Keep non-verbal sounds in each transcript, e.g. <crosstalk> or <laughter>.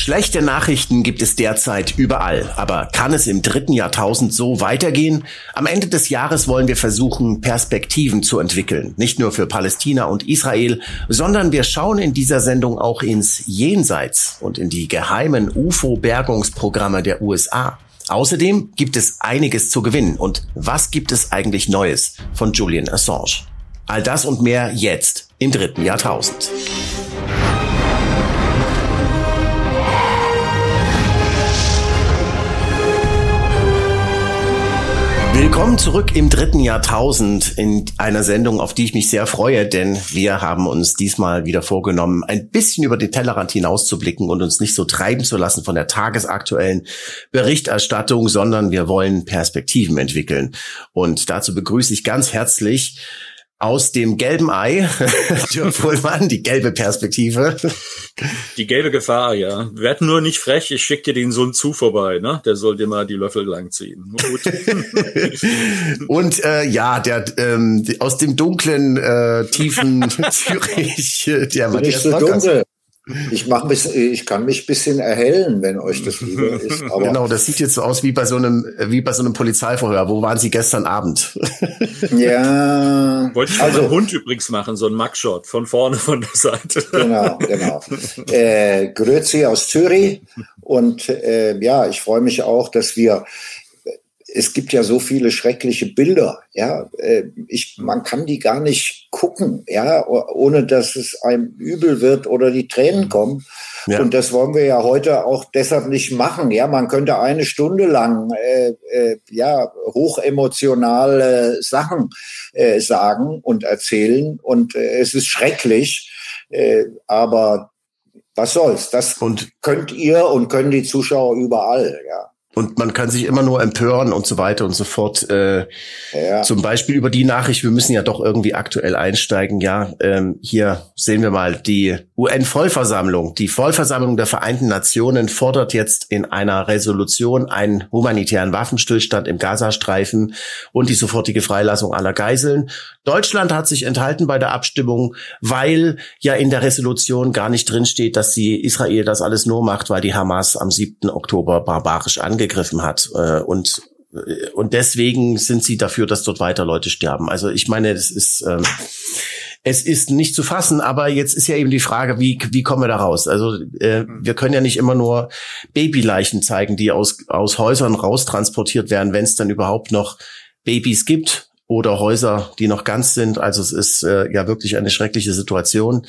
Schlechte Nachrichten gibt es derzeit überall, aber kann es im dritten Jahrtausend so weitergehen? Am Ende des Jahres wollen wir versuchen, Perspektiven zu entwickeln, nicht nur für Palästina und Israel, sondern wir schauen in dieser Sendung auch ins Jenseits und in die geheimen UFO-Bergungsprogramme der USA. Außerdem gibt es einiges zu gewinnen. Und was gibt es eigentlich Neues von Julian Assange? All das und mehr jetzt im dritten Jahrtausend. Willkommen zurück im dritten Jahrtausend in einer Sendung, auf die ich mich sehr freue, denn wir haben uns diesmal wieder vorgenommen, ein bisschen über den Tellerrand hinauszublicken und uns nicht so treiben zu lassen von der tagesaktuellen Berichterstattung, sondern wir wollen Perspektiven entwickeln. Und dazu begrüße ich ganz herzlich aus dem gelben Ei, <laughs> Dirk Wohlmann, die gelbe Perspektive. Die gelbe Gefahr, ja. Werd nur nicht frech, ich schick dir den Sohn zu vorbei, ne? Der soll dir mal die Löffel langziehen. Gut. <laughs> Und äh, ja, der ähm, aus dem dunklen, äh, tiefen <laughs> Zürich, der Matthias so dunkel. Ich mach mich, ich kann mich bisschen erhellen, wenn euch das lieber ist. Aber genau, das sieht jetzt so aus wie bei so einem, wie bei so einem Polizeiverhör. Wo waren Sie gestern Abend? ja. Wollte ich also einen Hund übrigens machen, so ein Mugshot von vorne von der Seite. Genau, genau. Äh, Grüezi aus Zürich und äh, ja, ich freue mich auch, dass wir es gibt ja so viele schreckliche Bilder, ja, äh, ich, man kann die gar nicht gucken, ja, ohne dass es einem übel wird oder die Tränen kommen. Ja. Und das wollen wir ja heute auch deshalb nicht machen. Ja, man könnte eine Stunde lang äh, äh, ja hochemotionale Sachen äh, sagen und erzählen und äh, es ist schrecklich, äh, aber was soll's? Das und könnt ihr und können die Zuschauer überall, ja. Und man kann sich immer nur empören und so weiter und so fort. Äh, ja. Zum Beispiel über die Nachricht, wir müssen ja doch irgendwie aktuell einsteigen. Ja, ähm, hier sehen wir mal die UN-Vollversammlung. Die Vollversammlung der Vereinten Nationen fordert jetzt in einer Resolution einen humanitären Waffenstillstand im Gazastreifen und die sofortige Freilassung aller Geiseln. Deutschland hat sich enthalten bei der Abstimmung, weil ja in der Resolution gar nicht drinsteht, dass die Israel das alles nur macht, weil die Hamas am 7. Oktober barbarisch angegriffen hat. Äh, und äh, und deswegen sind sie dafür, dass dort weiter Leute sterben. Also ich meine, das ist ähm, es ist nicht zu fassen, aber jetzt ist ja eben die Frage, wie, wie kommen wir da raus? Also äh, wir können ja nicht immer nur Babyleichen zeigen, die aus, aus Häusern raustransportiert werden, wenn es dann überhaupt noch Babys gibt oder Häuser, die noch ganz sind. Also es ist äh, ja wirklich eine schreckliche Situation.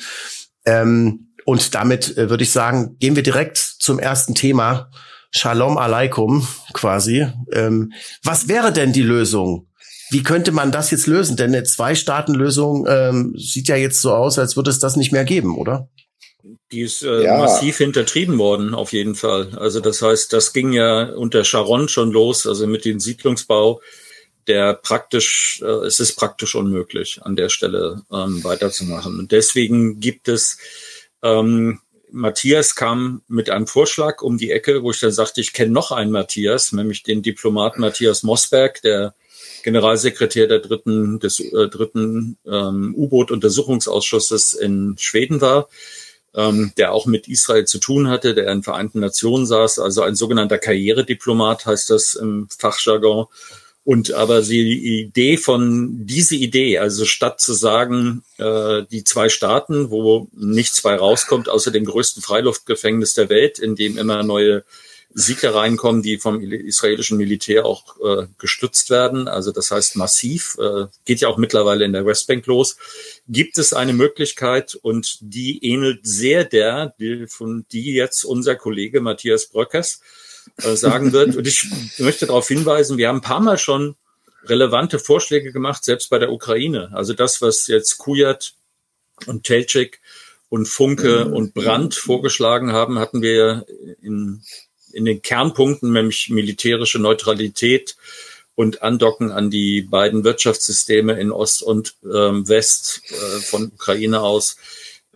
Ähm, und damit äh, würde ich sagen, gehen wir direkt zum ersten Thema. Shalom alaikum quasi. Ähm, was wäre denn die Lösung? Wie könnte man das jetzt lösen? Denn eine Zwei-Staaten-Lösung ähm, sieht ja jetzt so aus, als würde es das nicht mehr geben, oder? Die ist äh, ja. massiv hintertrieben worden, auf jeden Fall. Also das heißt, das ging ja unter Sharon schon los, also mit dem Siedlungsbau der praktisch, äh, es ist praktisch unmöglich, an der Stelle ähm, weiterzumachen. Und deswegen gibt es, ähm, Matthias kam mit einem Vorschlag um die Ecke, wo ich dann sagte, ich kenne noch einen Matthias, nämlich den Diplomaten Matthias Mosberg, der Generalsekretär der dritten, des äh, dritten ähm, U-Boot-Untersuchungsausschusses in Schweden war, ähm, der auch mit Israel zu tun hatte, der in Vereinten Nationen saß, also ein sogenannter Karrierediplomat heißt das im Fachjargon und aber die Idee von diese Idee, also statt zu sagen, äh, die zwei Staaten, wo nichts bei rauskommt, außer dem größten Freiluftgefängnis der Welt, in dem immer neue Siege reinkommen, die vom israelischen Militär auch äh, gestützt werden. Also das heißt massiv, äh, geht ja auch mittlerweile in der Westbank los. Gibt es eine Möglichkeit und die ähnelt sehr der, die, von die jetzt unser Kollege Matthias Bröckers äh, sagen wird. Und ich möchte darauf hinweisen, wir haben ein paar Mal schon relevante Vorschläge gemacht, selbst bei der Ukraine. Also das, was jetzt Kujat und Telchik und Funke mhm. und Brandt vorgeschlagen haben, hatten wir in, in den Kernpunkten, nämlich militärische Neutralität und Andocken an die beiden Wirtschaftssysteme in Ost und ähm, West äh, von Ukraine aus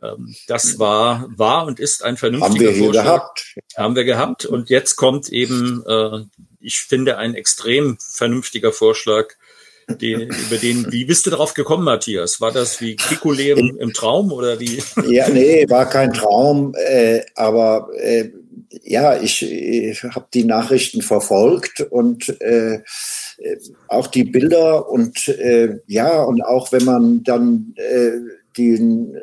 ähm, das war, war und ist ein vernünftiger Haben wir Vorschlag. Gehabt. Haben wir gehabt. Und jetzt kommt eben, äh, ich finde, ein extrem vernünftiger Vorschlag, den, über den, wie bist du darauf gekommen, Matthias? War das wie Kikule im, im Traum oder wie? Ja, nee, war kein Traum, äh, aber äh, ja, ich, ich habe die Nachrichten verfolgt und äh, auch die Bilder und äh, ja, und auch wenn man dann äh, den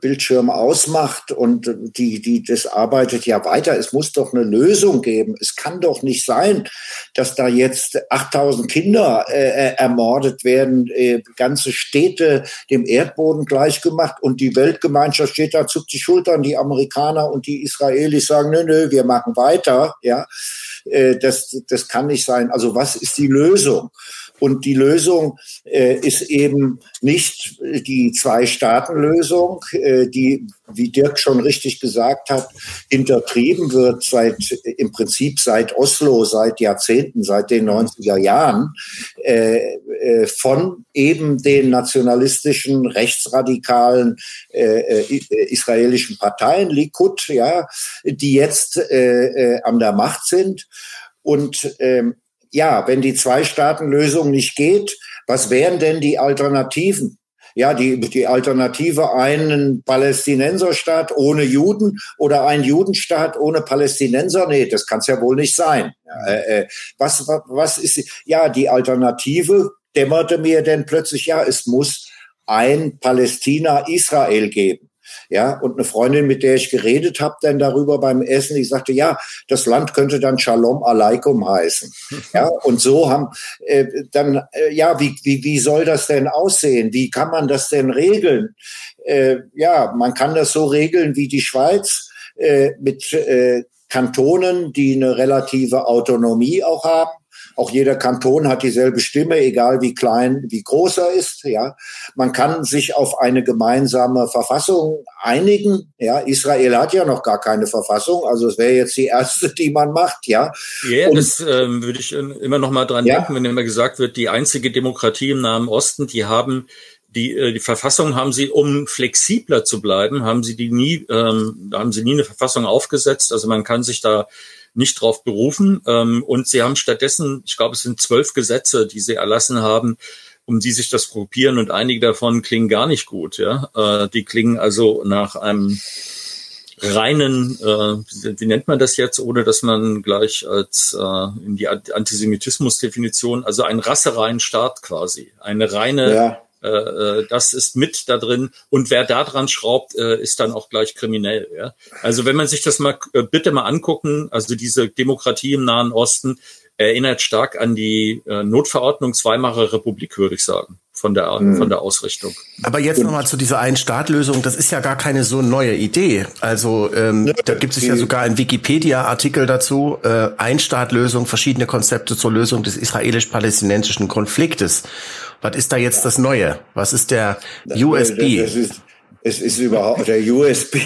Bildschirm ausmacht und die, die, das arbeitet ja weiter. Es muss doch eine Lösung geben. Es kann doch nicht sein, dass da jetzt 8000 Kinder äh, äh, ermordet werden, äh, ganze Städte dem Erdboden gleichgemacht und die Weltgemeinschaft steht da, zuckt die Schultern, die Amerikaner und die Israelis sagen, nö, nö, wir machen weiter, ja. Äh, das, das kann nicht sein. Also was ist die Lösung? Und die Lösung äh, ist eben nicht die Zwei-Staaten-Lösung, äh, die, wie Dirk schon richtig gesagt hat, hintertrieben wird seit im Prinzip seit Oslo, seit Jahrzehnten, seit den 90er Jahren, äh, äh, von eben den nationalistischen, rechtsradikalen äh, äh, israelischen Parteien, Likud, ja, die jetzt an der Macht sind. Und ähm, ja, wenn die Zwei-Staaten-Lösung nicht geht, was wären denn die Alternativen? Ja, die, die Alternative einen Palästinenserstaat ohne Juden oder ein Judenstaat ohne Palästinenser? Nee, das kann es ja wohl nicht sein. Äh, äh, was, was, ist, ja, die Alternative dämmerte mir denn plötzlich, ja, es muss ein Palästina-Israel geben. Ja, und eine Freundin, mit der ich geredet habe, dann darüber beim Essen, die sagte, ja, das Land könnte dann Shalom Aleikum heißen. <laughs> Ja, und so haben äh, dann, äh, ja, wie, wie, wie soll das denn aussehen? Wie kann man das denn regeln? Äh, ja, man kann das so regeln wie die Schweiz äh, mit äh, Kantonen, die eine relative Autonomie auch haben auch jeder Kanton hat dieselbe Stimme, egal wie klein, wie groß er ist. Ja, man kann sich auf eine gemeinsame Verfassung einigen. Ja, Israel hat ja noch gar keine Verfassung, also es wäre jetzt die erste, die man macht. Ja, ja, Und, das ähm, würde ich immer noch mal dran ja. denken, wenn immer gesagt wird, die einzige Demokratie im Nahen Osten, die haben die, äh, die Verfassung haben sie, um flexibler zu bleiben, haben sie die nie, ähm, haben sie nie eine Verfassung aufgesetzt. Also man kann sich da nicht drauf berufen. Ähm, und sie haben stattdessen, ich glaube, es sind zwölf Gesetze, die sie erlassen haben, um die sich das gruppieren und einige davon klingen gar nicht gut. Ja, äh, die klingen also nach einem reinen, äh, wie nennt man das jetzt, ohne dass man gleich als äh, in die Antisemitismusdefinition, also ein rassereinen Staat quasi, eine reine ja. Äh, äh, das ist mit da drin und wer da dran schraubt, äh, ist dann auch gleich kriminell. Ja? Also wenn man sich das mal äh, bitte mal angucken, also diese Demokratie im Nahen Osten erinnert stark an die äh, Notverordnung Weimarer Republik, würde ich sagen, von der mhm. von der Ausrichtung. Aber jetzt nochmal zu dieser Ein-Staat-Lösung. Das ist ja gar keine so neue Idee. Also ähm, ja, da gibt es ja sogar einen Wikipedia-Artikel dazu. Äh, Ein-Staat-Lösung, verschiedene Konzepte zur Lösung des israelisch-palästinensischen Konfliktes. Was ist da jetzt das Neue? Was ist der USB? Das ist, es ist überhaupt der USB,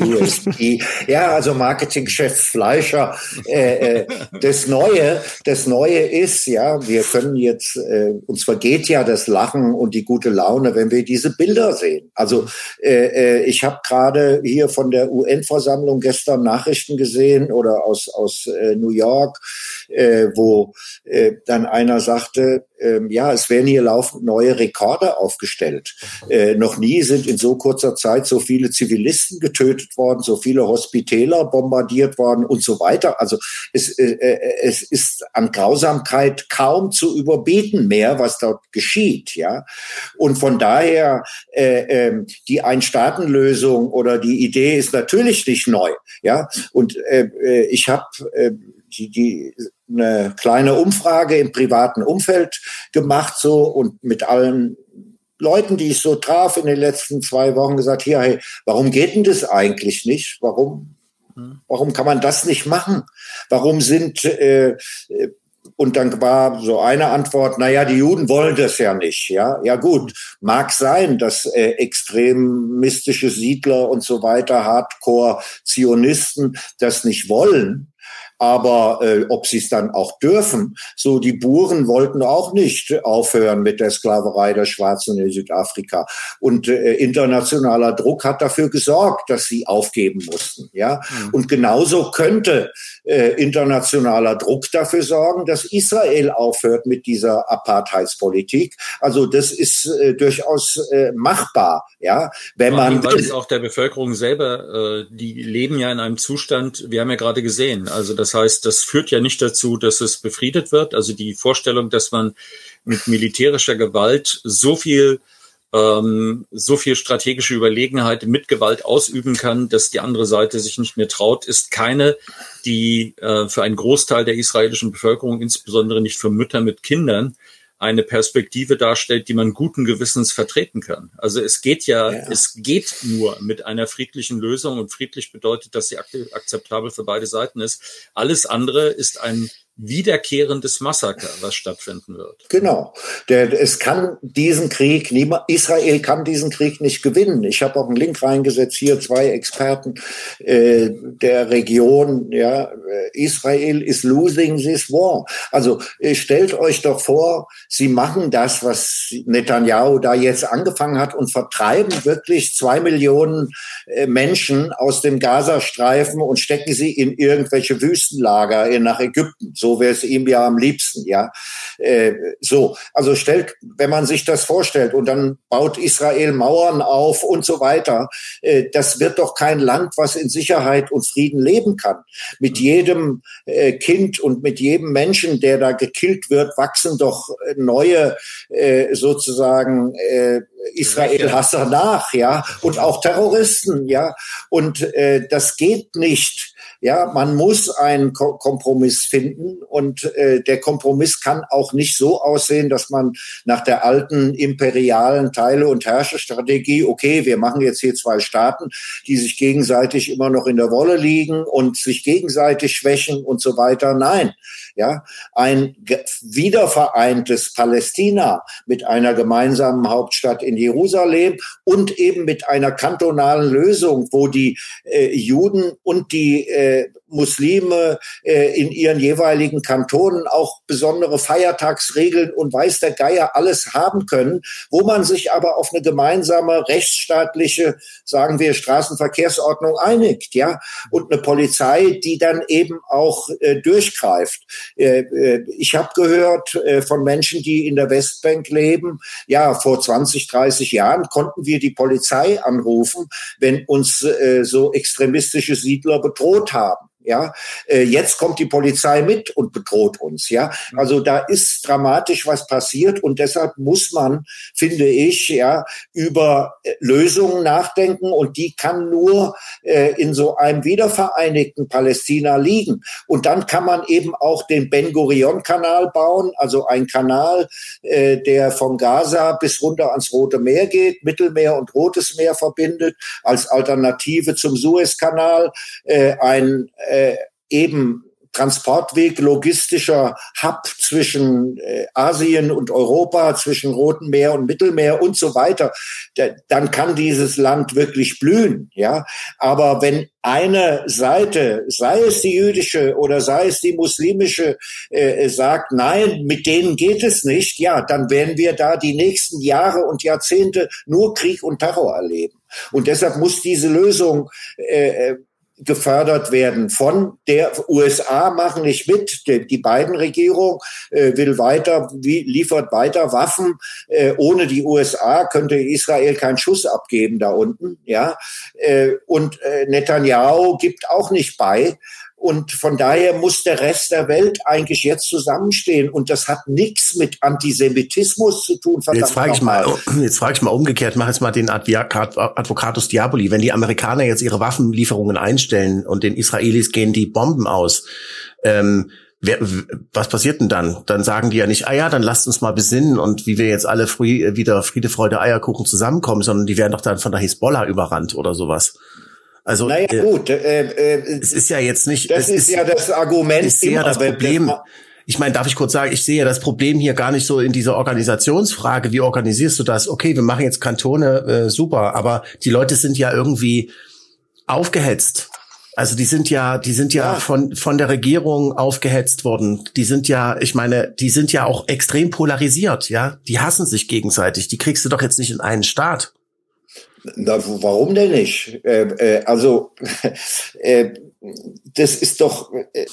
USB. <laughs> Ja, also Marketingchef Fleischer. Äh, äh, das Neue, das Neue ist, ja, wir können jetzt, äh, uns vergeht ja das Lachen und die gute Laune, wenn wir diese Bilder sehen. Also äh, äh ich habe gerade hier von der UN-Versammlung gestern Nachrichten gesehen oder aus aus äh, New York, äh, wo äh, dann einer sagte, äh, ja, es werden hier laufend neue Rekorde aufgestellt. Äh, noch nie sind in so so kurzer Zeit so viele Zivilisten getötet worden, so viele Hospitäler bombardiert worden und so weiter. Also es, äh, äh, es ist an Grausamkeit kaum zu überbieten mehr, was dort geschieht, ja. Und von daher äh, äh, die Ein-Staaten-Lösung oder die Idee ist natürlich nicht neu, ja. Und äh, äh ich habe äh, die, die eine kleine Umfrage im privaten Umfeld gemacht so und mit allen Leuten, die ich so traf in den letzten zwei Wochen, gesagt, hier, hey, warum geht denn das eigentlich nicht? Warum, hm. warum kann man das nicht machen? Warum sind, äh, äh, und dann war so eine Antwort, na ja, die Juden wollen das ja nicht, ja. Ja gut, mag sein, dass äh, extremistische Siedler und so weiter, Hardcore-Zionisten das nicht wollen. Aber äh, ob sie es dann auch dürfen, so die Buren wollten auch nicht aufhören mit der Sklaverei der Schwarzen in Südafrika. Und äh, internationaler Druck hat dafür gesorgt, dass sie aufgeben mussten. Ja, mhm. und genauso könnte äh, internationaler Druck dafür sorgen, dass Israel aufhört mit dieser Apartheidspolitik. Also das ist äh, durchaus äh, machbar. Ja, wenn man weil es <laughs> auch der Bevölkerung selber, äh, die leben ja in einem Zustand. Wir haben ja gerade gesehen, also das heißt, das führt ja nicht dazu, dass es befriedet wird. Also die Vorstellung, dass man mit militärischer Gewalt so viel ähm, so viel strategische Überlegenheit mit Gewalt ausüben kann, dass die andere Seite sich nicht mehr traut, ist keine, die äh, für einen Großteil der israelischen Bevölkerung, insbesondere nicht für Mütter mit Kindern, eine Perspektive darstellt, die man guten Gewissens vertreten kann. Also es geht ja, ja, es geht nur mit einer friedlichen Lösung und friedlich bedeutet, dass sie akzeptabel für beide Seiten ist. Alles andere ist ein wiederkehrendes Massaker, was stattfinden wird. Genau. Der, es kann diesen Krieg, niemand, Israel kann diesen Krieg nicht gewinnen. Ich habe auch einen Link reingesetzt, hier zwei Experten äh, der Region, ja, äh, Israel is losing this war. Also äh, stellt euch doch vor, sie machen das, was Netanyahu da jetzt angefangen hat und vertreiben wirklich zwei Millionen äh, Menschen aus dem Gazastreifen und stecken sie in irgendwelche Wüstenlager in, nach Ägypten. So so wäre es ihm ja am liebsten, ja. Äh, so, also stellt, wenn man sich das vorstellt und dann baut Israel Mauern auf und so weiter, äh, das wird doch kein Land, was in Sicherheit und Frieden leben kann. Mit jedem äh, Kind und mit jedem Menschen, der da gekillt wird, wachsen doch neue äh, sozusagen äh, Israel-Hasser nach, ja, und auch Terroristen, ja. Und äh, das geht nicht ja, man muss einen Ko Kompromiss finden und äh, der Kompromiss kann auch nicht so aussehen, dass man nach der alten imperialen Teile- und Herrscherstrategie, okay, wir machen jetzt hier zwei Staaten, die sich gegenseitig immer noch in der Wolle liegen und sich gegenseitig schwächen und so weiter. Nein, ja, ein wiedervereintes Palästina mit einer gemeinsamen Hauptstadt in Jerusalem und eben mit einer kantonalen Lösung, wo die äh, Juden und die äh, the Muslime äh, in ihren jeweiligen Kantonen auch besondere Feiertagsregeln und weiß der Geier alles haben können, wo man sich aber auf eine gemeinsame rechtsstaatliche, sagen wir, Straßenverkehrsordnung einigt, ja, und eine Polizei, die dann eben auch äh, durchgreift. Äh, äh, ich habe gehört äh, von Menschen, die in der Westbank leben, ja, vor 20, 30 Jahren konnten wir die Polizei anrufen, wenn uns äh, so extremistische Siedler bedroht haben. Ja, äh, jetzt kommt die Polizei mit und bedroht uns. Ja, also da ist dramatisch was passiert und deshalb muss man, finde ich, ja, über äh, Lösungen nachdenken und die kann nur äh, in so einem wiedervereinigten Palästina liegen. Und dann kann man eben auch den Ben Gurion Kanal bauen, also ein Kanal, äh, der von Gaza bis runter ans Rote Meer geht, Mittelmeer und Rotes Meer verbindet, als Alternative zum Suezkanal, äh, ein äh, äh, eben Transportweg, logistischer Hub zwischen äh, Asien und Europa, zwischen Roten Meer und Mittelmeer und so weiter, da, dann kann dieses Land wirklich blühen, ja. Aber wenn eine Seite, sei es die jüdische oder sei es die muslimische, äh, sagt, nein, mit denen geht es nicht, ja, dann werden wir da die nächsten Jahre und Jahrzehnte nur Krieg und Terror erleben. Und deshalb muss diese Lösung äh, äh gefördert werden von der USA machen nicht mit. Die, beiden Regierung äh, will weiter, wie, liefert weiter Waffen. Äh, ohne die USA könnte Israel keinen Schuss abgeben da unten. Ja, äh, und äh, Netanyahu gibt auch nicht bei. Und von daher muss der Rest der Welt eigentlich jetzt zusammenstehen. Und das hat nichts mit Antisemitismus zu tun. Jetzt frage ich mal, jetzt frage ich mal umgekehrt, mach jetzt mal den Advocatus Diaboli. Wenn die Amerikaner jetzt ihre Waffenlieferungen einstellen und den Israelis gehen die Bomben aus, ähm, Wer, was passiert denn dann? Dann sagen die ja nicht, ah ja, dann lasst uns mal besinnen und wie wir jetzt alle früh wieder Friede, Freude, Eierkuchen zusammenkommen, sondern die werden doch dann von der Hisbollah überrannt oder sowas. Also naja, äh, gut, äh, äh, es ist ja jetzt nicht. Das ist, ist, ja das Argument. Ich sehe ja das Problem. Ich meine, darf ich kurz sagen, ich sehe ja das Problem hier gar nicht so in dieser Organisationsfrage. Wie organisierst du das? Okay, wir machen jetzt Kantone, äh, super, aber die Leute sind ja irgendwie aufgehetzt. Also die sind ja, die sind ja, ja, von von der Regierung aufgehetzt worden. Die sind ja, ich meine, die sind ja auch extrem polarisiert, ja. Die hassen sich gegenseitig. Die kriegst du doch jetzt nicht in einen Staat. Na, warum denn nicht? Äh, äh, also <laughs> äh, das ist doch äh,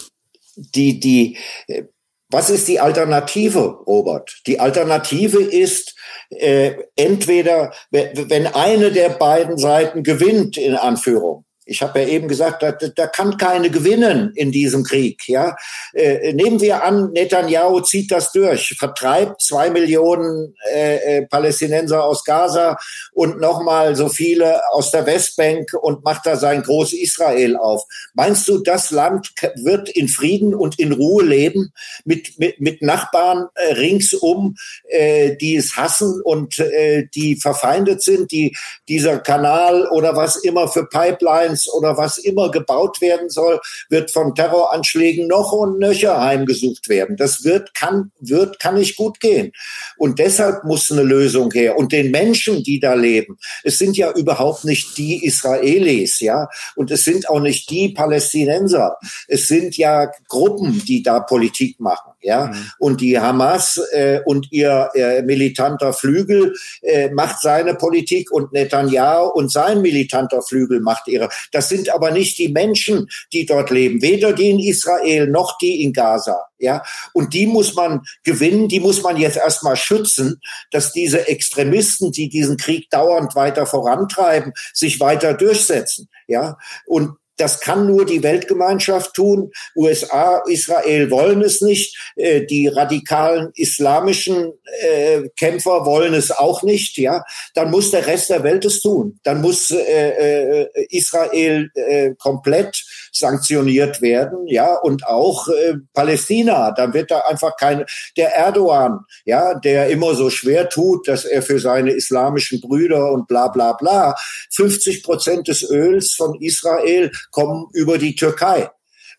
die die. Äh, was ist die Alternative, Robert? Die Alternative ist äh, entweder, wenn eine der beiden Seiten gewinnt, in Anführung, ich habe ja eben gesagt, da, da kann keine gewinnen in diesem Krieg. Ja, äh, nehmen wir an, Netanyahu zieht das durch, vertreibt zwei Millionen äh, äh, Palästinenser aus Gaza und nochmal so viele aus der Westbank und macht da sein Groß-Israel auf. Meinst du, das Land wird in Frieden und in Ruhe leben mit mit, mit Nachbarn äh, ringsum, äh, die es hassen und äh, die verfeindet sind, die dieser Kanal oder was immer für Pipelines Pipelines oder was immer gebaut werden soll, wird von Terroranschlägen noch und nöcher heimgesucht werden. Das wird, kann, wird, kann nicht gut gehen. Und deshalb muss eine Lösung her. Und den Menschen, die da leben, es sind ja überhaupt nicht die Israelis, ja, und es sind auch nicht die Palästinenser. Es sind ja Gruppen, die da Politik machen ja. Mhm. Und die Hamas äh, und ihr äh, militanter Flügel äh, macht seine Politik und Netanyahu und sein militanter Flügel macht ihre. Das sind aber nicht die Menschen, die dort leben, weder die in Israel noch die in Gaza. Ja, und die muss man gewinnen, die muss man jetzt erstmal schützen, dass diese Extremisten, die diesen Krieg dauernd weiter vorantreiben, sich weiter durchsetzen. Ja, und das kann nur die Weltgemeinschaft tun. USA, Israel wollen es nicht. Äh, die radikalen islamischen äh, Kämpfer wollen es auch nicht. Ja, dann muss der Rest der Welt es tun. Dann muss äh, Israel komplett sanktioniert werden, ja, und auch äh, Palästina. Dann wird da einfach kein, der Erdogan, ja, der immer so schwer tut, dass er für seine islamischen Brüder und bla bla bla, 50 Prozent des Öls von Israel kommen über die Türkei.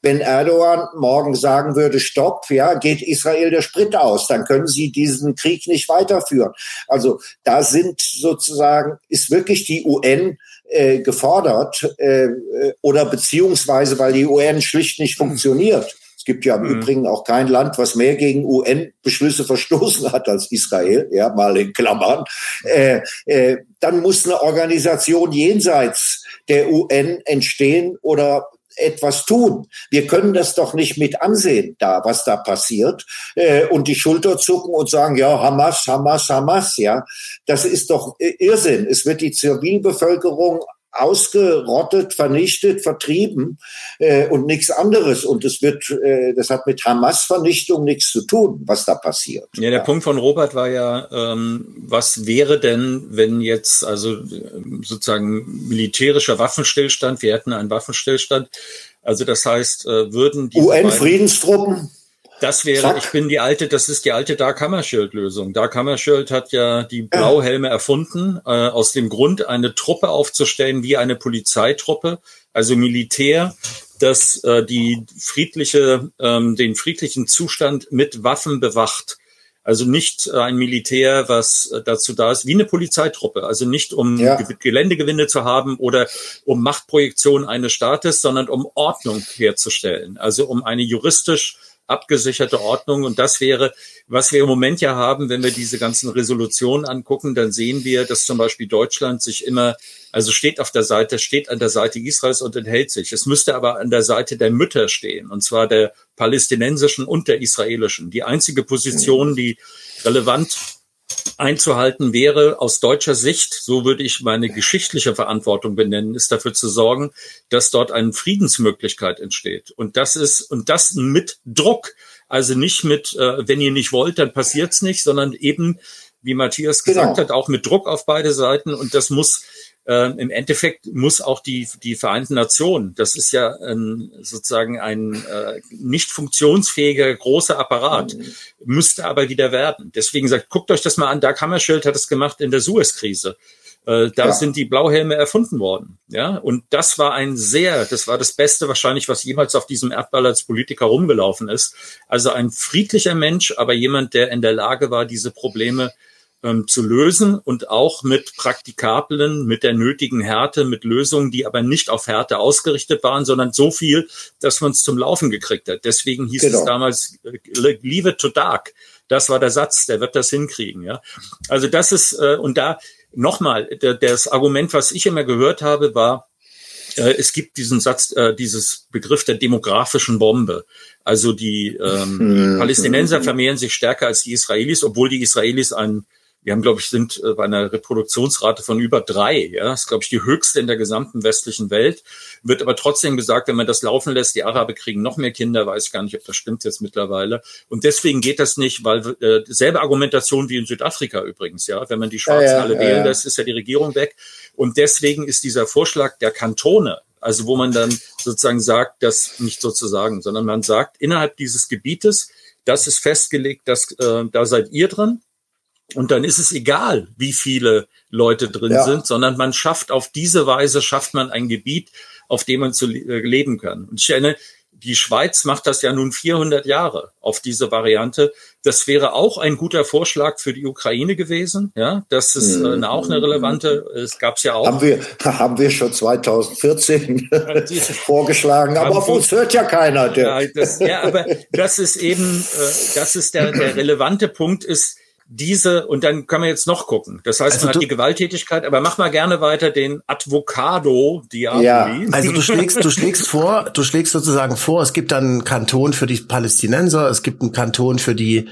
Wenn Erdogan morgen sagen würde, stopp, ja, geht Israel der Sprit aus, dann können sie diesen Krieg nicht weiterführen. Also da sind sozusagen, ist wirklich die UN äh, gefordert äh, oder beziehungsweise weil die UN schlicht nicht funktioniert. Es gibt ja im mhm. Übrigen auch kein Land, was mehr gegen UN-Beschlüsse verstoßen <laughs> hat als Israel, ja, mal in Klammern. Äh, äh, dann muss eine Organisation jenseits der UN entstehen oder etwas tun. Wir können das doch nicht mit ansehen, da was da passiert äh, und die Schulter zucken und sagen, ja, Hamas, Hamas, Hamas, ja, das ist doch Irrsinn. Es wird die Zivilbevölkerung ausgerottet, vernichtet, vertrieben äh, und nichts anderes. Und es wird, äh, das hat mit Hamas-Vernichtung nichts zu tun, was da passiert. Ja, der ja. Punkt von Robert war ja, ähm, was wäre denn, wenn jetzt also sozusagen militärischer Waffenstillstand, wir hätten einen Waffenstillstand, also das heißt, äh, würden die UN-Friedenstruppen das wäre, Zack. ich bin die alte, das ist die alte Dark Hammarskjöld-Lösung. Dark Hammarskjöld hat ja die Blauhelme erfunden, äh, aus dem Grund, eine Truppe aufzustellen wie eine Polizeitruppe, also Militär, das äh, die friedliche, ähm, den friedlichen Zustand mit Waffen bewacht. Also nicht äh, ein Militär, was äh, dazu da ist, wie eine Polizeitruppe. Also nicht um ja. Geländegewinne zu haben oder um Machtprojektion eines Staates, sondern um Ordnung herzustellen. Also um eine juristisch abgesicherte Ordnung. Und das wäre, was wir im Moment ja haben, wenn wir diese ganzen Resolutionen angucken, dann sehen wir, dass zum Beispiel Deutschland sich immer, also steht auf der Seite, steht an der Seite Israels und enthält sich. Es müsste aber an der Seite der Mütter stehen, und zwar der palästinensischen und der israelischen. Die einzige Position, die relevant einzuhalten wäre aus deutscher Sicht, so würde ich meine geschichtliche Verantwortung benennen, ist dafür zu sorgen, dass dort eine Friedensmöglichkeit entsteht. Und das ist, und das mit Druck. Also nicht mit, äh, wenn ihr nicht wollt, dann passiert's nicht, sondern eben, wie Matthias gesagt genau. hat, auch mit Druck auf beide Seiten. Und das muss äh, im Endeffekt muss auch die, die Vereinten Nationen, das ist ja ein, sozusagen ein äh, nicht funktionsfähiger großer Apparat, mhm. müsste aber wieder werden. Deswegen sagt, guckt euch das mal an, Dag Hammarskjöld hat es gemacht in der Suez-Krise. Äh, da ja. sind die Blauhelme erfunden worden. Ja, und das war ein sehr, das war das Beste wahrscheinlich, was jemals auf diesem Erdball als Politiker rumgelaufen ist. Also ein friedlicher Mensch, aber jemand, der in der Lage war, diese Probleme ähm, zu lösen und auch mit praktikablen, mit der nötigen Härte, mit Lösungen, die aber nicht auf Härte ausgerichtet waren, sondern so viel, dass man es zum Laufen gekriegt hat. Deswegen hieß genau. es damals äh, Leave it to Dark. Das war der Satz, der wird das hinkriegen. Ja, also das ist äh, und da nochmal das Argument, was ich immer gehört habe, war äh, es gibt diesen Satz, äh, dieses Begriff der demografischen Bombe. Also die ähm, hm. <laughs> Palästinenser vermehren sich stärker als die Israelis, obwohl die Israelis einen wir haben, glaube ich, sind äh, bei einer Reproduktionsrate von über drei. Ja, das ist, glaube ich, die höchste in der gesamten westlichen Welt. Wird aber trotzdem gesagt, wenn man das laufen lässt, die Araber kriegen noch mehr Kinder, weiß ich gar nicht, ob das stimmt jetzt mittlerweile. Und deswegen geht das nicht, weil äh, selbe Argumentation wie in Südafrika übrigens. Ja, wenn man die Schwarzen ja, ja, alle ja, wählen lässt, ist ja die Regierung weg. Und deswegen ist dieser Vorschlag der Kantone, also wo man dann sozusagen sagt, das nicht sozusagen, sondern man sagt, innerhalb dieses Gebietes, das ist festgelegt, dass äh, da seid ihr drin und dann ist es egal, wie viele Leute drin ja. sind, sondern man schafft auf diese Weise, schafft man ein Gebiet, auf dem man zu äh, leben kann. Und ich erinnere, die Schweiz macht das ja nun 400 Jahre auf diese Variante. Das wäre auch ein guter Vorschlag für die Ukraine gewesen. Ja, das ist äh, auch eine relevante. Es gab es ja auch. Haben wir, <laughs> haben wir schon 2014 <laughs> <laughs> vorgeschlagen, aber auf uns hört ja keiner. Ja, das, ja, aber das ist eben, äh, das ist der, der <clears throat> relevante Punkt ist, diese, und dann können wir jetzt noch gucken. Das heißt, also man hat die Gewalttätigkeit, aber mach mal gerne weiter den Advocado Diaboli. Ja. Also du schlägst, du schlägst vor, du schlägst sozusagen vor, es gibt dann einen Kanton für die Palästinenser, es gibt einen Kanton für die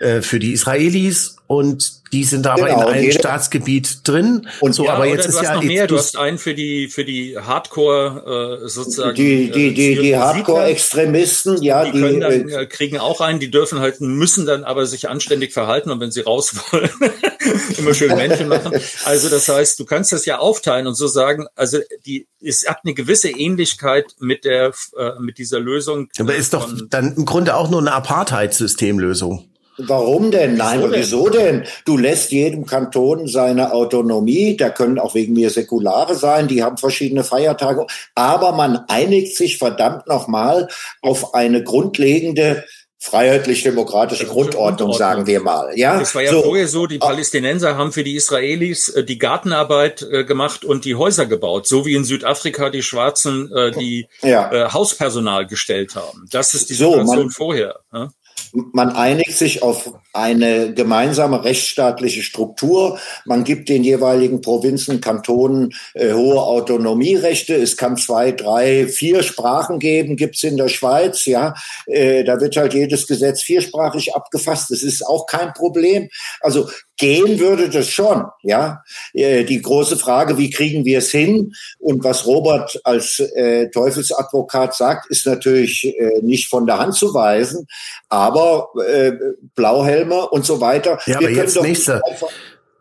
äh, für die Israelis und die sind aber genau, in einem Staatsgebiet drin. Und so, ja, aber jetzt ist ja noch mehr. Du hast einen für die für die Hardcore äh, sozusagen die die die, die Hardcore-Extremisten, ja, die, die können dann, äh, kriegen auch einen. Die dürfen halt müssen dann aber sich anständig verhalten und wenn sie raus wollen, <laughs> immer schön Männchen machen. Also das heißt, du kannst das ja aufteilen und so sagen. Also die es hat eine gewisse Ähnlichkeit mit der äh, mit dieser Lösung. Aber ist doch dann im Grunde auch nur eine Apartheid-Systemlösung. Warum denn? Nein, wieso, denn? Du lässt jedem Kanton seine Autonomie, da können auch wegen mir Säkulare sein, die haben verschiedene Feiertage, aber man einigt sich verdammt nochmal auf eine grundlegende freiheitlich-demokratische Grundordnung, Grundordnung, sagen wir mal. Ja, es war ja so. vorher so, die Palästinenser haben für die Israelis äh, die Gartenarbeit äh, gemacht und die Häuser gebaut, so wie in Südafrika die Schwarzen äh, die ja. äh, Hauspersonal gestellt haben. Das ist die Situation so, man, vorher. Ja? Man einigt sich auf eine gemeinsame rechtsstaatliche Struktur. Man gibt den jeweiligen Provinzen, Kantonen äh, hohe Autonomierechte. Es kann zwei, drei, vier Sprachen geben, gibt's in der Schweiz. Ja, äh, da wird halt jedes Gesetz viersprachig abgefasst. Das ist auch kein Problem. Also gehen würde das schon. Ja, äh, die große Frage, wie kriegen wir es hin? Und was Robert als äh, Teufelsadvokat sagt, ist natürlich äh, nicht von der Hand zu weisen. Aber äh, Blauhelm Helme und so weiter. Ja, aber jetzt nächste.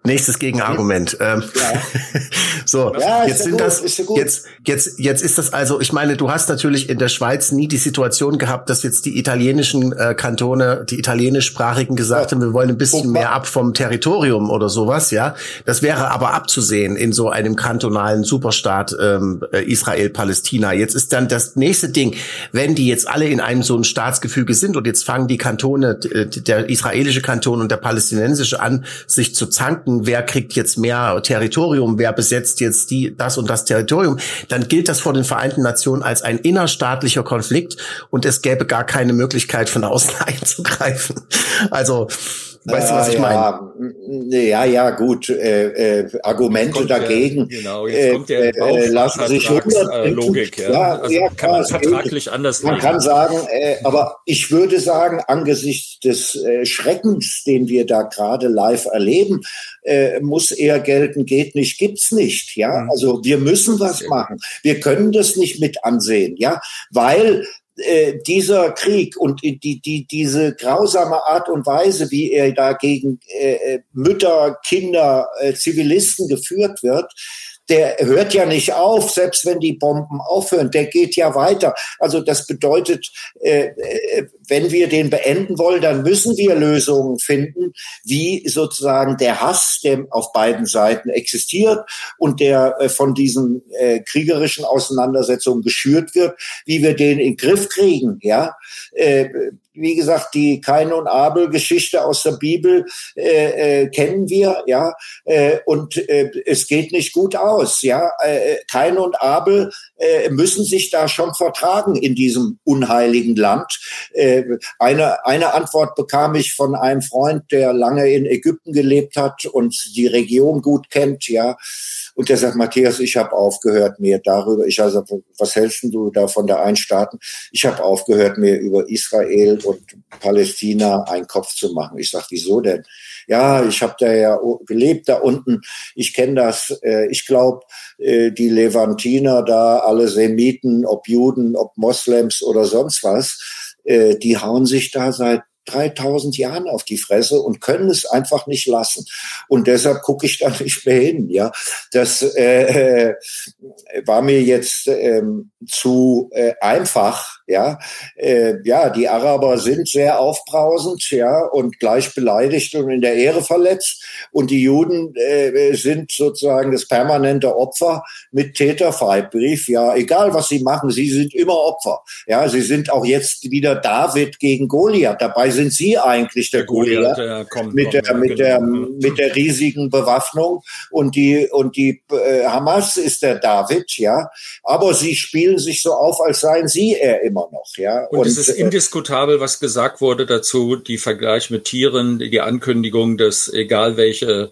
Nächstes Gegenargument. Ähm, ja. <laughs> so, ja, jetzt sind gut, das jetzt jetzt jetzt ist das also. Ich meine, du hast natürlich in der Schweiz nie die Situation gehabt, dass jetzt die italienischen äh, Kantone, die italienischsprachigen gesagt ja. haben, wir wollen ein bisschen mehr ab vom Territorium oder sowas. Ja, das wäre aber abzusehen in so einem kantonalen Superstaat ähm, äh, Israel-Palästina. Jetzt ist dann das nächste Ding, wenn die jetzt alle in einem so ein Staatsgefüge sind und jetzt fangen die Kantone, der israelische Kanton und der palästinensische an, sich zu zanken wer kriegt jetzt mehr Territorium, wer besetzt jetzt die, das und das Territorium, dann gilt das vor den Vereinten Nationen als ein innerstaatlicher Konflikt und es gäbe gar keine Möglichkeit von außen <laughs> einzugreifen. Also Weißt du, was ich ja, meine? Ja, ja, gut. Äh, äh, Argumente dagegen. Der, genau, jetzt kommt der äh, äh lassen sich Logik. Ja, ja, also ja kann man vertraglich anders Man kann sagen, äh, aber ich würde sagen, angesichts des äh, Schreckens, den wir da gerade live erleben, äh, muss eher gelten, geht nicht, gibt's nicht. Ja, mhm. also wir müssen was machen. Wir können das nicht mit ansehen. Ja, weil äh, dieser Krieg und die, die, diese grausame Art und Weise, wie er da gegen äh, äh Mütter, Kinder, äh, Zivilisten geführt wird, der hört ja nicht auf, selbst wenn die Bomben aufhören, der geht ja weiter. Also das bedeutet, äh, äh, wenn wir den beenden wollen, dann müssen wir Lösungen finden, wie sozusagen der Hass, der auf beiden Seiten existiert und der äh, von diesen äh, kriegerischen Auseinandersetzungen geschürt wird, wie wir den in den Griff kriegen. Ja, äh, wie gesagt, die Kain und Abel Geschichte aus der Bibel äh, äh, kennen wir, ja, äh, und äh, es geht nicht gut aus, ja. Äh, Kain und Abel äh, müssen sich da schon vertragen in diesem unheiligen Land. Äh, eine, eine Antwort bekam ich von einem Freund, der lange in Ägypten gelebt hat und die Region gut kennt, ja. Und der sagt, Matthias, ich habe aufgehört, mir darüber, ich also, was hältst du da von der Einstaaten? Ich habe aufgehört, mir über Israel und Palästina einen Kopf zu machen. Ich sag, wieso denn? Ja, ich habe da ja gelebt da unten. Ich kenne das. Äh, ich glaube, äh, die Levantiner da, alle Semiten, ob Juden, ob Moslems oder sonst was, äh, die hauen sich da seit 3000 Jahren auf die Fresse und können es einfach nicht lassen. Und deshalb gucke ich da <laughs> nicht mehr hin. Ja, das äh, äh, war mir jetzt ähm, zu äh, einfach. Ja, äh, ja, die Araber sind sehr aufbrausend, ja, und gleich beleidigt und in der Ehre verletzt. Und die Juden äh, sind sozusagen das permanente Opfer mit Täterfreibrief. Ja, egal was sie machen, sie sind immer Opfer. Ja, sie sind auch jetzt wieder David gegen Goliath. Dabei sind Sie eigentlich der, der Goliath, ja, komm, mit, komm, der, mit, genau. der, mit der riesigen Bewaffnung und die, und die äh, Hamas ist der David, ja. Aber Sie spielen sich so auf, als seien Sie er immer noch, ja. Und, und es ist äh, indiskutabel, was gesagt wurde dazu, die Vergleich mit Tieren, die Ankündigung, dass egal welche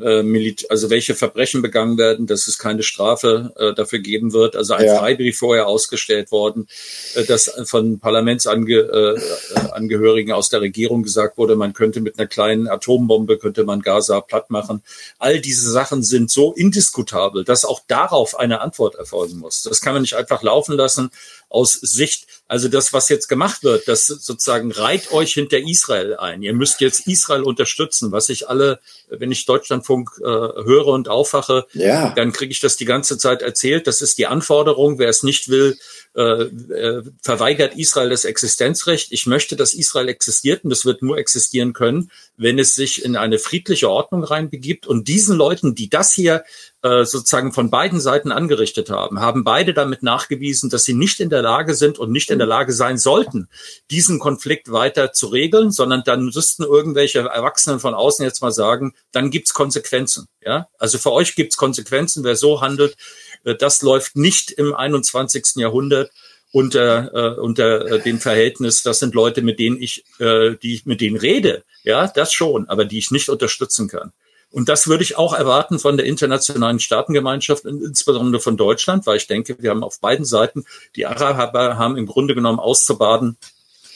äh, also welche Verbrechen begangen werden, dass es keine Strafe äh, dafür geben wird. Also ein ja. Freibrief vorher ausgestellt worden, äh, dass von Parlamentsangehörigen äh, aus der Regierung gesagt wurde, man könnte mit einer kleinen Atombombe, könnte man Gaza platt machen. All diese Sachen sind so indiskutabel, dass auch darauf eine Antwort erfolgen muss. Das kann man nicht einfach laufen lassen aus Sicht, also das, was jetzt gemacht wird, das sozusagen reiht euch hinter Israel ein. Ihr müsst jetzt Israel unterstützen, was ich alle, wenn ich Deutschlandfunk äh, höre und aufwache, ja. dann kriege ich das die ganze Zeit erzählt. Das ist die Anforderung. Wer es nicht will, äh, äh, verweigert Israel das Existenzrecht. Ich möchte, dass Israel existiert und das wird nur existieren können, wenn es sich in eine friedliche Ordnung reinbegibt. Und diesen Leuten, die das hier äh, sozusagen von beiden Seiten angerichtet haben, haben beide damit nachgewiesen, dass sie nicht in der Lage sind und nicht in der Lage sein sollten, diesen Konflikt weiter zu regeln, sondern dann müssten irgendwelche Erwachsenen von außen jetzt mal sagen, dann gibt's Konsequenzen. Ja, also für euch gibt's Konsequenzen. Wer so handelt, äh, das läuft nicht im 21. Jahrhundert unter, äh, unter äh, dem Verhältnis, das sind Leute, mit denen ich, äh, die ich mit denen rede, ja, das schon, aber die ich nicht unterstützen kann. Und das würde ich auch erwarten von der internationalen Staatengemeinschaft, insbesondere von Deutschland, weil ich denke, wir haben auf beiden Seiten, die Araber haben im Grunde genommen auszubaden,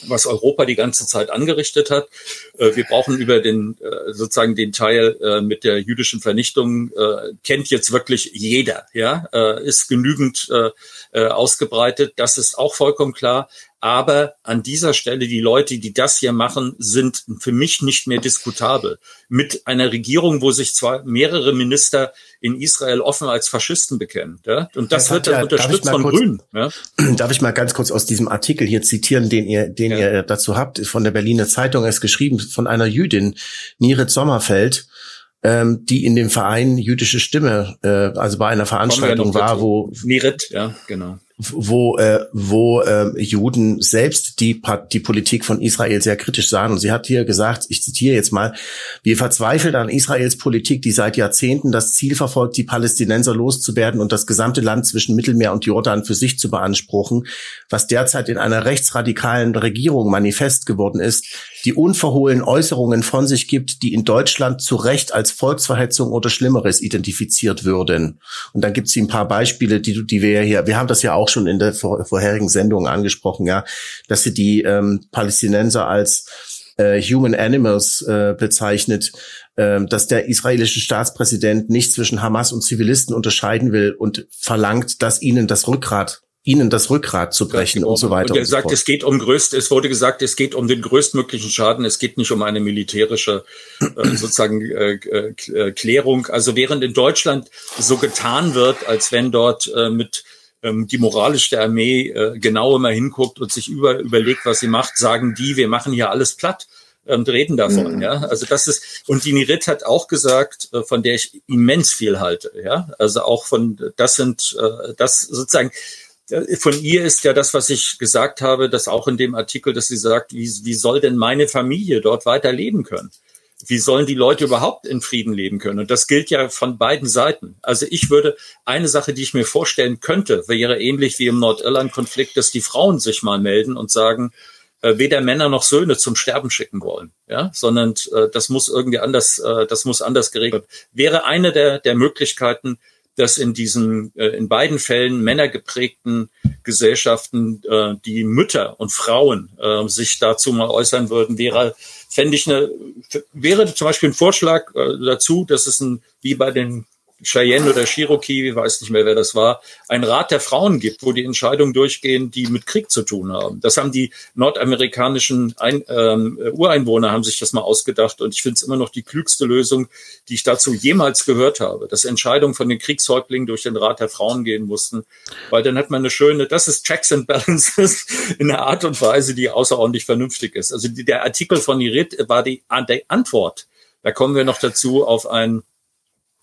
was Europa die ganze Zeit angerichtet hat. Äh, wir brauchen über den äh, sozusagen den Teil äh, mit der jüdischen Vernichtung kennt jetzt wirklich jeder, ja, ist genügend ausgebreitet. Das ist auch vollkommen klar. Aber an dieser Stelle, die Leute, die das hier machen, sind für mich nicht mehr diskutabel. Mit einer Regierung, wo sich zwar mehrere Minister in Israel offen als Faschisten bekennen. Ja? Und das, das wird dann ja, unterstützt von kurz, Grünen. Ja? <clears throat> Darf ich mal ganz kurz aus diesem Artikel hier zitieren, den ihr, den ja. ihr dazu habt, von der Berliner Zeitung, er ist geschrieben von einer Jüdin, Niret Sommerfeld, ähm, die in dem Verein Jüdische Stimme, äh, also bei einer Veranstaltung war, wo Niret, ja, genau. wo äh, wo äh, Juden selbst die die Politik von Israel sehr kritisch sahen. Und sie hat hier gesagt, ich zitiere jetzt mal: Wir verzweifeln an Israels Politik, die seit Jahrzehnten das Ziel verfolgt, die Palästinenser loszuwerden und das gesamte Land zwischen Mittelmeer und Jordan für sich zu beanspruchen, was derzeit in einer rechtsradikalen Regierung manifest geworden ist, die unverhohlen Äußerungen von sich gibt, die in Deutschland zu Recht als Volksverhetzung oder Schlimmeres identifiziert würden. Und dann gibt es ein paar Beispiele, die die wir hier, wir haben das ja auch schon in der vor, vorherigen Sendung angesprochen, ja, dass sie die ähm, Palästinenser als äh, Human Animals äh, bezeichnet, äh, dass der israelische Staatspräsident nicht zwischen Hamas und Zivilisten unterscheiden will und verlangt, dass ihnen das Rückgrat ihnen das Rückgrat zu brechen und so weiter. Und er sagt, so es geht um größt, es wurde gesagt, es geht um den größtmöglichen Schaden, es geht nicht um eine militärische äh, <clears throat> sozusagen äh, äh, Klärung. Also während in Deutschland so getan wird, als wenn dort äh, mit ähm, die moralisch der Armee äh, genau immer hinguckt und sich über, überlegt, was sie macht, sagen die, wir machen hier alles platt und reden davon, mhm. ja. Also das ist, und die Nirit hat auch gesagt, äh, von der ich immens viel halte, ja. Also auch von, das sind, äh, das sozusagen, von ihr ist ja das, was ich gesagt habe, dass auch in dem Artikel, dass sie sagt, wie, wie soll denn meine Familie dort weiter leben können? Wie sollen die Leute überhaupt in Frieden leben können? Und das gilt ja von beiden Seiten. Also ich würde, eine Sache, die ich mir vorstellen könnte, wäre ähnlich wie im Nordirland-Konflikt, dass die Frauen sich mal melden und sagen, äh, weder Männer noch Söhne zum Sterben schicken wollen, ja, sondern äh, das muss irgendwie anders, äh, das muss anders geregelt. Wäre eine der, der Möglichkeiten, dass in diesen, äh, in beiden Fällen männergeprägten Gesellschaften äh, die Mütter und Frauen äh, sich dazu mal äußern würden, wäre, fände ich eine, wäre zum Beispiel ein Vorschlag äh, dazu, dass es ein, wie bei den Cheyenne oder Cherokee, weiß nicht mehr, wer das war, ein Rat der Frauen gibt, wo die Entscheidungen durchgehen, die mit Krieg zu tun haben. Das haben die nordamerikanischen Ein ähm, Ureinwohner haben sich das mal ausgedacht und ich finde es immer noch die klügste Lösung, die ich dazu jemals gehört habe, dass Entscheidungen von den Kriegshäuptlingen durch den Rat der Frauen gehen mussten, weil dann hat man eine schöne, das ist Checks and Balances <laughs> in einer Art und Weise, die außerordentlich vernünftig ist. Also die, der Artikel von Irit war die, die Antwort. Da kommen wir noch dazu auf ein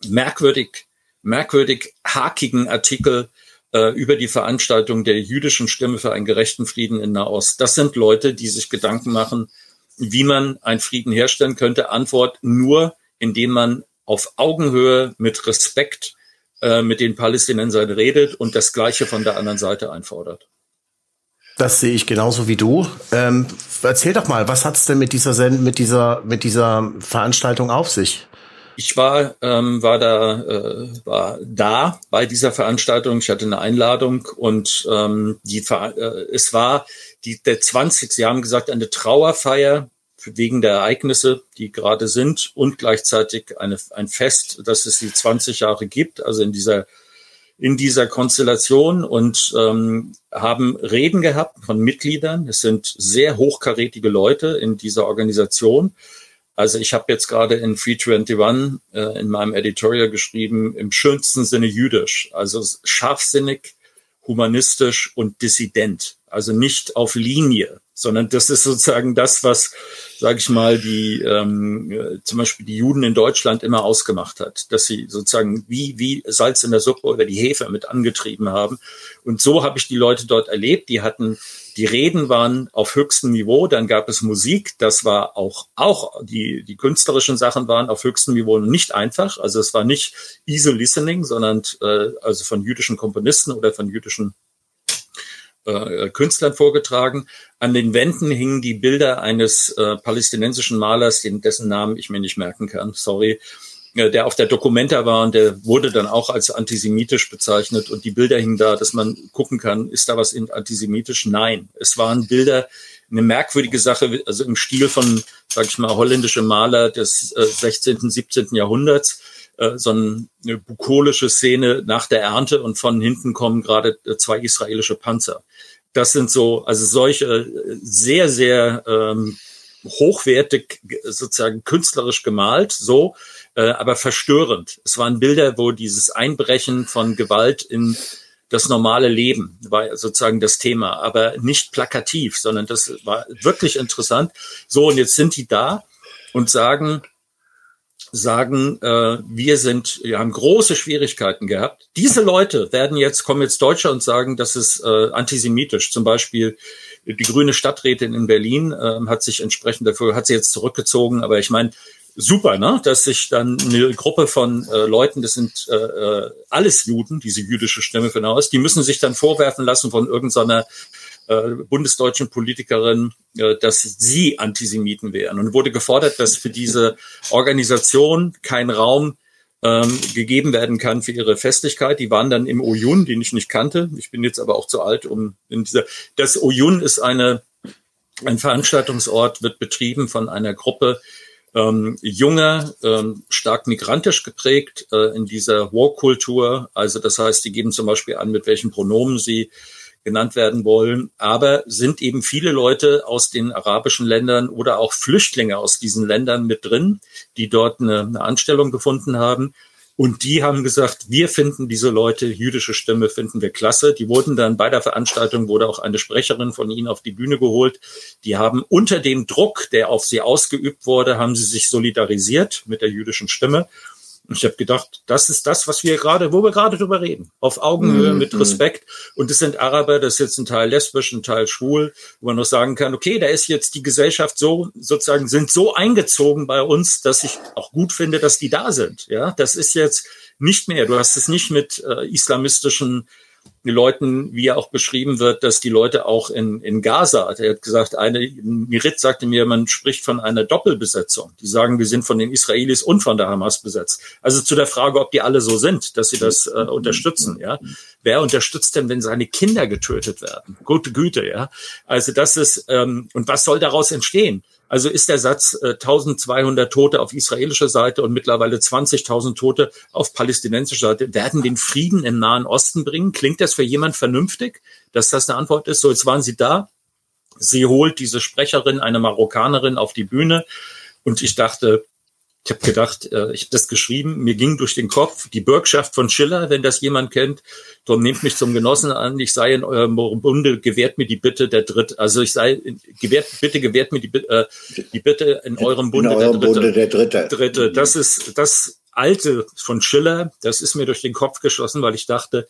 merkwürdig, merkwürdig hakigen Artikel äh, über die Veranstaltung der jüdischen Stimme für einen gerechten Frieden in Nahost. Das sind Leute, die sich Gedanken machen, wie man einen Frieden herstellen könnte. Antwort nur, indem man auf Augenhöhe mit Respekt äh, mit den Palästinensern redet und das Gleiche von der anderen Seite einfordert. Das sehe ich genauso wie du. Ähm, erzähl doch mal, was hat's denn mit dieser mit dieser mit dieser Veranstaltung auf sich? Ich war, ähm, war da, äh, war da bei dieser Veranstaltung. Ich hatte eine Einladung und ähm, die, äh, es war die, der 20. Sie haben gesagt, eine Trauerfeier wegen der Ereignisse, die gerade sind und gleichzeitig eine, ein Fest, dass es die 20 Jahre gibt, also in dieser in dieser Konstellation und ähm, haben Reden gehabt von Mitgliedern. Es sind sehr hochkarätige Leute in dieser Organisation also ich habe jetzt gerade in Free 21 äh, in meinem Editorial geschrieben, im schönsten Sinne jüdisch, also scharfsinnig, humanistisch und dissident. Also nicht auf Linie, sondern das ist sozusagen das, was, sage ich mal, die ähm, äh, zum Beispiel die Juden in Deutschland immer ausgemacht hat, dass sie sozusagen wie wie Salz in der Suppe oder die Hefe mit angetrieben haben. Und so habe ich die Leute dort erlebt. Die hatten die Reden waren auf höchstem Niveau, dann gab es Musik, das war auch, auch die, die künstlerischen Sachen waren auf höchstem Niveau nicht einfach. Also es war nicht easy listening, sondern äh, also von jüdischen Komponisten oder von jüdischen äh, Künstlern vorgetragen. An den Wänden hingen die Bilder eines äh, palästinensischen Malers, dessen Namen ich mir nicht merken kann, sorry, der auf der Dokumenta war und der wurde dann auch als antisemitisch bezeichnet und die Bilder hingen da, dass man gucken kann, ist da was antisemitisch? Nein, es waren Bilder, eine merkwürdige Sache, also im Stil von, sag ich mal, holländische Maler des äh, 16., 17. Jahrhunderts, äh, so eine bukolische Szene nach der Ernte und von hinten kommen gerade äh, zwei israelische Panzer. Das sind so, also solche äh, sehr, sehr ähm, hochwertig sozusagen künstlerisch gemalt, so, äh, aber verstörend. Es waren Bilder, wo dieses Einbrechen von Gewalt in das normale Leben war sozusagen das Thema, aber nicht plakativ, sondern das war wirklich interessant. So, und jetzt sind die da und sagen, sagen, äh, wir sind, wir haben große Schwierigkeiten gehabt. Diese Leute werden jetzt, kommen jetzt Deutsche und sagen, das ist äh, antisemitisch. Zum Beispiel die grüne Stadträtin in Berlin äh, hat sich entsprechend dafür, hat sie jetzt zurückgezogen. Aber ich meine, super, ne? dass sich dann eine Gruppe von äh, Leuten, das sind äh, äh alles Juden, diese jüdische Stimme Nahost, die müssen sich dann vorwerfen lassen von irgendeiner äh, bundesdeutschen Politikerin, äh, dass sie Antisemiten wären. Und wurde gefordert, dass für diese Organisation kein Raum ähm, gegeben werden kann für ihre Festlichkeit. Die waren dann im Oyun, den ich nicht kannte. Ich bin jetzt aber auch zu alt, um in dieser. Das Oyun ist eine ein Veranstaltungsort, wird betrieben von einer Gruppe ähm, junger, ähm, stark migrantisch geprägt äh, in dieser War-Kultur. Also das heißt, die geben zum Beispiel an, mit welchen Pronomen sie genannt werden wollen, aber sind eben viele Leute aus den arabischen Ländern oder auch Flüchtlinge aus diesen Ländern mit drin, die dort eine, eine Anstellung gefunden haben. Und die haben gesagt, wir finden diese Leute, jüdische Stimme finden wir klasse. Die wurden dann bei der Veranstaltung, wurde auch eine Sprecherin von ihnen auf die Bühne geholt. Die haben unter dem Druck, der auf sie ausgeübt wurde, haben sie sich solidarisiert mit der jüdischen Stimme Und ich habe gedacht, das ist das, was wir gerade, wo wir gerade drüber reden. Auf Augenhöhe, mhm. mit Respekt. Und es sind Araber, das ist jetzt ein Teil lesbisch, ein Teil schwul, wo man noch sagen kann, okay, da ist jetzt die Gesellschaft so, sozusagen, sind so eingezogen bei uns, dass ich auch gut finde, dass die da sind. Ja, das ist jetzt nicht mehr. Du hast es nicht mit äh, islamistischen Leuten, wie er auch beschrieben wird, dass die Leute auch in, in Gaza, er hat gesagt, eine, Mirit sagte mir, man spricht von einer Doppelbesetzung. Die sagen, wir sind von den Israelis und von der Hamas besetzt. Also zu der Frage, ob die alle so sind, dass sie das äh, unterstützen, ja. Wer unterstützt denn, wenn seine Kinder getötet werden? Gute Güte, ja. Also das ist, ähm, und was soll daraus entstehen? Also ist der Satz äh, 1200 Tote auf israelischer Seite und mittlerweile 20.000 Tote auf palästinensischer Seite werden den Frieden im Nahen Osten bringen? Klingt das für jemand vernünftig, dass das eine Antwort ist? So, jetzt waren Sie da. Sie holt diese Sprecherin, eine Marokkanerin, auf die Bühne. Und ich dachte, ich habe gedacht, äh, ich habe das geschrieben, mir ging durch den Kopf die Bürgschaft von Schiller, wenn das jemand kennt, darum nehmt mich zum Genossen an, ich sei in eurem Bunde, gewährt mir die Bitte der Dritte, also ich sei, gewährt, bitte gewährt mir die, äh, die Bitte in eurem Bunde, in eurem der, Dritte, Bunde der Dritte. Dritte. Das ist das Alte von Schiller, das ist mir durch den Kopf geschossen, weil ich dachte,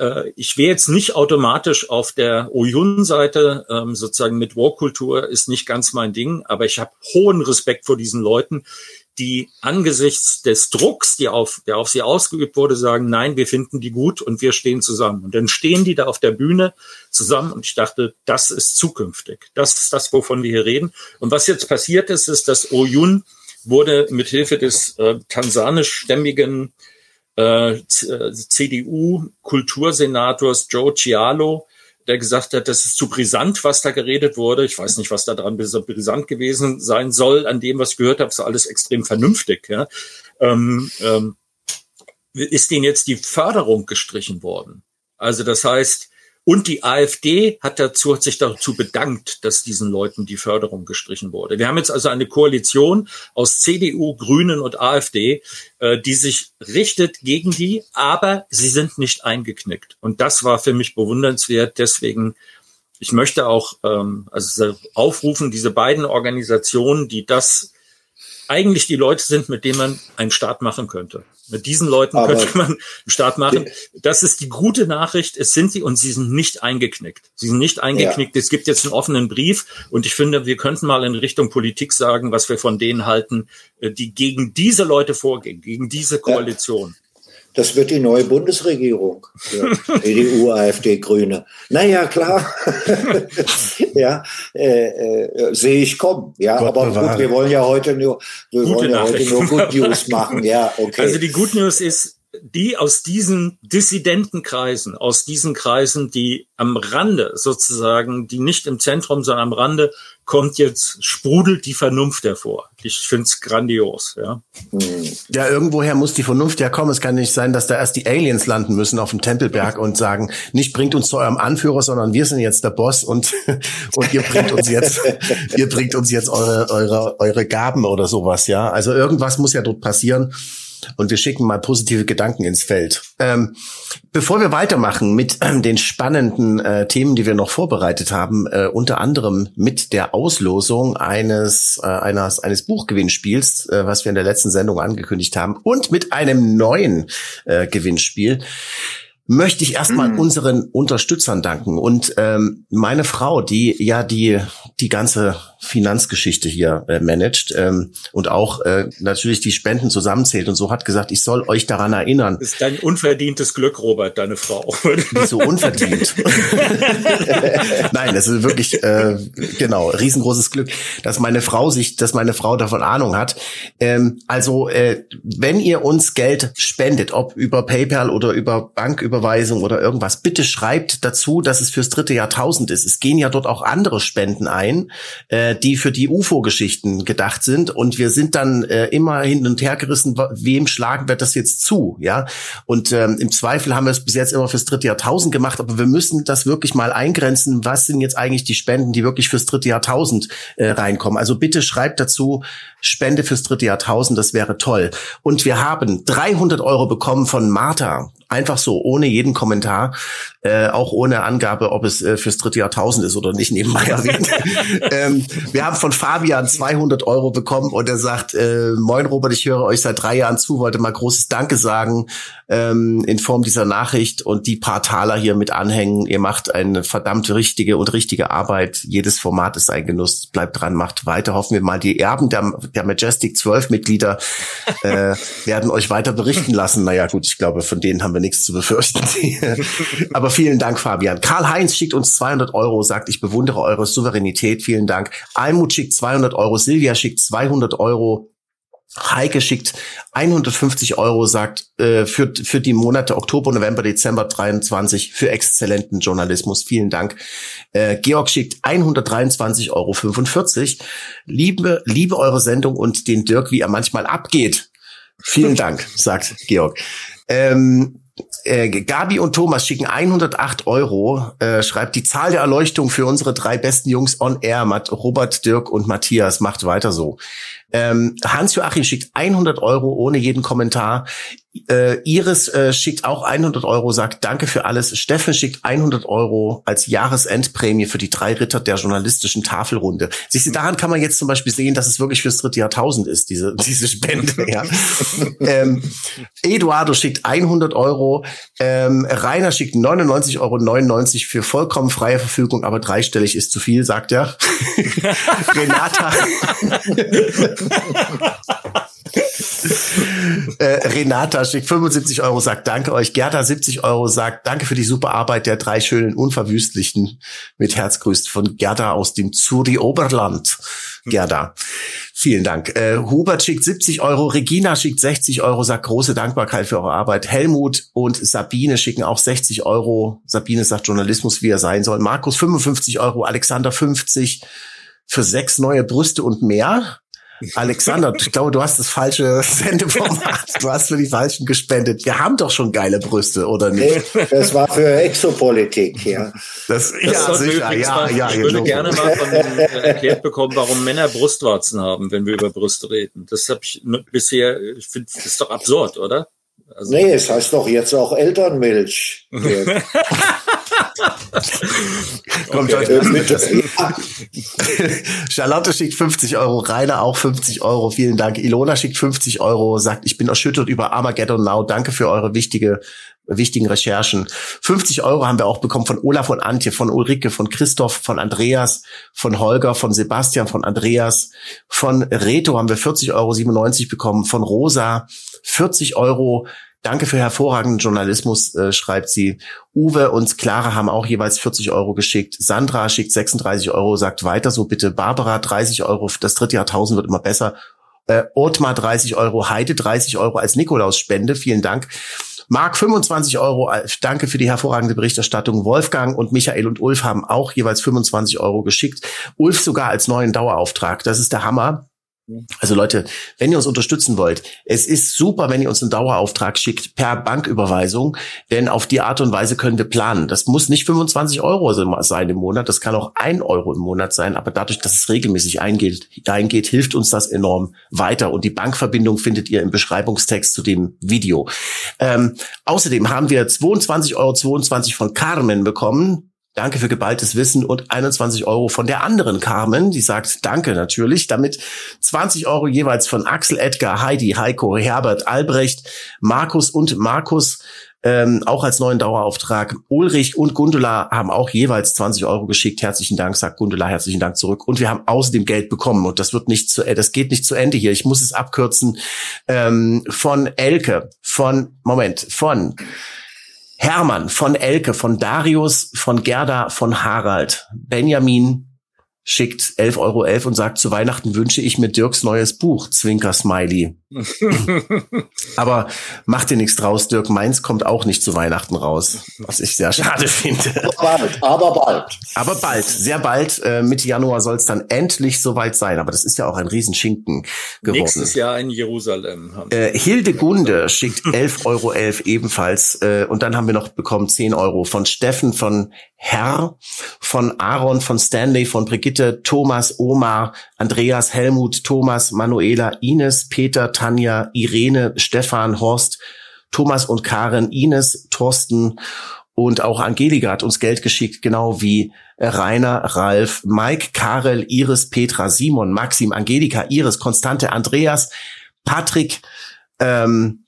äh, ich wäre jetzt nicht automatisch auf der Oyun-Seite, ähm, sozusagen mit War-Kultur ist nicht ganz mein Ding, aber ich habe hohen Respekt vor diesen Leuten, die angesichts des Drucks, die auf, der auf sie ausgeübt wurde, sagen, nein, wir finden die gut und wir stehen zusammen. Und dann stehen die da auf der Bühne zusammen und ich dachte, das ist zukünftig. Das ist das, wovon wir hier reden. Und was jetzt passiert ist, ist, dass Oyun wurde mit Hilfe des äh, tansanischstämmigen äh, CDU-Kultursenators Joe Cialo der gesagt hat, das ist zu brisant, was da geredet wurde. Ich weiß nicht, was da dran brisant gewesen sein soll. An dem, was ich gehört habe, ist alles extrem vernünftig. Ja. Ähm, ähm, ist denen jetzt die Förderung gestrichen worden? Also das heißt, und die AfD hat dazu, hat sich dazu bedankt, dass diesen Leuten die Förderung gestrichen wurde. Wir haben jetzt also eine Koalition aus CDU, Grünen und AfD, äh, die sich richtet gegen die, aber sie sind nicht eingeknickt. Und das war für mich bewundernswert. Deswegen, ich möchte auch ähm, also aufrufen, diese beiden Organisationen, die das eigentlich die Leute sind, mit denen man einen Staat machen könnte. Mit diesen Leuten Aber könnte man einen Staat machen. Das ist die gute Nachricht. Es sind sie und sie sind nicht eingeknickt. Sie sind nicht eingeknickt. Ja. Es gibt jetzt einen offenen Brief und ich finde, wir könnten mal in Richtung Politik sagen, was wir von denen halten, äh, die gegen diese Leute vorgehen, gegen diese Koalition. Ja. Das wird die neue Bundesregierung. Ja, CDU, <laughs> AfD, Grüne. Naja, klar. <laughs> ja, äh, äh, sehe ich kommen. Ja, Gott aber bewahre. gut, wir wollen ja heute nur, wir Gute wollen ja heute nur Good News machen. Ja, okay. Also die Good News ist, die aus diesen Dissidentenkreisen, aus diesen Kreisen, die am Rande sozusagen, die nicht im Zentrum, sondern am Rande, kommt jetzt, sprudelt die Vernunft hervor. Ich finde es grandios, ja. Ja, irgendwoher muss die Vernunft ja kommen. Es kann nicht sein, dass da erst die Aliens landen müssen auf dem Tempelberg und sagen, nicht bringt uns zu eurem Anführer, sondern wir sind jetzt der Boss und, <laughs> und ihr bringt uns jetzt, <laughs> ihr bringt uns jetzt eure, eure, eure Gaben oder sowas, ja. Also irgendwas muss ja dort passieren und wir schicken mal positive Gedanken ins Feld. Ähm, bevor wir weitermachen mit ähm, den spannenden äh, Themen, die wir noch vorbereitet haben, äh, unter anderem mit der Auslosung eines äh, eines eines Buchgewinnspiels, äh, was wir in der letzten Sendung angekündigt haben, und mit einem neuen äh, Gewinnspiel möchte ich erstmal mhm. unseren Unterstützern danken und ähm, meine Frau, die ja die die ganze Finanzgeschichte hier äh, managt ähm, und auch äh, natürlich die Spenden zusammenzählt und so hat gesagt, ich soll euch daran erinnern. Das ist dein unverdientes Glück, Robert, deine Frau. <laughs> Wieso unverdient? <laughs> Nein, das ist wirklich äh, genau riesengroßes Glück, dass meine Frau sich, dass meine Frau davon Ahnung hat. Ähm, also äh, wenn ihr uns Geld spendet, ob über PayPal oder über Banküberweisung oder irgendwas, bitte schreibt dazu, dass es fürs dritte Jahrtausend ist. Es gehen ja dort auch andere Spenden ein. Äh, äh, die für die UFO-Geschichten gedacht sind. Und wir sind dann äh, immer hin und her gerissen, wem schlagen wir das jetzt zu, ja? Und ähm, im Zweifel haben wir es bis jetzt immer fürs dritte Jahrtausend gemacht, aber wir müssen das wirklich mal eingrenzen. Was sind jetzt eigentlich die Spenden, die wirklich fürs dritte Jahrtausend äh, reinkommen? Also bitte schreibt dazu Spende fürs dritte Jahrtausend, das wäre toll. Und wir haben 300 Euro bekommen von Martha. Einfach so, ohne jeden Kommentar, äh, auch ohne Angabe, ob es äh, fürs dritte Jahrtausend ist oder nicht, nebenbei erwähnt. <laughs> ähm, Wir haben von Fabian 200 Euro bekommen und er sagt, äh, moin Robert, ich höre euch seit drei Jahren zu, wollte mal großes Danke sagen ähm, in Form dieser Nachricht und die paar Taler hier mit anhängen. Ihr macht eine verdammt richtige und richtige Arbeit. Jedes Format ist ein Genuss. Bleibt dran, macht weiter. Hoffen wir mal, die Erben der, der Majestic 12 Mitglieder <laughs> äh, werden euch weiter berichten lassen. Naja, gut, ich glaube, von denen haben wir nichts zu befürchten. <laughs> Aber vielen Dank, Fabian. Karl-Heinz schickt uns 200 Euro, sagt, ich bewundere eure Souveränität. Vielen Dank. Almut schickt 200 Euro. Silvia schickt 200 Euro. Heike schickt 150 Euro, sagt äh, für, für die Monate Oktober, November, Dezember 23 für exzellenten Journalismus. Vielen Dank. Äh, Georg schickt 123,45 Euro. Liebe, liebe eure Sendung und den Dirk, wie er manchmal abgeht. Vielen <laughs> Dank, sagt Georg. Ähm, äh, Gabi und Thomas schicken 108 Euro, äh, schreibt die Zahl der Erleuchtung für unsere drei besten Jungs on air, Robert, Dirk und Matthias, macht weiter so. Ähm, Hans-Joachim schickt 100 Euro ohne jeden Kommentar. Äh, Iris äh, schickt auch 100 Euro, sagt Danke für alles. Steffen schickt 100 Euro als Jahresendprämie für die drei Ritter der journalistischen Tafelrunde. Siehst du, daran kann man jetzt zum Beispiel sehen, dass es wirklich fürs dritte Jahrtausend ist, diese, <laughs> diese Spende. ja. ähm, Eduardo schickt 100 Euro. Ähm, Rainer schickt 99,99 Euro für vollkommen freie Verfügung, aber dreistellig ist zu viel, sagt er. <laughs> Renata. Äh, Renata schickt 75 Euro, sagt Danke euch. Gerda 70 Euro sagt Danke für die super Arbeit der drei schönen Unverwüstlichen. Mit Herz grüßt von Gerda aus dem Zuri Oberland. Gerda. Vielen Dank. Äh, Hubert schickt 70 Euro, Regina schickt 60 Euro, sagt große Dankbarkeit für eure Arbeit. Helmut und Sabine schicken auch 60 Euro. Sabine sagt Journalismus, wie er sein soll. Markus 55 Euro, Alexander 50 für sechs neue Brüste und mehr. Alexander, ich glaube, du hast das falsche Sendeformat. <laughs> Du hast für die Falschen gespendet. Wir haben doch schon geile Brüste, oder nicht? <laughs> Das war für Exopolitik, ja. Das, das ja, sicher, ja, ja. Ich würde gerne mal von äh, erklärt bekommen, warum Männer Brustwarzen haben, wenn wir über Brüste reden. Das habe ich bisher, ich finde, das ist doch absurd, oder? Also, nee, es heißt doch jetzt auch Elternmilch. <laughs> <laughs> Kommt okay. mit. <laughs> Charlotte schickt 50 Euro, Rainer auch 50 Euro, vielen Dank. Ilona schickt 50 Euro, sagt, ich bin erschüttert über Armageddon Now, danke für eure wichtige wichtigen Recherchen. 50 Euro haben wir auch bekommen von Olaf und Antje, von Ulrike, von Christoph, von Andreas, von Holger, von Sebastian, von Andreas, von Reto haben wir 40,97 Euro bekommen, von Rosa 40 Euro, Danke für hervorragenden Journalismus, äh, schreibt sie. Uwe und Clara haben auch jeweils 40 Euro geschickt. Sandra schickt 36 Euro, sagt weiter so bitte. Barbara 30 Euro, das dritte Jahrtausend wird immer besser. Äh, Ottmar 30 Euro, Heide 30 Euro als Nikolaus-Spende, vielen Dank. Marc 25 Euro, äh, danke für die hervorragende Berichterstattung. Wolfgang und Michael und Ulf haben auch jeweils 25 Euro geschickt. Ulf sogar als neuen Dauerauftrag. Das ist der Hammer. Also Leute, wenn ihr uns unterstützen wollt, es ist super, wenn ihr uns einen Dauerauftrag schickt per Banküberweisung, denn auf die Art und Weise können wir planen. Das muss nicht 25 Euro sein im Monat, das kann auch ein Euro im Monat sein, aber dadurch, dass es regelmäßig eingeht, eingeht hilft uns das enorm weiter. Und die Bankverbindung findet ihr im Beschreibungstext zu dem Video. Ähm, außerdem haben wir 22,22 Euro 22 von Carmen bekommen. Danke für geballtes Wissen und 21 Euro von der anderen Carmen, die sagt Danke natürlich. Damit 20 Euro jeweils von Axel, Edgar, Heidi, Heiko, Herbert, Albrecht, Markus und Markus. Ähm, auch als neuen Dauerauftrag. Ulrich und Gundula haben auch jeweils 20 Euro geschickt. Herzlichen Dank, sagt Gundula, herzlichen Dank zurück. Und wir haben außerdem Geld bekommen und das wird nicht zu, äh, das geht nicht zu Ende hier. Ich muss es abkürzen. Ähm, von Elke, von, Moment, von Hermann, von Elke, von Darius, von Gerda, von Harald, Benjamin, schickt 11,11 Euro .11 und sagt, zu Weihnachten wünsche ich mir Dirks neues Buch, Zwinker Smiley. Aber mach dir nichts draus, Dirk. Meins kommt auch nicht zu Weihnachten raus, was ich sehr schade finde. Aber bald, aber bald. Aber bald, sehr bald. Äh, Mitte Januar soll es dann endlich soweit sein. Aber das ist ja auch ein Riesenschinken geworden. Nächstes Jahr in Jerusalem. Äh, Hilde Gunde schickt 11,11 Euro .11 ebenfalls. Äh, und dann haben wir noch bekommen 10 Euro von Steffen, von Herr, von Aaron, von Stanley, von Brigitte, Thomas, Omar, Andreas, Helmut, Thomas, Manuela, Ines, Peter, Tanja, Irene, Stefan, Horst, Thomas und Karen, Ines, Thorsten und auch Angelika hat uns Geld geschickt, genau wie Rainer, Ralf, Mike, Karel, Iris, Petra, Simon, Maxim, Angelika, Iris, Konstante, Andreas, Patrick, ähm,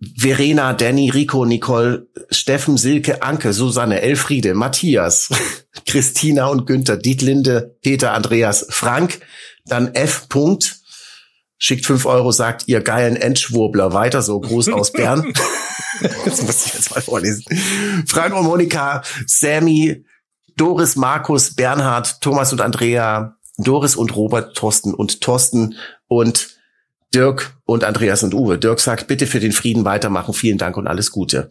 Verena, Danny, Rico, Nicole, Steffen, Silke, Anke, Susanne, Elfriede, Matthias, <laughs> Christina und Günther, Dietlinde, Peter, Andreas, Frank, dann F. Punkt, schickt fünf Euro, sagt ihr geilen Endschwurbler weiter, so Gruß aus Bern. <laughs> das muss ich jetzt mal vorlesen. Frank und Monika, Sammy, Doris, Markus, Bernhard, Thomas und Andrea, Doris und Robert, Thorsten und Thorsten und Dirk und Andreas und Uwe. Dirk sagt, bitte für den Frieden weitermachen. Vielen Dank und alles Gute.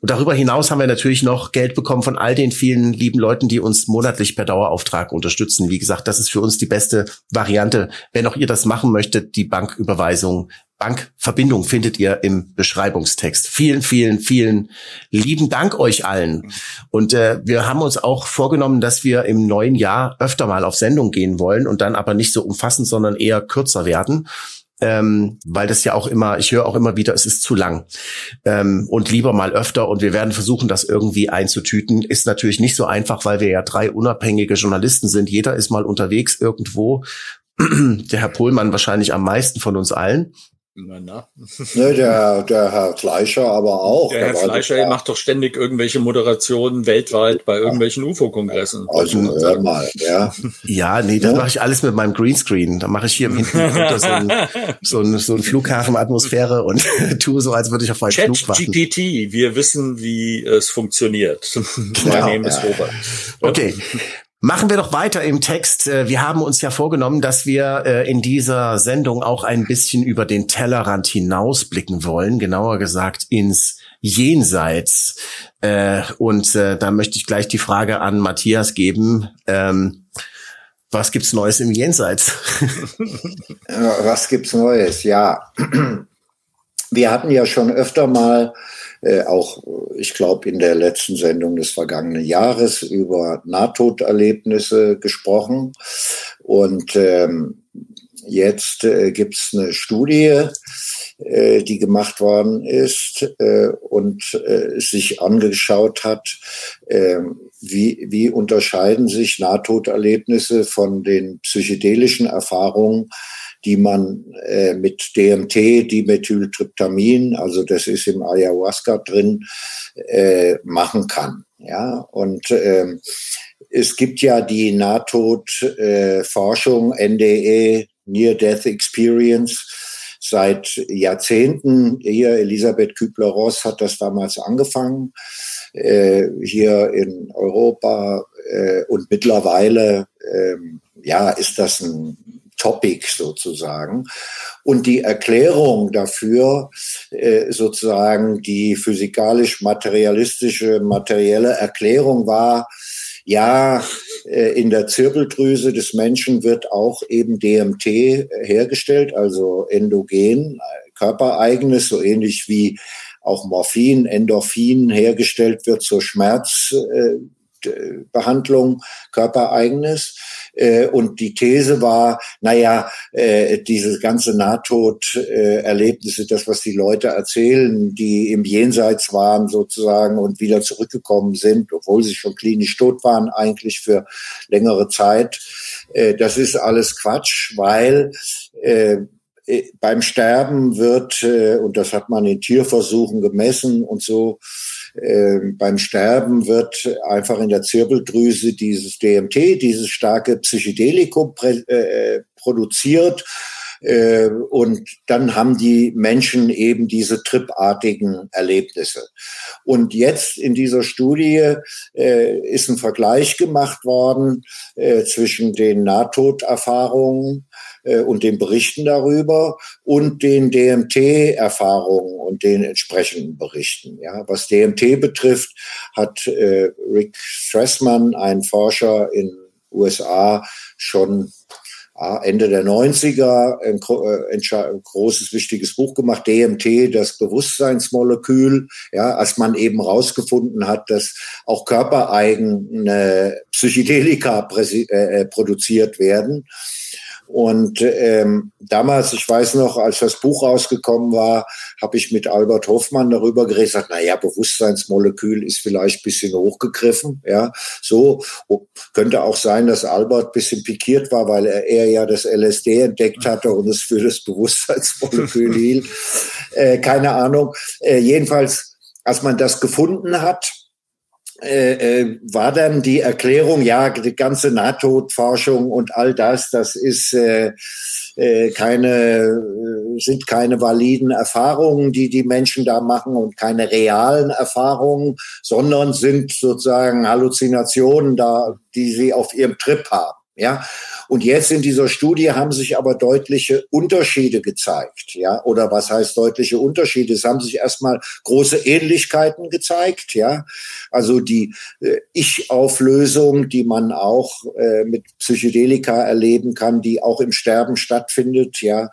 Und darüber hinaus haben wir natürlich noch Geld bekommen von all den vielen lieben Leuten, die uns monatlich per Dauerauftrag unterstützen. Wie gesagt, das ist für uns die beste Variante. Wenn auch ihr das machen möchtet, die Banküberweisung, Bankverbindung findet ihr im Beschreibungstext. Vielen, vielen, vielen lieben Dank euch allen. Und äh, wir haben uns auch vorgenommen, dass wir im neuen Jahr öfter mal auf Sendung gehen wollen und dann aber nicht so umfassend, sondern eher kürzer werden ähm, weil das ja auch immer, ich höre auch immer wieder, es ist zu lang ähm, und lieber mal öfter und wir werden versuchen, das irgendwie einzutüten. Ist natürlich nicht so einfach, weil wir ja drei unabhängige Journalisten sind. Jeder ist mal unterwegs irgendwo. <clears throat> Der Herr Pohlmann wahrscheinlich am meisten von uns allen. Na, na. ne, <laughs> der, der Herr Fleischer aber auch. Der, Herr Fleischer der, macht doch ständig irgendwelche Moderationen weltweit bei irgendwelchen UFO-Kongressen. Also hör mal, ja. Ja, nee, das ja? mache ich alles mit meinem Greenscreen. Da mache ich hier im Hintergrund so ein, <laughs> so ein, so ein Flughafenatmosphäre und <laughs> tue so, als würde ich auf einen Chat Flug warten. GPT, wir wissen, wie es funktioniert. Genau. mein Name ist Robert. Okay, Machen wir doch weiter im Text. Äh, wir haben uns ja vorgenommen, dass wir äh, in dieser Sendung auch ein bisschen über den Tellerrand hinausblicken wollen, genauer gesagt ins Jenseits. Äh, und da möchte ich gleich die Frage an Matthias geben. Ähm, was gibt's Neues im Jenseits? <laughs> was gibt's Neues? Ja, wir hatten ja schon öfter mal äh, auch, ich glaube, in der letzten Sendung des vergangenen Jahres über Nahtoderlebnisse gesprochen. Und ähm, jetzt äh, gibt es eine Studie, äh, die gemacht worden ist äh, und äh, sich angeschaut hat, äh, wie, wie unterscheiden sich Nahtoderlebnisse von den psychedelischen Erfahrungen die man äh, mit DMT, Dimethyltryptamin, also das ist im Ayahuasca drin, äh, machen kann. Ja, und ähm, es gibt ja die Nahtodforschung, äh, NDE, Near Death Experience, seit Jahrzehnten. Hier Elisabeth Kübler-Ross hat das damals angefangen, äh, hier in Europa. Äh, und mittlerweile äh, ja, ist das ein Topic sozusagen. Und die Erklärung dafür, äh, sozusagen die physikalisch-materialistische, materielle Erklärung war, ja, äh, in der Zirbeldrüse des Menschen wird auch eben DMT hergestellt, also endogen, körpereigenes, so ähnlich wie auch Morphin, Endorphin hergestellt wird zur Schmerzbehandlung, körpereigenes. Äh, und die These war, naja, äh, diese ganze Nahtoderlebnisse, das, was die Leute erzählen, die im Jenseits waren sozusagen und wieder zurückgekommen sind, obwohl sie schon klinisch tot waren, eigentlich für längere Zeit, äh, das ist alles Quatsch, weil beim Sterben wird, und das hat man in Tierversuchen gemessen und so, ähm, beim Sterben wird einfach in der Zirbeldrüse dieses DMT, dieses starke Psychedelikum äh, produziert. Äh, und dann haben die Menschen eben diese tripartigen Erlebnisse. Und jetzt in dieser Studie äh, ist ein Vergleich gemacht worden äh, zwischen den Nahtoderfahrungen äh, und den Berichten darüber und den DMT-Erfahrungen und den entsprechenden Berichten. Ja, was DMT betrifft, hat äh, Rick Stressman, ein Forscher in USA, schon Ende der 90er ein, äh, ein, großes, wichtiges Buch gemacht, DMT, das Bewusstseinsmolekül, ja, als man eben rausgefunden hat, dass auch körpereigene Psychedelika äh, produziert werden. Und ähm, damals, ich weiß noch, als das Buch rausgekommen war, habe ich mit Albert Hoffmann darüber geredet, gesagt, na ja, Bewusstseinsmolekül ist vielleicht ein bisschen hochgegriffen, ja, so könnte auch sein, dass Albert ein bisschen pikiert war, weil er, er ja das LSD entdeckt hatte und es für das Bewusstseinsmolekül <laughs> hielt. Äh, keine Ahnung. Äh, jedenfalls, als man das gefunden hat, äh, äh, war dann die Erklärung, ja, die ganze Nahtodforschung und all das, das ist äh, äh, keine, äh, sind keine validen Erfahrungen, die die Menschen da machen und keine realen Erfahrungen, sondern sind sozusagen Halluzinationen da, die sie auf ihrem Trip haben. Ja, und jetzt in dieser Studie haben sich aber deutliche Unterschiede gezeigt. Ja, oder was heißt deutliche Unterschiede? Es haben sich erstmal große Ähnlichkeiten gezeigt. Ja, also die äh, Ich-Auflösung, die man auch äh, mit Psychedelika erleben kann, die auch im Sterben stattfindet. Ja,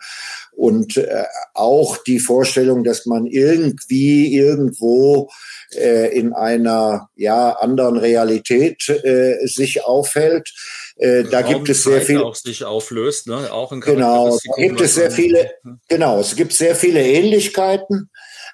und äh, auch die Vorstellung, dass man irgendwie irgendwo äh, in einer ja anderen Realität äh, sich aufhält äh, da gibt es sehr viel auch sich auflöst, ne? Auch in genau, da gibt es sehr viele. Genau, es gibt sehr viele Ähnlichkeiten,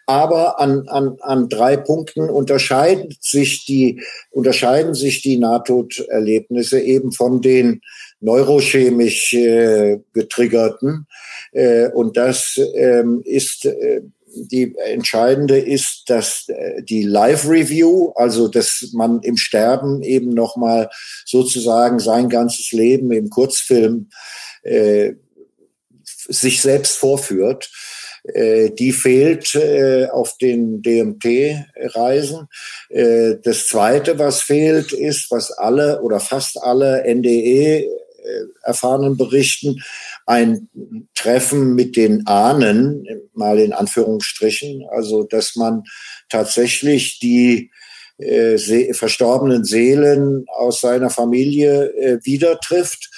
aber an, an, an drei Punkten unterscheiden sich die unterscheiden sich die Nahtoderlebnisse eben von den neurochemisch äh, getriggerten. Äh, und das ähm, ist äh, die entscheidende ist, dass äh, die Live-Review, also dass man im Sterben eben nochmal sozusagen sein ganzes Leben im Kurzfilm äh, sich selbst vorführt, äh, die fehlt äh, auf den DMT-Reisen. Äh, das Zweite, was fehlt, ist, was alle oder fast alle NDE erfahrenen berichten, ein Treffen mit den Ahnen, mal in Anführungsstrichen, also dass man tatsächlich die äh, se verstorbenen Seelen aus seiner Familie äh, wieder trifft.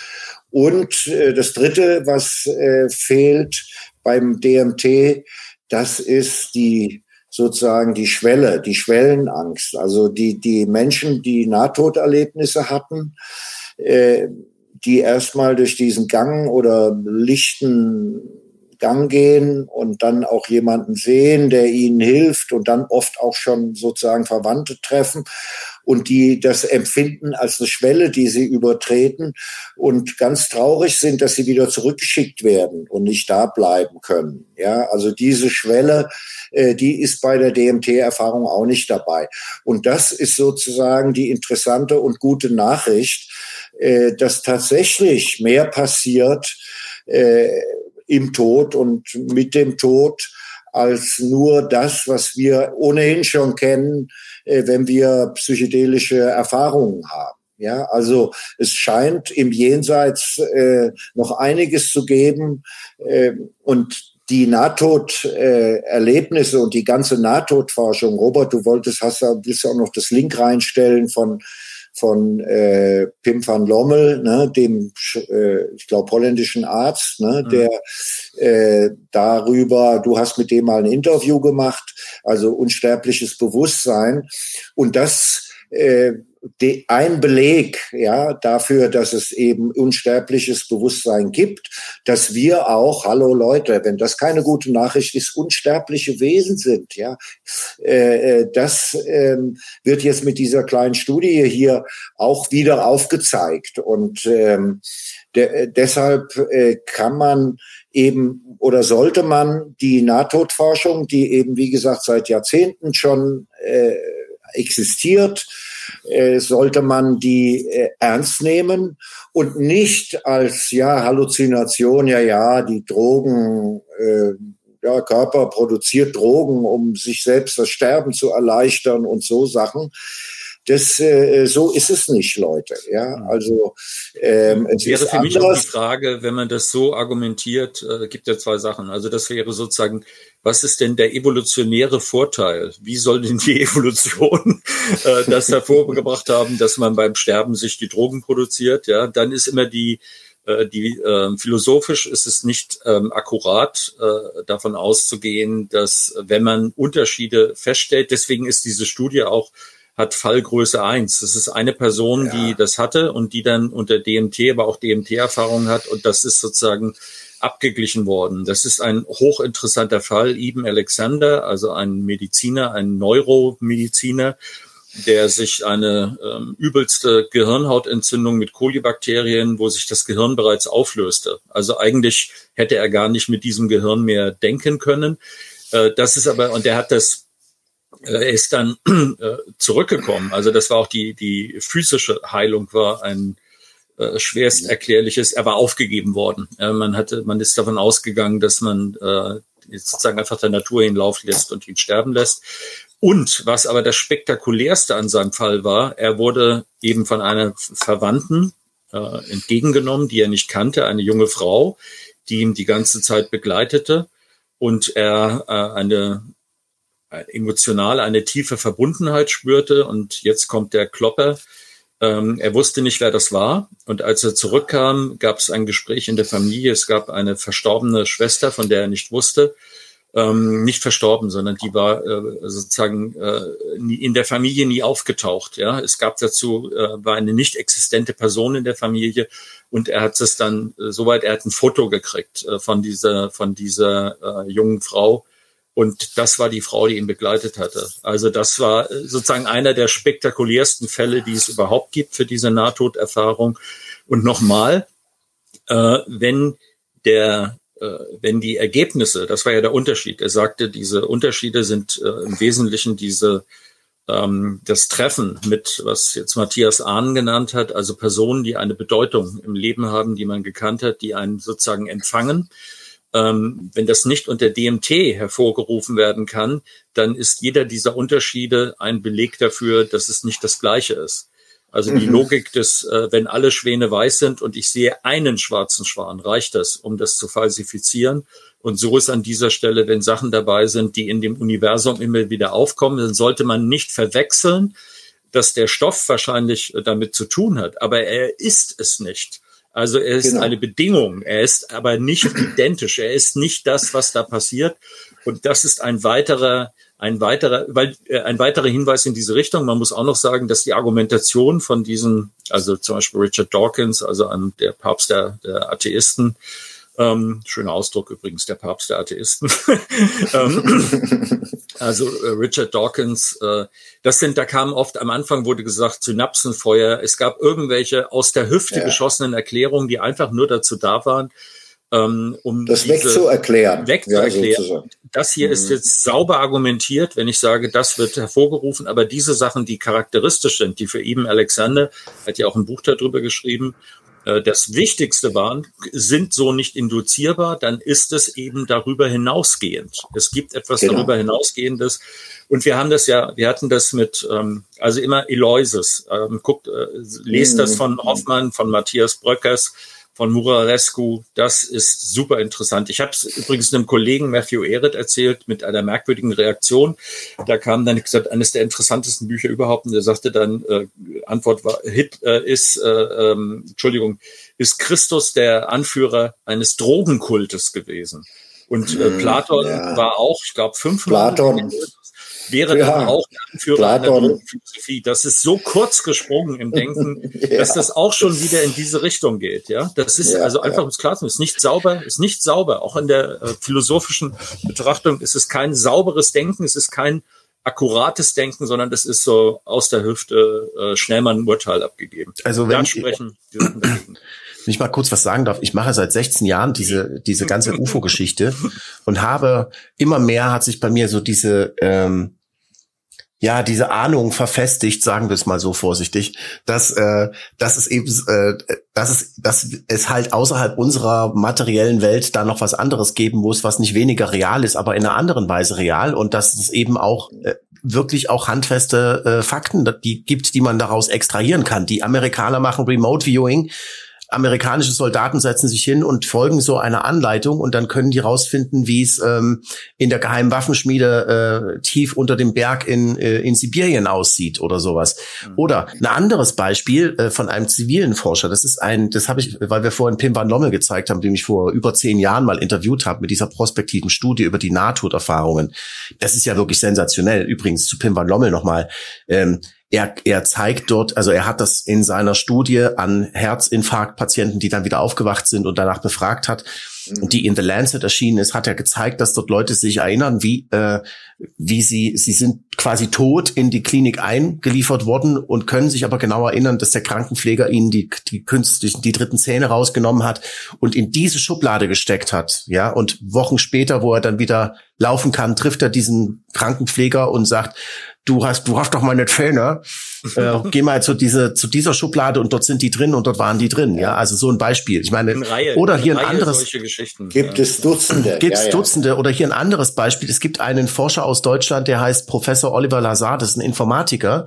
Und äh, das Dritte, was äh, fehlt beim DMT, das ist die sozusagen die Schwelle, die Schwellenangst. Also die, die Menschen, die Nahtoderlebnisse hatten, äh, die erstmal durch diesen Gang oder lichten Gang gehen und dann auch jemanden sehen, der ihnen hilft und dann oft auch schon sozusagen Verwandte treffen und die das empfinden als eine Schwelle, die sie übertreten und ganz traurig sind, dass sie wieder zurückgeschickt werden und nicht da bleiben können. Ja, also diese Schwelle, äh, die ist bei der DMT-Erfahrung auch nicht dabei. Und das ist sozusagen die interessante und gute Nachricht, äh, dass tatsächlich mehr passiert äh, im Tod und mit dem Tod als nur das, was wir ohnehin schon kennen, äh, wenn wir psychedelische Erfahrungen haben. Ja, also es scheint im Jenseits äh, noch einiges zu geben äh, und die Nahtoderlebnisse und die ganze Nahtodforschung. Robert, du wolltest, hast ja auch noch das Link reinstellen von von äh, Pim van Lommel, ne, dem, äh, ich glaube, holländischen Arzt, ne, mhm. der äh, darüber, du hast mit dem mal ein Interview gemacht, also unsterbliches Bewusstsein. Und das äh, de, ein Beleg ja dafür, dass es eben unsterbliches Bewusstsein gibt, dass wir auch, hallo Leute, wenn das keine gute Nachricht ist, unsterbliche Wesen sind. Ja, äh, äh das äh, wird jetzt mit dieser kleinen Studie hier auch wieder aufgezeigt und ähm, de deshalb äh, kann man eben oder sollte man die Nahtodforschung, die eben wie gesagt seit Jahrzehnten schon äh, existiert, äh, sollte man die äh, ernst nehmen und nicht als ja Halluzination, ja ja, die Drogen, äh, ja Körper produziert Drogen, um sich selbst das Sterben zu erleichtern und so Sachen. Das, äh, so ist es nicht, Leute. Ja, mhm. also ähm, es wäre für mich auch die Frage, wenn man das so argumentiert, äh, gibt ja zwei Sachen. Also das wäre sozusagen, was ist denn der evolutionäre Vorteil? Wie soll denn die <laughs> Evolution äh, das hervorgebracht haben, dass man beim Sterben sich die Drogen produziert? Ja, dann ist immer die äh, die äh, philosophisch ist es nicht ähm, akkurat äh, davon auszugehen, dass wenn man Unterschiede feststellt, deswegen ist diese Studie auch hat Fallgröße eins. Das ist eine Person, ja. die das hatte und die dann unter DMT, aber auch DMT-Erfahrung hat und das ist sozusagen abgeglichen worden. Das ist ein hochinteressanter Fall. Ibn Alexander, also ein Mediziner, ein Neuromediziner, der sich eine ähm, übelste Gehirnhautentzündung mit Kolibakterien, wo sich das Gehirn bereits auflöste. Also eigentlich hätte er gar nicht mit diesem Gehirn mehr denken können. Äh, das ist aber, und er hat das äh, er ist dann <clears throat> äh, zurückgekommen. Also das war auch die, die physische Heilung war ein äh, schwerst erklärliches, er war aufgegeben worden. Äh, man hatte, man ist davon ausgegangen, dass man äh, sozusagen einfach der Natur ihn laufen lässt und ihn sterben lässt. Und was aber das spektakulärste an seinem Fall war, er wurde eben von einer Verwandten äh, entgegengenommen, die er nicht kannte, eine junge Frau, die ihm die ganze Zeit begleitete und er äh, eine emotional eine tiefe Verbundenheit spürte. Und jetzt kommt der Klopper. Ähm, er wusste nicht, wer das war. Und als er zurückkam, gab es ein Gespräch in der Familie. Es gab eine verstorbene Schwester, von der er nicht wusste. Ähm, nicht verstorben, sondern die war äh, sozusagen äh, nie, in der Familie nie aufgetaucht. Ja, es gab dazu äh, war eine nicht existente Person in der Familie und er hat es dann äh, soweit er hat ein Foto gekriegt äh, von dieser von dieser äh, jungen Frau und das war die Frau, die ihn begleitet hatte. Also das war äh, sozusagen einer der spektakulärsten Fälle, die es überhaupt gibt für diese Nahtoderfahrung. Und nochmal, äh, wenn der äh, wenn die Ergebnisse, das war ja der Unterschied. Er sagte, diese Unterschiede sind äh, im Wesentlichen diese ähm, das Treffen mit, was jetzt Matthias Ahn genannt hat, also Personen, die eine Bedeutung im Leben haben, die man gekannt hat, die einen sozusagen empfangen ähm, wenn das nicht unter DMT hervorgerufen werden kann, dann ist jeder dieser Unterschiede ein Beleg dafür, dass es nicht das Gleiche ist. Also die mhm. Logik des, äh, wenn alle Schwäne weiß sind und ich sehe einen schwarzen Schwan, reicht das, um das zu falsifizieren. Und so ist an dieser Stelle, wenn Sachen dabei sind, die in dem Universum immer wieder aufkommen, dann sollte man nicht verwechseln, dass der Stoff wahrscheinlich äh, damit zu tun hat, aber er ist es nicht. Also er ist genau. eine Bedingung, er ist aber nicht identisch, er ist nicht das, was da passiert. Und das ist ein weiterer, ein weiterer, weil äh, ein weiterer Hinweis in diese Richtung. Man muss auch noch sagen, dass die Argumentation von diesen, also zum Beispiel Richard Dawkins, also an der Papst der, der Atheisten, ähm, schöner Ausdruck übrigens, der Papst der Atheisten. <laughs> ähm, also äh, Richard Dawkins, äh, das sind, da kam oft am Anfang wurde gesagt, Synapsenfeuer. Es gab irgendwelche aus der Hüfte ja. geschossenen Erklärungen, die einfach nur dazu da waren, ähm, um das wegzuerklären. Wegzuerklären. Ja, das hier mhm. ist jetzt sauber argumentiert, wenn ich sage, das wird hervorgerufen, aber diese Sachen, die charakteristisch sind, die für eben Alexander, hat ja auch ein Buch darüber geschrieben, das Wichtigste waren, sind so nicht induzierbar, dann ist es eben darüber hinausgehend. Es gibt etwas genau. darüber hinausgehendes. Und wir haben das ja, wir hatten das mit, ähm, also immer Eloises. Ähm, guckt, äh, lest mhm. das von Hoffmann, von Matthias Bröckers, von Murarescu. Das ist super interessant. Ich habe es übrigens einem Kollegen Matthew Ehret erzählt mit einer merkwürdigen Reaktion. Da kam dann gesagt, eines der interessantesten Bücher überhaupt. Und er sagte dann, äh, Antwort war, Hit äh, ist, äh, ähm, Entschuldigung, ist Christus der Anführer eines Drogenkultes gewesen. Und äh, mhm. Platon ja. war auch, ich glaube, 500 Platon wäre ja, dann auch Anführer Platon. einer Philosophie. Das ist so kurz gesprungen im Denken, <laughs> ja. dass das auch schon wieder in diese Richtung geht. Ja, das ist ja, also einfach, um es klar zu machen, ist nicht sauber, ist nicht sauber. Auch in der äh, philosophischen Betrachtung ist es kein sauberes Denken, es ist kein akkurates Denken, sondern das ist so aus der Hüfte äh, schnell mal ein Urteil abgegeben. Also wenn ich, sprechen, wenn ich mal kurz was sagen darf, ich mache seit 16 Jahren diese diese ganze UFO-Geschichte und habe immer mehr hat sich bei mir so diese ähm, ja, diese Ahnung verfestigt, sagen wir es mal so vorsichtig, dass, äh, dass es eben, äh, dass es, dass es halt außerhalb unserer materiellen Welt da noch was anderes geben muss, was nicht weniger real ist, aber in einer anderen Weise real und dass es eben auch äh, wirklich auch handfeste äh, Fakten die gibt, die man daraus extrahieren kann. Die Amerikaner machen Remote Viewing amerikanische Soldaten setzen sich hin und folgen so einer Anleitung und dann können die rausfinden, wie es ähm, in der geheimen Waffenschmiede äh, tief unter dem Berg in, äh, in Sibirien aussieht oder sowas. Mhm. Oder ein anderes Beispiel äh, von einem zivilen Forscher, das ist ein, das habe ich, weil wir vorhin Pim van Lommel gezeigt haben, den ich vor über zehn Jahren mal interviewt habe mit dieser prospektiven Studie über die Nahtoderfahrungen. Das ist ja wirklich sensationell. Übrigens zu Pim van Lommel nochmal. Ähm, er, er zeigt dort, also er hat das in seiner Studie an Herzinfarktpatienten, die dann wieder aufgewacht sind und danach befragt hat, die in The Lancet erschienen ist, hat er gezeigt, dass dort Leute sich erinnern, wie, äh, wie sie, sie sind quasi tot in die Klinik eingeliefert worden und können sich aber genau erinnern, dass der Krankenpfleger ihnen die, die künstlichen, die dritten Zähne rausgenommen hat und in diese Schublade gesteckt hat. Ja, und Wochen später, wo er dann wieder laufen kann, trifft er diesen Krankenpfleger und sagt, du hast, du hast doch meine Zähne, <laughs> äh, geh mal zu dieser, zu dieser Schublade und dort sind die drin und dort waren die drin. Ja, also so ein Beispiel. Ich meine, Reihe, oder hier ein anderes. Gibt es Dutzende. Gibt es ja, Dutzende oder hier ein anderes Beispiel. Es gibt einen Forscher aus Deutschland, der heißt Professor Oliver Lazar, das ist ein Informatiker,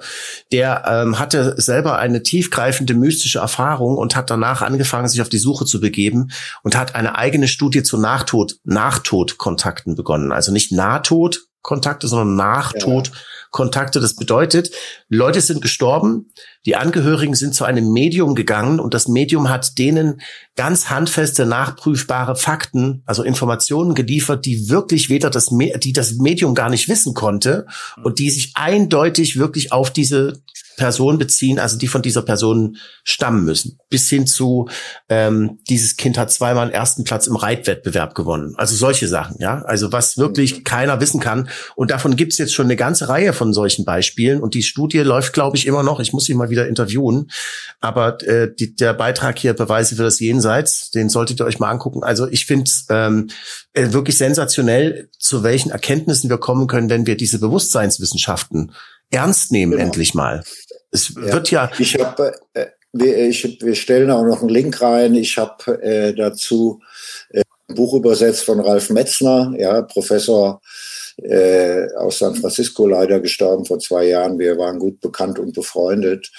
der ähm, hatte selber eine tiefgreifende mystische Erfahrung und hat danach angefangen, sich auf die Suche zu begeben und hat eine eigene Studie zu Nachtod, Nachtodkontakten begonnen. Also nicht Nahtodkontakte, sondern Nachtod. Ja. Kontakte. Das bedeutet, Leute sind gestorben, die Angehörigen sind zu einem Medium gegangen und das Medium hat denen ganz handfeste, nachprüfbare Fakten, also Informationen geliefert, die wirklich weder das, die das Medium gar nicht wissen konnte und die sich eindeutig wirklich auf diese Person beziehen, also die von dieser Person stammen müssen. Bis hin zu, ähm, dieses Kind hat zweimal den ersten Platz im Reitwettbewerb gewonnen. Also solche Sachen, ja. Also was wirklich mhm. keiner wissen kann. Und davon gibt's jetzt schon eine ganze Reihe von solchen Beispielen. Und die Studie läuft, glaube ich, immer noch. Ich muss sie mal wieder interviewen. Aber äh, die, der Beitrag hier Beweise für das Jenseits, den solltet ihr euch mal angucken. Also ich finde ähm, äh, wirklich sensationell, zu welchen Erkenntnissen wir kommen können, wenn wir diese Bewusstseinswissenschaften ernst nehmen, genau. endlich mal. Es ja. wird ja. Ich habe, äh, wir, ich, wir stellen auch noch einen Link rein. Ich habe äh, dazu äh, ein Buch übersetzt von Ralf Metzner, ja, Professor äh, aus San Francisco, leider gestorben vor zwei Jahren. Wir waren gut bekannt und befreundet.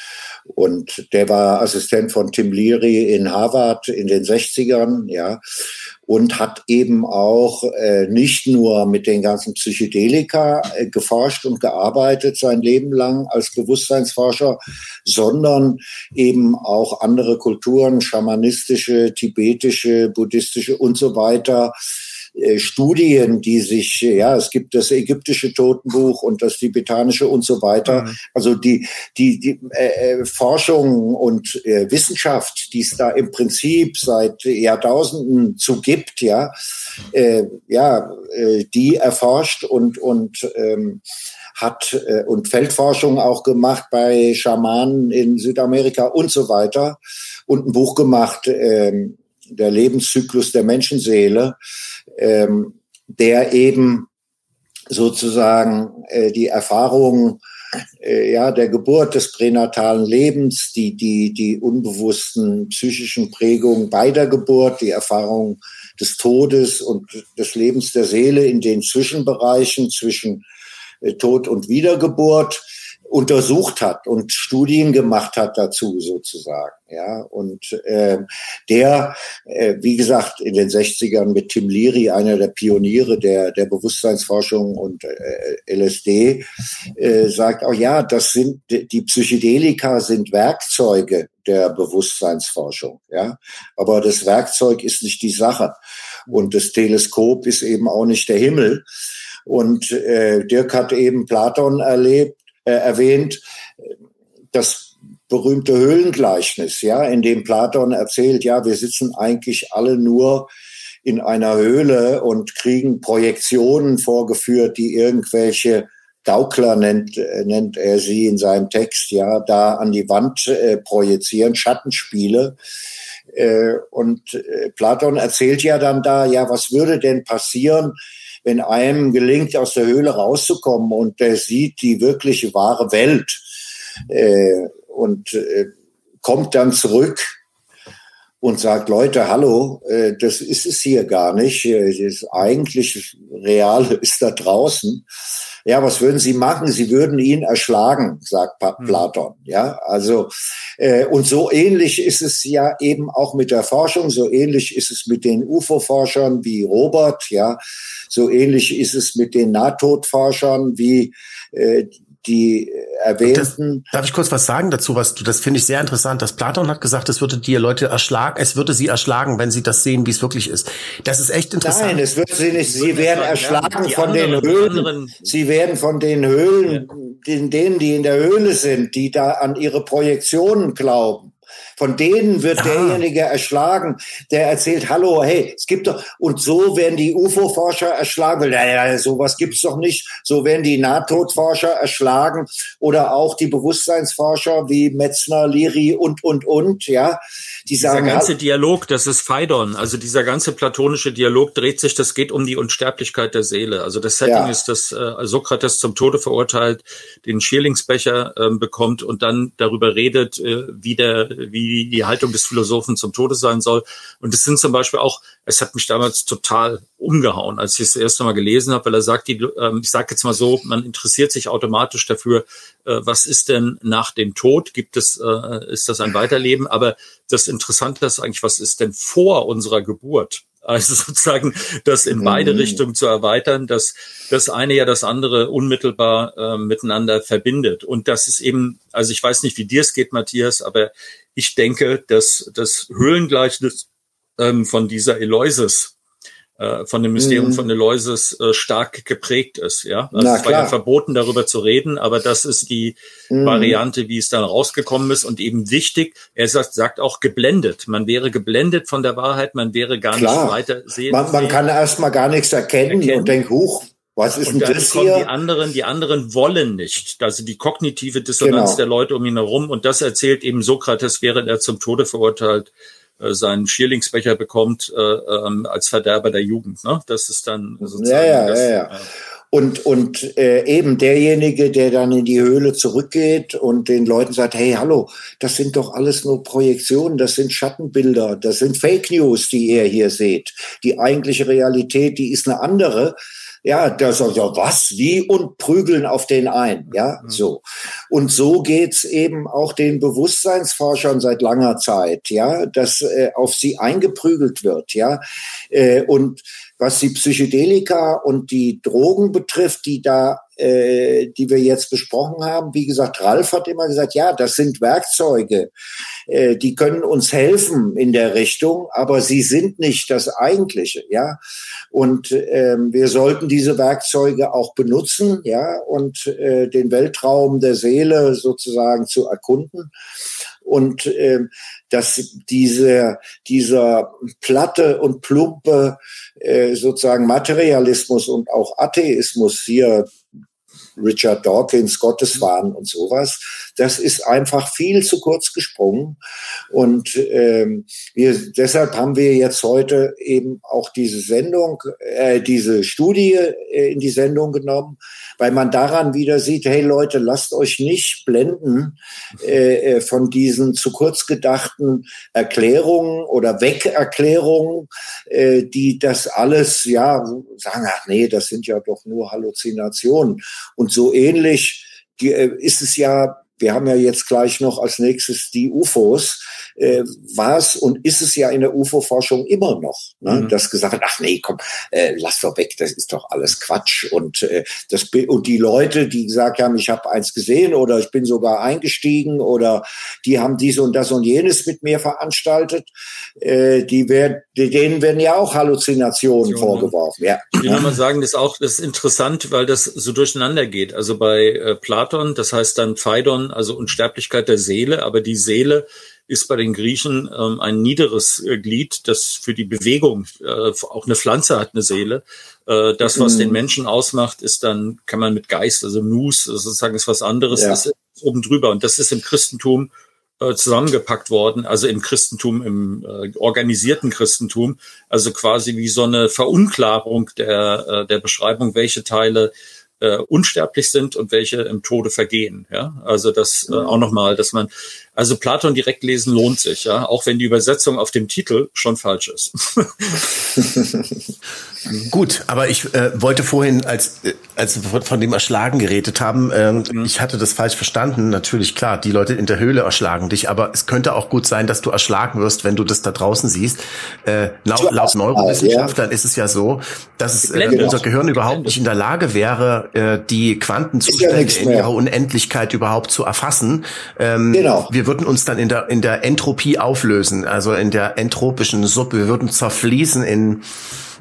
Und der war Assistent von Tim Leary in Harvard in den 60ern, ja und hat eben auch äh, nicht nur mit den ganzen Psychedelika äh, geforscht und gearbeitet sein Leben lang als Bewusstseinsforscher, sondern eben auch andere Kulturen, schamanistische, tibetische, buddhistische und so weiter Studien, die sich, ja, es gibt das ägyptische Totenbuch und das tibetanische und so weiter. Mhm. Also die, die, die äh, äh, Forschung und äh, Wissenschaft, die es da im Prinzip seit Jahrtausenden zu gibt, ja, äh, ja, äh, die erforscht und, und ähm, hat äh, und Feldforschung auch gemacht bei Schamanen in Südamerika und so weiter und ein Buch gemacht, äh, der Lebenszyklus der Menschenseele ähm, der eben sozusagen äh, die Erfahrungen äh, ja, der Geburt des pränatalen Lebens, die, die, die unbewussten psychischen Prägungen bei der Geburt, die Erfahrung des Todes und des Lebens der Seele in den Zwischenbereichen zwischen äh, Tod und Wiedergeburt untersucht hat und Studien gemacht hat dazu sozusagen. Ja, und äh, der, äh, wie gesagt, in den 60ern mit Tim Leary, einer der Pioniere der, der Bewusstseinsforschung und äh, LSD, äh, sagt auch, ja, das sind die Psychedelika sind Werkzeuge der Bewusstseinsforschung. Ja, aber das Werkzeug ist nicht die Sache und das Teleskop ist eben auch nicht der Himmel. Und äh, Dirk hat eben Platon erlebt äh, erwähnt, das berühmte Höhlengleichnis, ja, in dem Platon erzählt, ja, wir sitzen eigentlich alle nur in einer Höhle und kriegen Projektionen vorgeführt, die irgendwelche Gaukler nennt, äh, nennt er sie in seinem Text, ja, da an die Wand äh, projizieren, Schattenspiele. Äh, und äh, Platon erzählt ja dann da, ja, was würde denn passieren, wenn einem gelingt, aus der Höhle rauszukommen und der sieht die wirkliche wahre Welt äh, und äh, kommt dann zurück und sagt, Leute, hallo, äh, das ist es hier gar nicht. Das eigentlich Reale <laughs> ist da draußen. Ja, was würden Sie machen? Sie würden ihn erschlagen, sagt hm. Platon. Ja, also äh, und so ähnlich ist es ja eben auch mit der Forschung. So ähnlich ist es mit den UFO-Forschern wie Robert. Ja, so ähnlich ist es mit den Nahtodforschern wie äh, die erwähnten. Das, darf ich kurz was sagen dazu? Was du, das finde ich sehr interessant. Dass Platon hat gesagt, es würde die Leute erschlagen, es würde sie erschlagen, wenn sie das sehen, wie es wirklich ist. Das ist echt interessant. Nein, es wird sie nicht. Sie werden erschlagen von den Höhlen. Sie werden von den Höhlen, den, denen, die in der Höhle sind, die da an ihre Projektionen glauben. Von denen wird ah. derjenige erschlagen, der erzählt, hallo, hey, es gibt doch, und so werden die UFO-Forscher erschlagen, weil, naja, sowas gibt's doch nicht. So werden die Nahtodforscher erschlagen oder auch die Bewusstseinsforscher wie Metzner, Liri und, und, und, ja. Die sagen, dieser ganze Dialog, das ist Phaidon, also dieser ganze platonische Dialog dreht sich, das geht um die Unsterblichkeit der Seele. Also das Setting ja. ist, dass äh, Sokrates zum Tode verurteilt, den Schierlingsbecher äh, bekommt und dann darüber redet, äh, wie der, wie wie die Haltung des Philosophen zum Tode sein soll. Und es sind zum Beispiel auch, es hat mich damals total umgehauen, als ich es das erste Mal gelesen habe, weil er sagt, die, ähm, ich sage jetzt mal so, man interessiert sich automatisch dafür, äh, was ist denn nach dem Tod? Gibt es, äh, ist das ein Weiterleben? Aber das Interessante ist eigentlich, was ist denn vor unserer Geburt? Also sozusagen das in beide mhm. Richtungen zu erweitern, dass das eine ja das andere unmittelbar äh, miteinander verbindet. Und das ist eben, also ich weiß nicht, wie dir es geht, Matthias, aber ich denke, dass das Höhlengleichnis ähm, von dieser Eloises äh, von dem Mysterium mhm. von Eleusis äh, stark geprägt ist. Ja, also Na, es war ja verboten, darüber zu reden, aber das ist die mhm. Variante, wie es dann rausgekommen ist und eben wichtig. Er sagt, sagt auch geblendet. Man wäre geblendet von der Wahrheit, man wäre gar klar. nicht weiter sehen. Man, man kann erst mal gar nichts erkennen, erkennen. und denkt, huch, was ist und denn das hier? Die anderen, die anderen wollen nicht. Also die kognitive Dissonanz genau. der Leute um ihn herum. Und das erzählt eben Sokrates, während er zum Tode verurteilt seinen Schierlingsbecher bekommt äh, ähm, als Verderber der Jugend. Ne? Das ist dann sozusagen ja, ja, das, ja, ja. Und, und äh, eben derjenige, der dann in die Höhle zurückgeht und den Leuten sagt, hey, hallo, das sind doch alles nur Projektionen, das sind Schattenbilder, das sind Fake News, die ihr hier seht. Die eigentliche Realität, die ist eine andere. Ja, da sagt ja was, wie und prügeln auf den ein, ja, mhm. so. Und so geht's eben auch den Bewusstseinsforschern seit langer Zeit, ja, dass äh, auf sie eingeprügelt wird, ja. Äh, und was die Psychedelika und die Drogen betrifft, die da, äh, die wir jetzt besprochen haben, wie gesagt, Ralf hat immer gesagt, ja, das sind Werkzeuge, äh, die können uns helfen in der Richtung, aber sie sind nicht das Eigentliche, ja. Und ähm, wir sollten diese Werkzeuge auch benutzen, ja, und äh, den Weltraum der Seele sozusagen zu erkunden. Und äh, dass diese, dieser platte und plumpe äh, sozusagen Materialismus und auch Atheismus hier Richard Dawkins, Gotteswahn und sowas. Das ist einfach viel zu kurz gesprungen. Und ähm, wir, deshalb haben wir jetzt heute eben auch diese Sendung, äh, diese Studie äh, in die Sendung genommen, weil man daran wieder sieht, hey Leute, lasst euch nicht blenden äh, äh von diesen zu kurz gedachten Erklärungen oder Wegerklärungen, äh, die das alles, ja, sagen, ach nee, das sind ja doch nur Halluzinationen. Und so ähnlich äh, ist es ja wir haben ja jetzt gleich noch als nächstes die UFOs äh, war es und ist es ja in der UFO-Forschung immer noch, ne? Mhm. dass gesagt wird, ach nee, komm, äh, lass doch weg, das ist doch alles Quatsch. Und, äh, das, und die Leute, die gesagt haben, ich habe eins gesehen oder ich bin sogar eingestiegen oder die haben dies und das und jenes mit mir veranstaltet, äh, die werden, denen werden ja auch Halluzinationen ja, vorgeworfen. Ja. Ich will mal sagen, das ist auch das ist interessant, weil das so durcheinander geht. Also bei äh, Platon, das heißt dann Phaidon, also Unsterblichkeit der Seele, aber die Seele ist bei den Griechen ähm, ein niederes äh, Glied, das für die Bewegung, äh, auch eine Pflanze hat eine Seele. Äh, das, was mhm. den Menschen ausmacht, ist dann, kann man mit Geist, also Nous, sozusagen ist was anderes, ja. das ist oben drüber. Und das ist im Christentum äh, zusammengepackt worden, also im Christentum, im äh, organisierten Christentum, also quasi wie so eine Verunklarung der, äh, der Beschreibung, welche Teile äh, unsterblich sind und welche im Tode vergehen. Ja, also das äh, auch nochmal, dass man Also Platon direkt lesen lohnt sich, ja, auch wenn die Übersetzung auf dem Titel schon falsch ist. <laughs> Gut, aber ich äh, wollte vorhin, als, äh, als wir von dem Erschlagen geredet haben, ähm, mhm. ich hatte das falsch verstanden. Natürlich, klar, die Leute in der Höhle erschlagen dich, aber es könnte auch gut sein, dass du erschlagen wirst, wenn du das da draußen siehst. Äh, laut, laut Neurowissenschaftlern ja. ist es ja so, dass es, äh, unser Gehirn überhaupt nicht in der Lage wäre, äh, die Quantenzustände ja in ihrer Unendlichkeit überhaupt zu erfassen. Ähm, genau. Wir würden uns dann in der, in der Entropie auflösen, also in der entropischen Suppe. Wir würden zerfließen in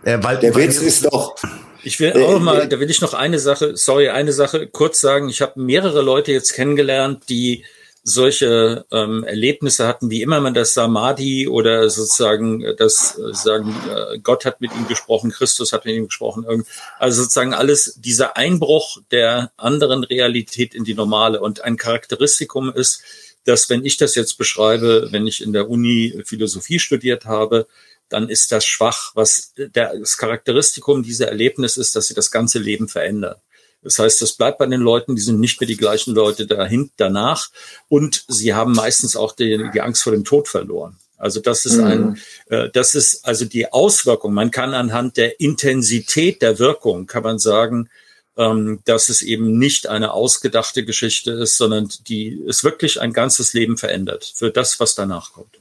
äh, weil, der Witz ist doch. Ich will auch mal, da will ich noch eine Sache, sorry, eine Sache kurz sagen. Ich habe mehrere Leute jetzt kennengelernt, die solche ähm, Erlebnisse hatten, wie immer man das Samadhi oder sozusagen das äh, sagen, äh, Gott hat mit ihm gesprochen, Christus hat mit ihm gesprochen, also sozusagen alles dieser Einbruch der anderen Realität in die normale. Und ein Charakteristikum ist, dass wenn ich das jetzt beschreibe, wenn ich in der Uni Philosophie studiert habe, dann ist das schwach. Was der, das Charakteristikum dieser Erlebnis ist, dass sie das ganze Leben verändern. Das heißt, das bleibt bei den Leuten, die sind nicht mehr die gleichen Leute dahin, danach und sie haben meistens auch die, die Angst vor dem Tod verloren. Also das ist ein, mhm. äh, das ist also die Auswirkung. Man kann anhand der Intensität der Wirkung kann man sagen, ähm, dass es eben nicht eine ausgedachte Geschichte ist, sondern die es wirklich ein ganzes Leben verändert für das, was danach kommt.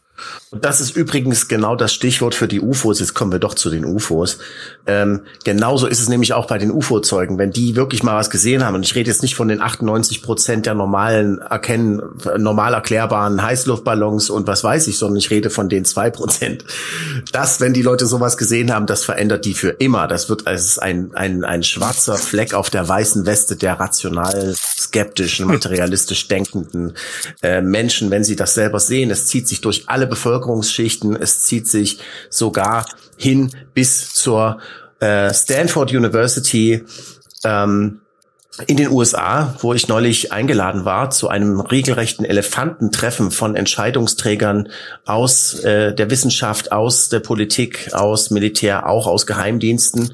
Und das ist übrigens genau das Stichwort für die UFOs. Jetzt kommen wir doch zu den UFOs. Ähm, genauso ist es nämlich auch bei den UFO-Zeugen. Wenn die wirklich mal was gesehen haben, und ich rede jetzt nicht von den 98 Prozent der normalen erkennen, normal erklärbaren Heißluftballons und was weiß ich, sondern ich rede von den zwei Prozent. Das, wenn die Leute sowas gesehen haben, das verändert die für immer. Das wird als ein, ein, ein schwarzer Fleck auf der weißen Weste der rational skeptischen, materialistisch denkenden äh, Menschen, wenn sie das selber sehen. Es zieht sich durch alle Bevölkerungsschichten. Es zieht sich sogar hin bis zur äh, Stanford University ähm, in den USA, wo ich neulich eingeladen war zu einem regelrechten Elefantentreffen von Entscheidungsträgern aus äh, der Wissenschaft, aus der Politik, aus Militär, auch aus Geheimdiensten,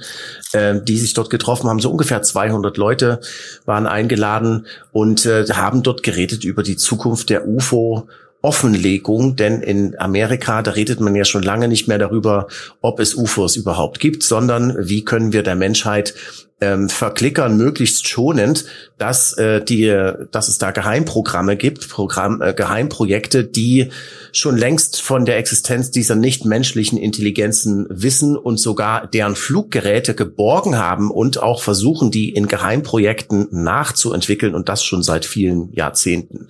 äh, die sich dort getroffen haben. So ungefähr 200 Leute waren eingeladen und äh, haben dort geredet über die Zukunft der UFO Offenlegung, denn in Amerika, da redet man ja schon lange nicht mehr darüber, ob es UFOs überhaupt gibt, sondern wie können wir der Menschheit ähm, verklickern, möglichst schonend, dass äh, die, dass es da Geheimprogramme gibt, Programm, äh, Geheimprojekte, die schon längst von der Existenz dieser nichtmenschlichen Intelligenzen wissen und sogar deren Fluggeräte geborgen haben und auch versuchen, die in Geheimprojekten nachzuentwickeln und das schon seit vielen Jahrzehnten.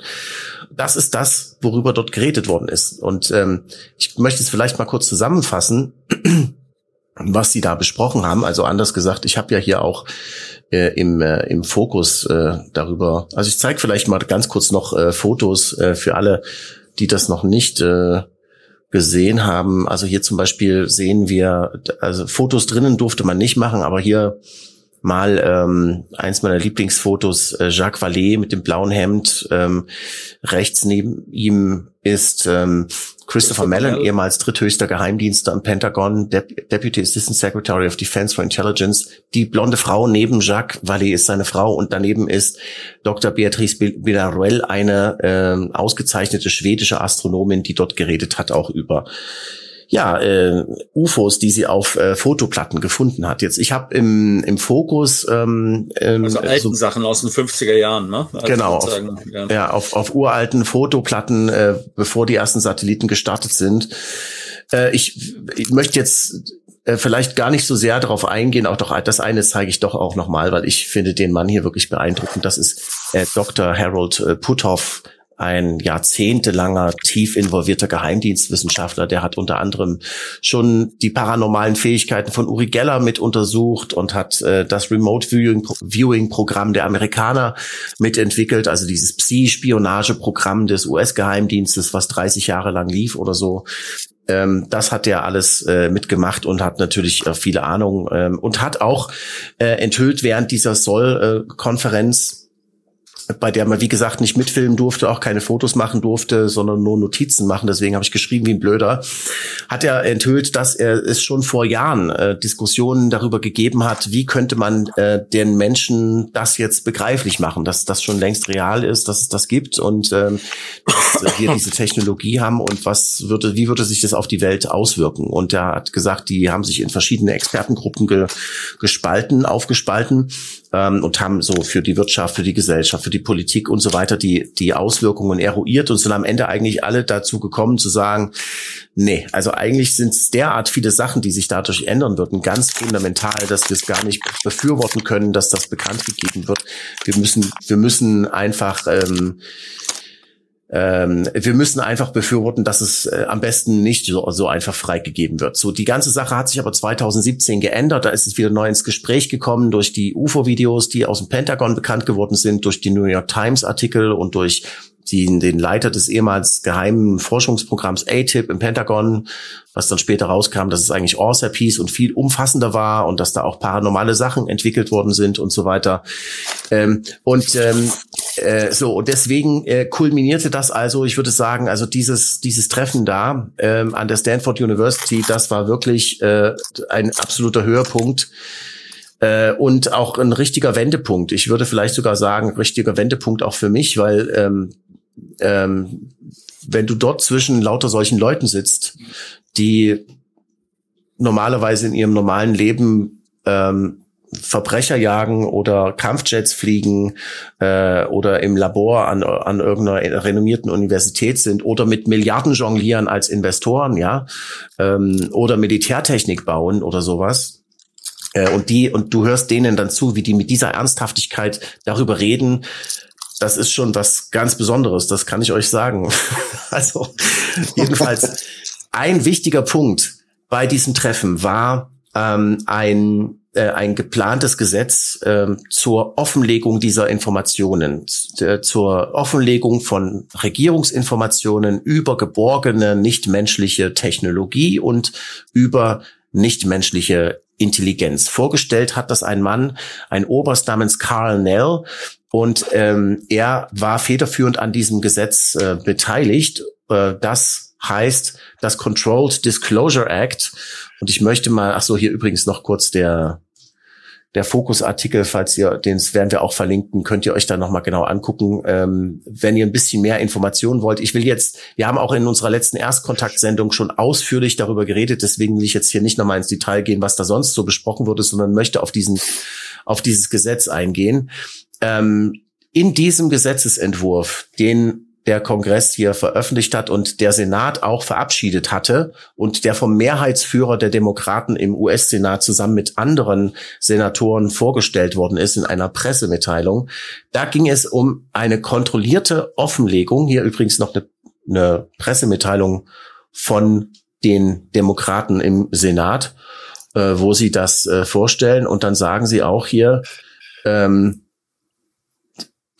Das ist das, worüber dort geredet worden ist. Und ähm, ich möchte es vielleicht mal kurz zusammenfassen was sie da besprochen haben. Also anders gesagt, ich habe ja hier auch äh, im, äh, im Fokus äh, darüber. Also ich zeige vielleicht mal ganz kurz noch äh, Fotos äh, für alle, die das noch nicht äh, gesehen haben. Also hier zum Beispiel sehen wir, also Fotos drinnen durfte man nicht machen, aber hier mal ähm, eins meiner Lieblingsfotos, äh, Jacques Vallée mit dem blauen Hemd. Ähm, rechts neben ihm ist ähm, Christopher Mellon, ehemals dritthöchster Geheimdienster im Pentagon, Dep Deputy Assistant Secretary of Defense for Intelligence. Die blonde Frau neben Jacques Vallée ist seine Frau und daneben ist Dr. Beatrice Villaruel, eine äh, ausgezeichnete schwedische Astronomin, die dort geredet hat auch über ja, äh, UFOs, die sie auf äh, Fotoplatten gefunden hat. Jetzt, ich habe im, im Fokus ähm, ähm, also alten so, Sachen aus den 50er Jahren, ne? Also genau, auf, ja. ja, auf, auf uralten Fotoplatten, äh, bevor die ersten Satelliten gestartet sind. Äh, ich, ich möchte jetzt äh, vielleicht gar nicht so sehr darauf eingehen, auch doch das eine zeige ich doch auch nochmal, weil ich finde den Mann hier wirklich beeindruckend. Das ist äh, Dr. Harold äh, Puthoff, ein jahrzehntelanger, tief involvierter Geheimdienstwissenschaftler, der hat unter anderem schon die paranormalen Fähigkeiten von Uri Geller mit untersucht und hat äh, das Remote Viewing, Viewing Programm der Amerikaner mitentwickelt, also dieses Psi-Spionageprogramm des US-Geheimdienstes, was 30 Jahre lang lief oder so. Ähm, das hat er alles äh, mitgemacht und hat natürlich äh, viele Ahnung ähm, und hat auch äh, enthüllt während dieser Soll-Konferenz bei der man, wie gesagt, nicht mitfilmen durfte, auch keine Fotos machen durfte, sondern nur Notizen machen. Deswegen habe ich geschrieben wie ein Blöder. Hat er enthüllt, dass er es schon vor Jahren äh, Diskussionen darüber gegeben hat, wie könnte man äh, den Menschen das jetzt begreiflich machen, dass das schon längst real ist, dass es das gibt und ähm, dass wir diese Technologie haben und was würde, wie würde sich das auf die Welt auswirken? Und er hat gesagt, die haben sich in verschiedene Expertengruppen ge, gespalten, aufgespalten ähm, und haben so für die Wirtschaft, für die Gesellschaft, für die Politik und so weiter die, die Auswirkungen eruiert und sind am Ende eigentlich alle dazu gekommen zu sagen, nee, also eigentlich sind es derart viele Sachen, die sich dadurch ändern würden, ganz fundamental, dass wir es gar nicht befürworten können, dass das bekannt gegeben wird. Wir müssen, wir müssen einfach ähm, ähm, wir müssen einfach befürworten, dass es äh, am besten nicht so, so einfach freigegeben wird. So, die ganze Sache hat sich aber 2017 geändert. Da ist es wieder neu ins Gespräch gekommen durch die UFO-Videos, die aus dem Pentagon bekannt geworden sind, durch die New York Times-Artikel und durch die, den Leiter des ehemals geheimen Forschungsprogramms ATIP im Pentagon, was dann später rauskam, dass es eigentlich Orsa Peace und viel umfassender war und dass da auch paranormale Sachen entwickelt worden sind und so weiter. Ähm, und ähm, äh, so, deswegen äh, kulminierte das also, ich würde sagen, also dieses, dieses Treffen da ähm, an der Stanford University, das war wirklich äh, ein absoluter Höhepunkt äh, und auch ein richtiger Wendepunkt. Ich würde vielleicht sogar sagen, richtiger Wendepunkt auch für mich, weil ähm, ähm, wenn du dort zwischen lauter solchen Leuten sitzt, die normalerweise in ihrem normalen Leben ähm, Verbrecher jagen oder Kampfjets fliegen äh, oder im Labor an, an irgendeiner renommierten Universität sind oder mit Milliarden jonglieren als Investoren, ja, ähm, oder Militärtechnik bauen oder sowas. Äh, und die, und du hörst denen dann zu, wie die mit dieser Ernsthaftigkeit darüber reden, das ist schon was ganz Besonderes, das kann ich euch sagen. <laughs> also jedenfalls ein wichtiger Punkt bei diesem Treffen war ähm, ein äh, ein geplantes Gesetz äh, zur Offenlegung dieser Informationen, äh, zur Offenlegung von Regierungsinformationen über geborgene nichtmenschliche Technologie und über nichtmenschliche Intelligenz. Vorgestellt hat das ein Mann, ein Oberst namens Carl Nell, und ähm, er war federführend an diesem Gesetz äh, beteiligt. Äh, das heißt das Controlled Disclosure Act. Und ich möchte mal, ach so, hier übrigens noch kurz der der Fokusartikel, falls ihr, den werden wir auch verlinken, könnt ihr euch da nochmal genau angucken, ähm, wenn ihr ein bisschen mehr Informationen wollt. Ich will jetzt, wir haben auch in unserer letzten Erstkontaktsendung schon ausführlich darüber geredet, deswegen will ich jetzt hier nicht nochmal ins Detail gehen, was da sonst so besprochen wurde, sondern möchte auf diesen, auf dieses Gesetz eingehen. Ähm, in diesem Gesetzesentwurf, den der Kongress hier veröffentlicht hat und der Senat auch verabschiedet hatte und der vom Mehrheitsführer der Demokraten im US-Senat zusammen mit anderen Senatoren vorgestellt worden ist in einer Pressemitteilung. Da ging es um eine kontrollierte Offenlegung. Hier übrigens noch eine, eine Pressemitteilung von den Demokraten im Senat, äh, wo sie das äh, vorstellen. Und dann sagen sie auch hier, ähm,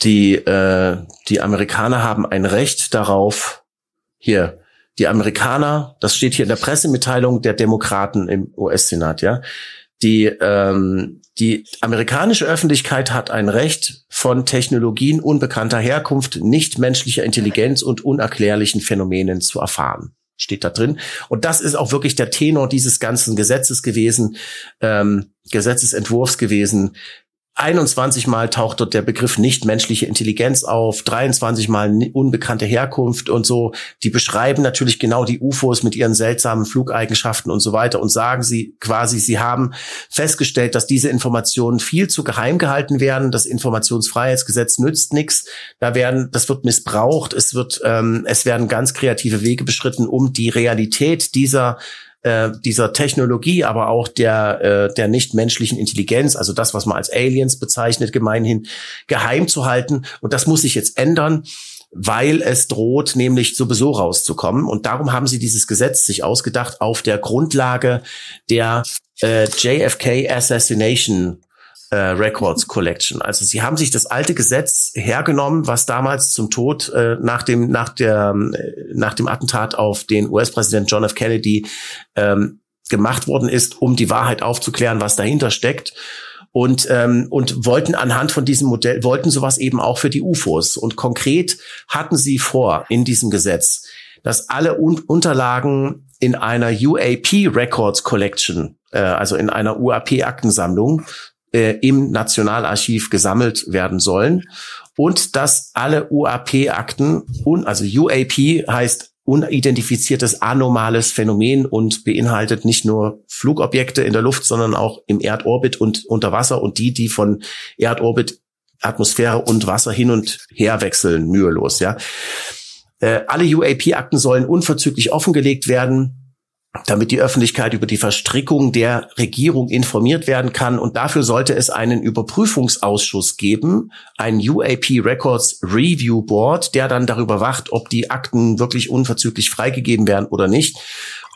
die, äh, die Amerikaner haben ein Recht darauf, hier, die Amerikaner, das steht hier in der Pressemitteilung der Demokraten im US-Senat, ja, die, ähm, die amerikanische Öffentlichkeit hat ein Recht von Technologien unbekannter Herkunft, nichtmenschlicher Intelligenz und unerklärlichen Phänomenen zu erfahren steht da drin. Und das ist auch wirklich der Tenor dieses ganzen Gesetzes gewesen, ähm, Gesetzesentwurfs gewesen. 21 Mal taucht dort der Begriff nicht menschliche Intelligenz auf, 23 Mal unbekannte Herkunft und so. Die beschreiben natürlich genau die UFOs mit ihren seltsamen Flugeigenschaften und so weiter und sagen sie quasi, sie haben festgestellt, dass diese Informationen viel zu geheim gehalten werden. Das Informationsfreiheitsgesetz nützt nichts. Da werden, das wird missbraucht. Es wird, ähm, es werden ganz kreative Wege beschritten, um die Realität dieser äh, dieser Technologie, aber auch der, äh, der nichtmenschlichen Intelligenz, also das, was man als Aliens bezeichnet, gemeinhin geheim zu halten. Und das muss sich jetzt ändern weil es droht nämlich sowieso rauszukommen. Und darum haben sie dieses Gesetz sich ausgedacht auf der Grundlage der äh, JFK Assassination äh, Records Collection. Also sie haben sich das alte Gesetz hergenommen, was damals zum Tod äh, nach dem nach der äh, nach dem Attentat auf den US-Präsident John F. Kennedy ähm, gemacht worden ist, um die Wahrheit aufzuklären, was dahinter steckt. und ähm, und wollten anhand von diesem Modell wollten sowas eben auch für die UFOs und konkret hatten sie vor in diesem Gesetz, dass alle Un Unterlagen in einer UAP Records Collection, äh, also in einer UAP Aktensammlung äh, im Nationalarchiv gesammelt werden sollen und dass alle UAP-Akten, also UAP heißt unidentifiziertes anomales Phänomen und beinhaltet nicht nur Flugobjekte in der Luft, sondern auch im Erdorbit und unter Wasser und die, die von Erdorbit, Atmosphäre und Wasser hin und her wechseln, mühelos, ja. Äh, alle UAP-Akten sollen unverzüglich offengelegt werden damit die Öffentlichkeit über die Verstrickung der Regierung informiert werden kann. Und dafür sollte es einen Überprüfungsausschuss geben, ein UAP Records Review Board, der dann darüber wacht, ob die Akten wirklich unverzüglich freigegeben werden oder nicht.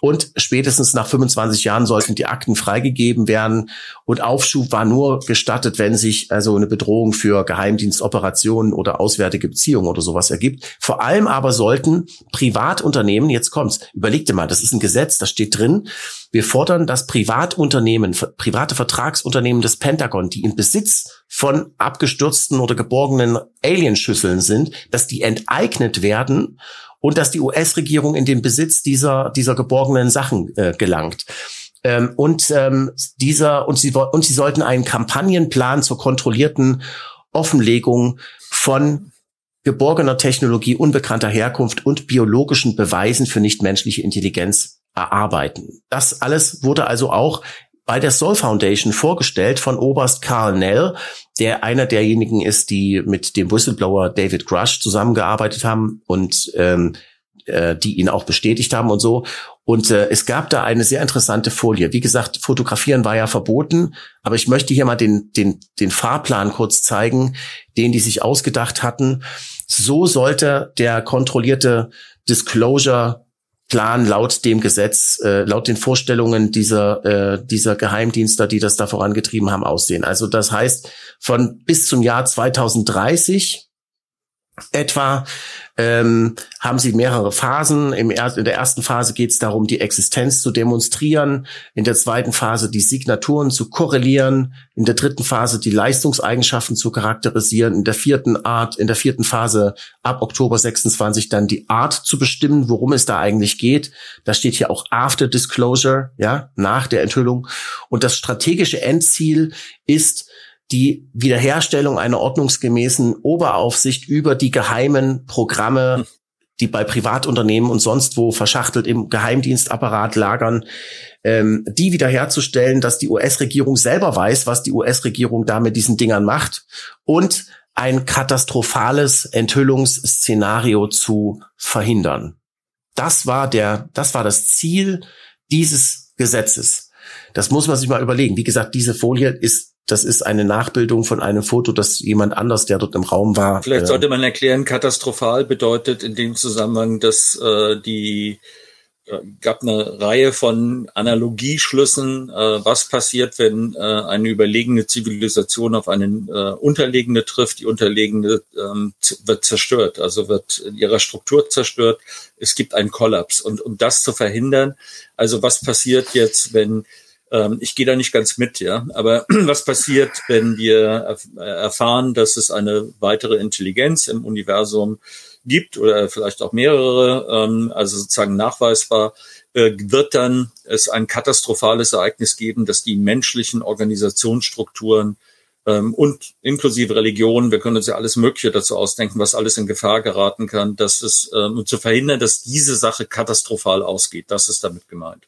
Und spätestens nach 25 Jahren sollten die Akten freigegeben werden. Und Aufschub war nur gestattet, wenn sich also eine Bedrohung für Geheimdienstoperationen oder auswärtige Beziehungen oder sowas ergibt. Vor allem aber sollten Privatunternehmen, jetzt kommt's, überleg dir mal, das ist ein Gesetz, da steht drin, wir fordern, dass Privatunternehmen, private Vertragsunternehmen des Pentagon, die in Besitz von abgestürzten oder geborgenen Alienschüsseln sind, dass die enteignet werden und dass die US-Regierung in den Besitz dieser, dieser geborgenen Sachen äh, gelangt. Ähm, und ähm, dieser und sie und sie sollten einen Kampagnenplan zur kontrollierten Offenlegung von geborgener Technologie unbekannter Herkunft und biologischen Beweisen für nichtmenschliche Intelligenz erarbeiten. Das alles wurde also auch bei der Soul Foundation vorgestellt von Oberst Carl Nell, der einer derjenigen ist, die mit dem Whistleblower David Grush zusammengearbeitet haben und ähm, äh, die ihn auch bestätigt haben und so. Und äh, es gab da eine sehr interessante Folie. Wie gesagt, fotografieren war ja verboten, aber ich möchte hier mal den, den, den Fahrplan kurz zeigen, den die sich ausgedacht hatten. So sollte der kontrollierte Disclosure Plan laut dem Gesetz, äh, laut den Vorstellungen dieser, äh, dieser Geheimdienste, die das da vorangetrieben haben, aussehen. Also das heißt, von bis zum Jahr 2030 etwa ähm, haben sie mehrere Phasen. Im er in der ersten Phase geht es darum, die Existenz zu demonstrieren. In der zweiten Phase die Signaturen zu korrelieren. In der dritten Phase die Leistungseigenschaften zu charakterisieren. In der vierten Art, in der vierten Phase ab Oktober 26 dann die Art zu bestimmen, worum es da eigentlich geht. Da steht hier auch After Disclosure, ja, nach der Enthüllung. Und das strategische Endziel ist die Wiederherstellung einer ordnungsgemäßen Oberaufsicht über die geheimen Programme, die bei Privatunternehmen und sonst wo verschachtelt im Geheimdienstapparat lagern, ähm, die wiederherzustellen, dass die US-Regierung selber weiß, was die US-Regierung da mit diesen Dingern macht und ein katastrophales Enthüllungsszenario zu verhindern. Das war der, das war das Ziel dieses Gesetzes. Das muss man sich mal überlegen. Wie gesagt, diese Folie ist das ist eine Nachbildung von einem Foto, das jemand anders, der dort im Raum war. Vielleicht äh, sollte man erklären, katastrophal bedeutet in dem Zusammenhang, dass äh, die äh, gab eine Reihe von Analogieschlüssen, äh, was passiert, wenn äh, eine überlegene Zivilisation auf eine äh, unterlegene trifft. Die unterlegene ähm, wird zerstört, also wird in ihrer Struktur zerstört. Es gibt einen Kollaps. Und um das zu verhindern, also was passiert jetzt, wenn ähm, ich gehe da nicht ganz mit, ja. Aber <clears throat> was passiert, wenn wir erfahren, dass es eine weitere Intelligenz im Universum gibt oder vielleicht auch mehrere, ähm, also sozusagen nachweisbar, äh, wird dann es ein katastrophales Ereignis geben, dass die menschlichen Organisationsstrukturen ähm, und inklusive Religion, wir können uns ja alles Mögliche dazu ausdenken, was alles in Gefahr geraten kann, dass es ähm, zu verhindern, dass diese Sache katastrophal ausgeht. Das ist damit gemeint.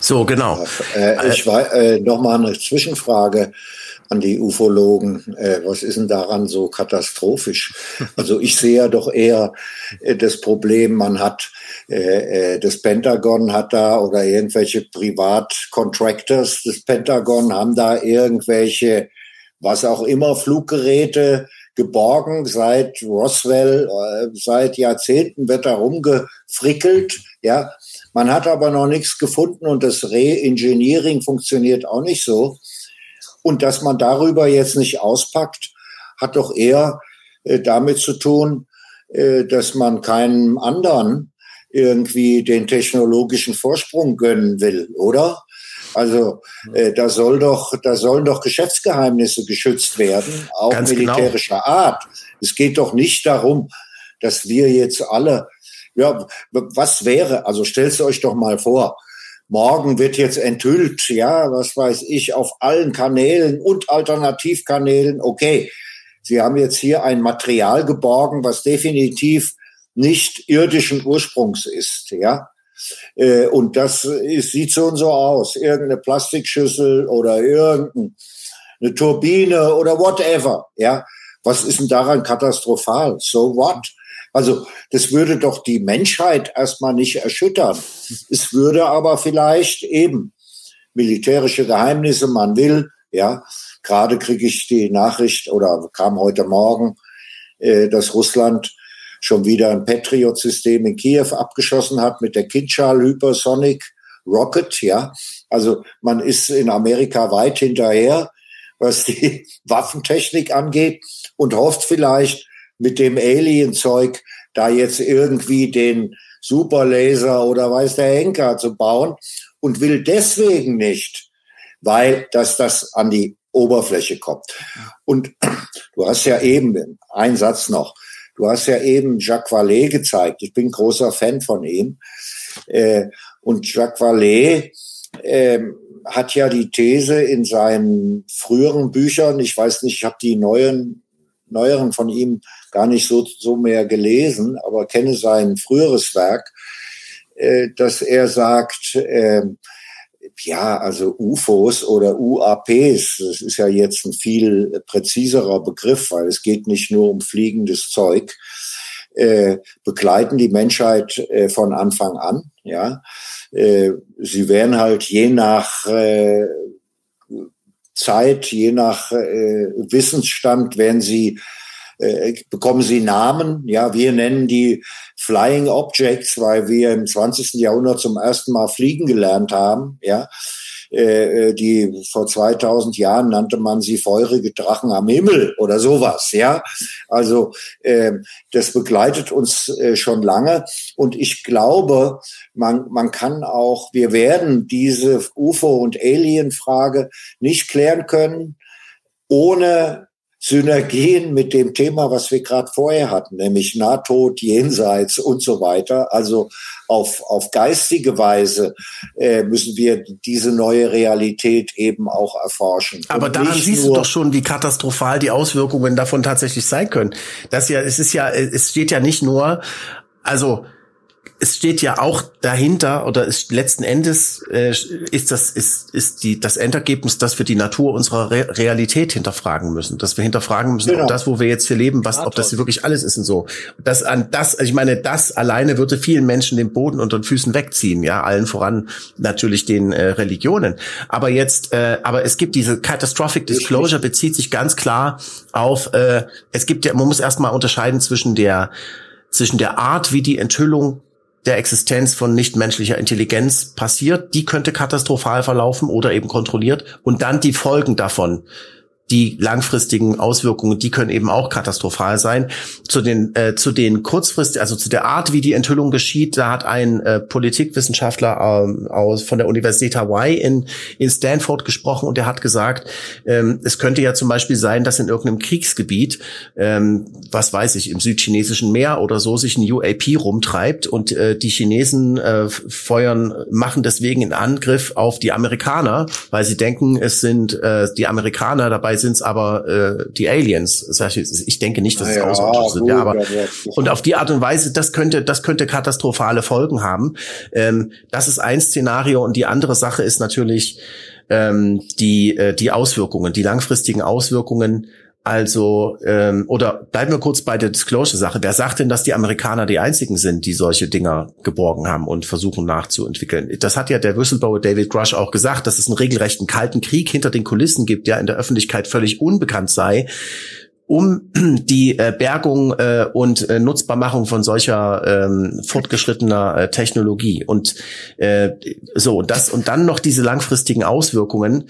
So, genau. Äh, ich war äh, noch mal eine Zwischenfrage an die Ufologen. Äh, was ist denn daran so katastrophisch? <laughs> Also ich sehe ja doch eher äh, das Problem, man hat äh, äh, das Pentagon hat da oder irgendwelche Privatcontractors des Pentagon haben da irgendwelche, was auch immer, Fluggeräte geborgen seit Roswell, äh, seit Jahrzehnten wird da rumgefrickelt, ja. Man hat aber noch nichts gefunden und das Re-Engineering funktioniert auch nicht so. Und dass man darüber jetzt nicht auspackt, hat doch eher äh, damit zu tun, äh, dass man keinem anderen irgendwie den technologischen Vorsprung gönnen will, oder? Also äh, da soll doch, da sollen doch Geschäftsgeheimnisse geschützt werden, auch Ganz genau. militärischer genau. Art. Es geht doch nicht darum, dass wir jetzt alle, ja, was wäre, also stellst du euch doch mal vor, morgen wird jetzt enthüllt, ja, was weiß ich, auf allen Kanälen und Alternativkanälen, okay, Sie haben jetzt hier ein Material geborgen, was definitiv nicht irdischen Ursprungs ist, ja. Äh, und das sieht so und so aus. Irgendeine Plastikschüssel oder irgendeine Turbine oder whatever, ja. Was ist denn daran katastrophal? So what? Also das würde doch die Menschheit erstmal nicht erschüttern. Es würde aber vielleicht eben militärische Geheimnisse, man will, ja, gerade kriege ich die Nachricht oder kam heute Morgen, äh, dass Russland schon wieder ein Patriot-System in Kiew abgeschossen hat mit der Kinschal Hypersonic Rocket, ja. Also man ist in Amerika weit hinterher, was die <laughs> Waffentechnik angeht und hofft vielleicht, mit dem Alien-Zeug da jetzt irgendwie den Superlaser oder weiß der Henker zu bauen und will deswegen nicht, weil dass das an die Oberfläche kommt. Und du hast ja eben, ein Satz noch, du hast ja eben Jacques Vallée gezeigt. Ich bin großer Fan von ihm. Äh, und Jacques Vallée äh, hat ja die These in seinen früheren Büchern, ich weiß nicht, ich habe die neuen, neueren von ihm gar nicht so, so mehr gelesen, aber kenne sein früheres Werk, äh, dass er sagt, äh, ja, also UFOs oder UAPs, das ist ja jetzt ein viel präziserer Begriff, weil es geht nicht nur um fliegendes Zeug, äh, begleiten die Menschheit äh, von Anfang an. Ja, sie werden halt je nach Zeit, je nach Wissensstand, werden sie äh, bekommen sie Namen. Ja, wir nennen die Flying Objects, weil wir im 20. Jahrhundert zum ersten Mal fliegen gelernt haben. Ja, äh, äh die vor 2000 Jahren nannte man sie feurige Drachen am Himmel oder sowas. Ja, also äh, das begleitet uns schon lange und ich glaube, man man kann auch, wir werden diese UFO und Alien Frage nicht klären können ohne Synergien mit dem Thema, was wir gerade vorher hatten, nämlich Nahtod, Jenseits und so weiter. Also auf, auf geistige Weise äh, müssen wir diese neue Realität eben auch erforschen. Aber daran siehst du doch schon, wie katastrophal die Auswirkungen davon tatsächlich sein können. Das ja, es ist ja, es steht ja nicht nur, also es steht ja auch dahinter oder ist letzten Endes äh, ist das ist ist die das Endergebnis, dass wir die Natur unserer Re Realität hinterfragen müssen, dass wir hinterfragen müssen, genau. ob das, wo wir jetzt hier leben, was, ob das wirklich alles ist und so. Das an das, ich meine, das alleine würde vielen Menschen den Boden unter den Füßen wegziehen, ja, allen voran natürlich den äh, Religionen. Aber jetzt, äh, aber es gibt diese Catastrophic Disclosure bezieht sich ganz klar auf, äh, es gibt ja, man muss erstmal unterscheiden zwischen der zwischen der Art, wie die Enthüllung der Existenz von nichtmenschlicher Intelligenz passiert, die könnte katastrophal verlaufen oder eben kontrolliert. Und dann die Folgen davon die langfristigen Auswirkungen, die können eben auch katastrophal sein. Zu den äh, zu den kurzfrist, also zu der Art, wie die Enthüllung geschieht, da hat ein äh, Politikwissenschaftler ähm, aus von der Universität Hawaii in in Stanford gesprochen und der hat gesagt, ähm, es könnte ja zum Beispiel sein, dass in irgendeinem Kriegsgebiet, ähm, was weiß ich, im südchinesischen Meer oder so sich ein UAP rumtreibt und äh, die Chinesen äh, feuern, machen deswegen einen Angriff auf die Amerikaner, weil sie denken, es sind äh, die Amerikaner dabei sind es aber äh, die Aliens. Ich denke nicht, dass es ja, Außerirdische sind. Ja, aber, und auf die Art und Weise, das könnte, das könnte katastrophale Folgen haben. Ähm, das ist ein Szenario und die andere Sache ist natürlich ähm, die, äh, die Auswirkungen, die langfristigen Auswirkungen also, ähm, oder bleiben wir kurz bei der Disclosure-Sache. Wer sagt denn, dass die Amerikaner die einzigen sind, die solche Dinger geborgen haben und versuchen nachzuentwickeln? Das hat ja der Whistleblower David Grush auch gesagt, dass es einen regelrechten kalten Krieg hinter den Kulissen gibt, der in der Öffentlichkeit völlig unbekannt sei um <clears throat> die äh, Bergung äh, und äh, Nutzbarmachung von solcher ähm, fortgeschrittener äh, Technologie und äh, so das und dann noch diese langfristigen Auswirkungen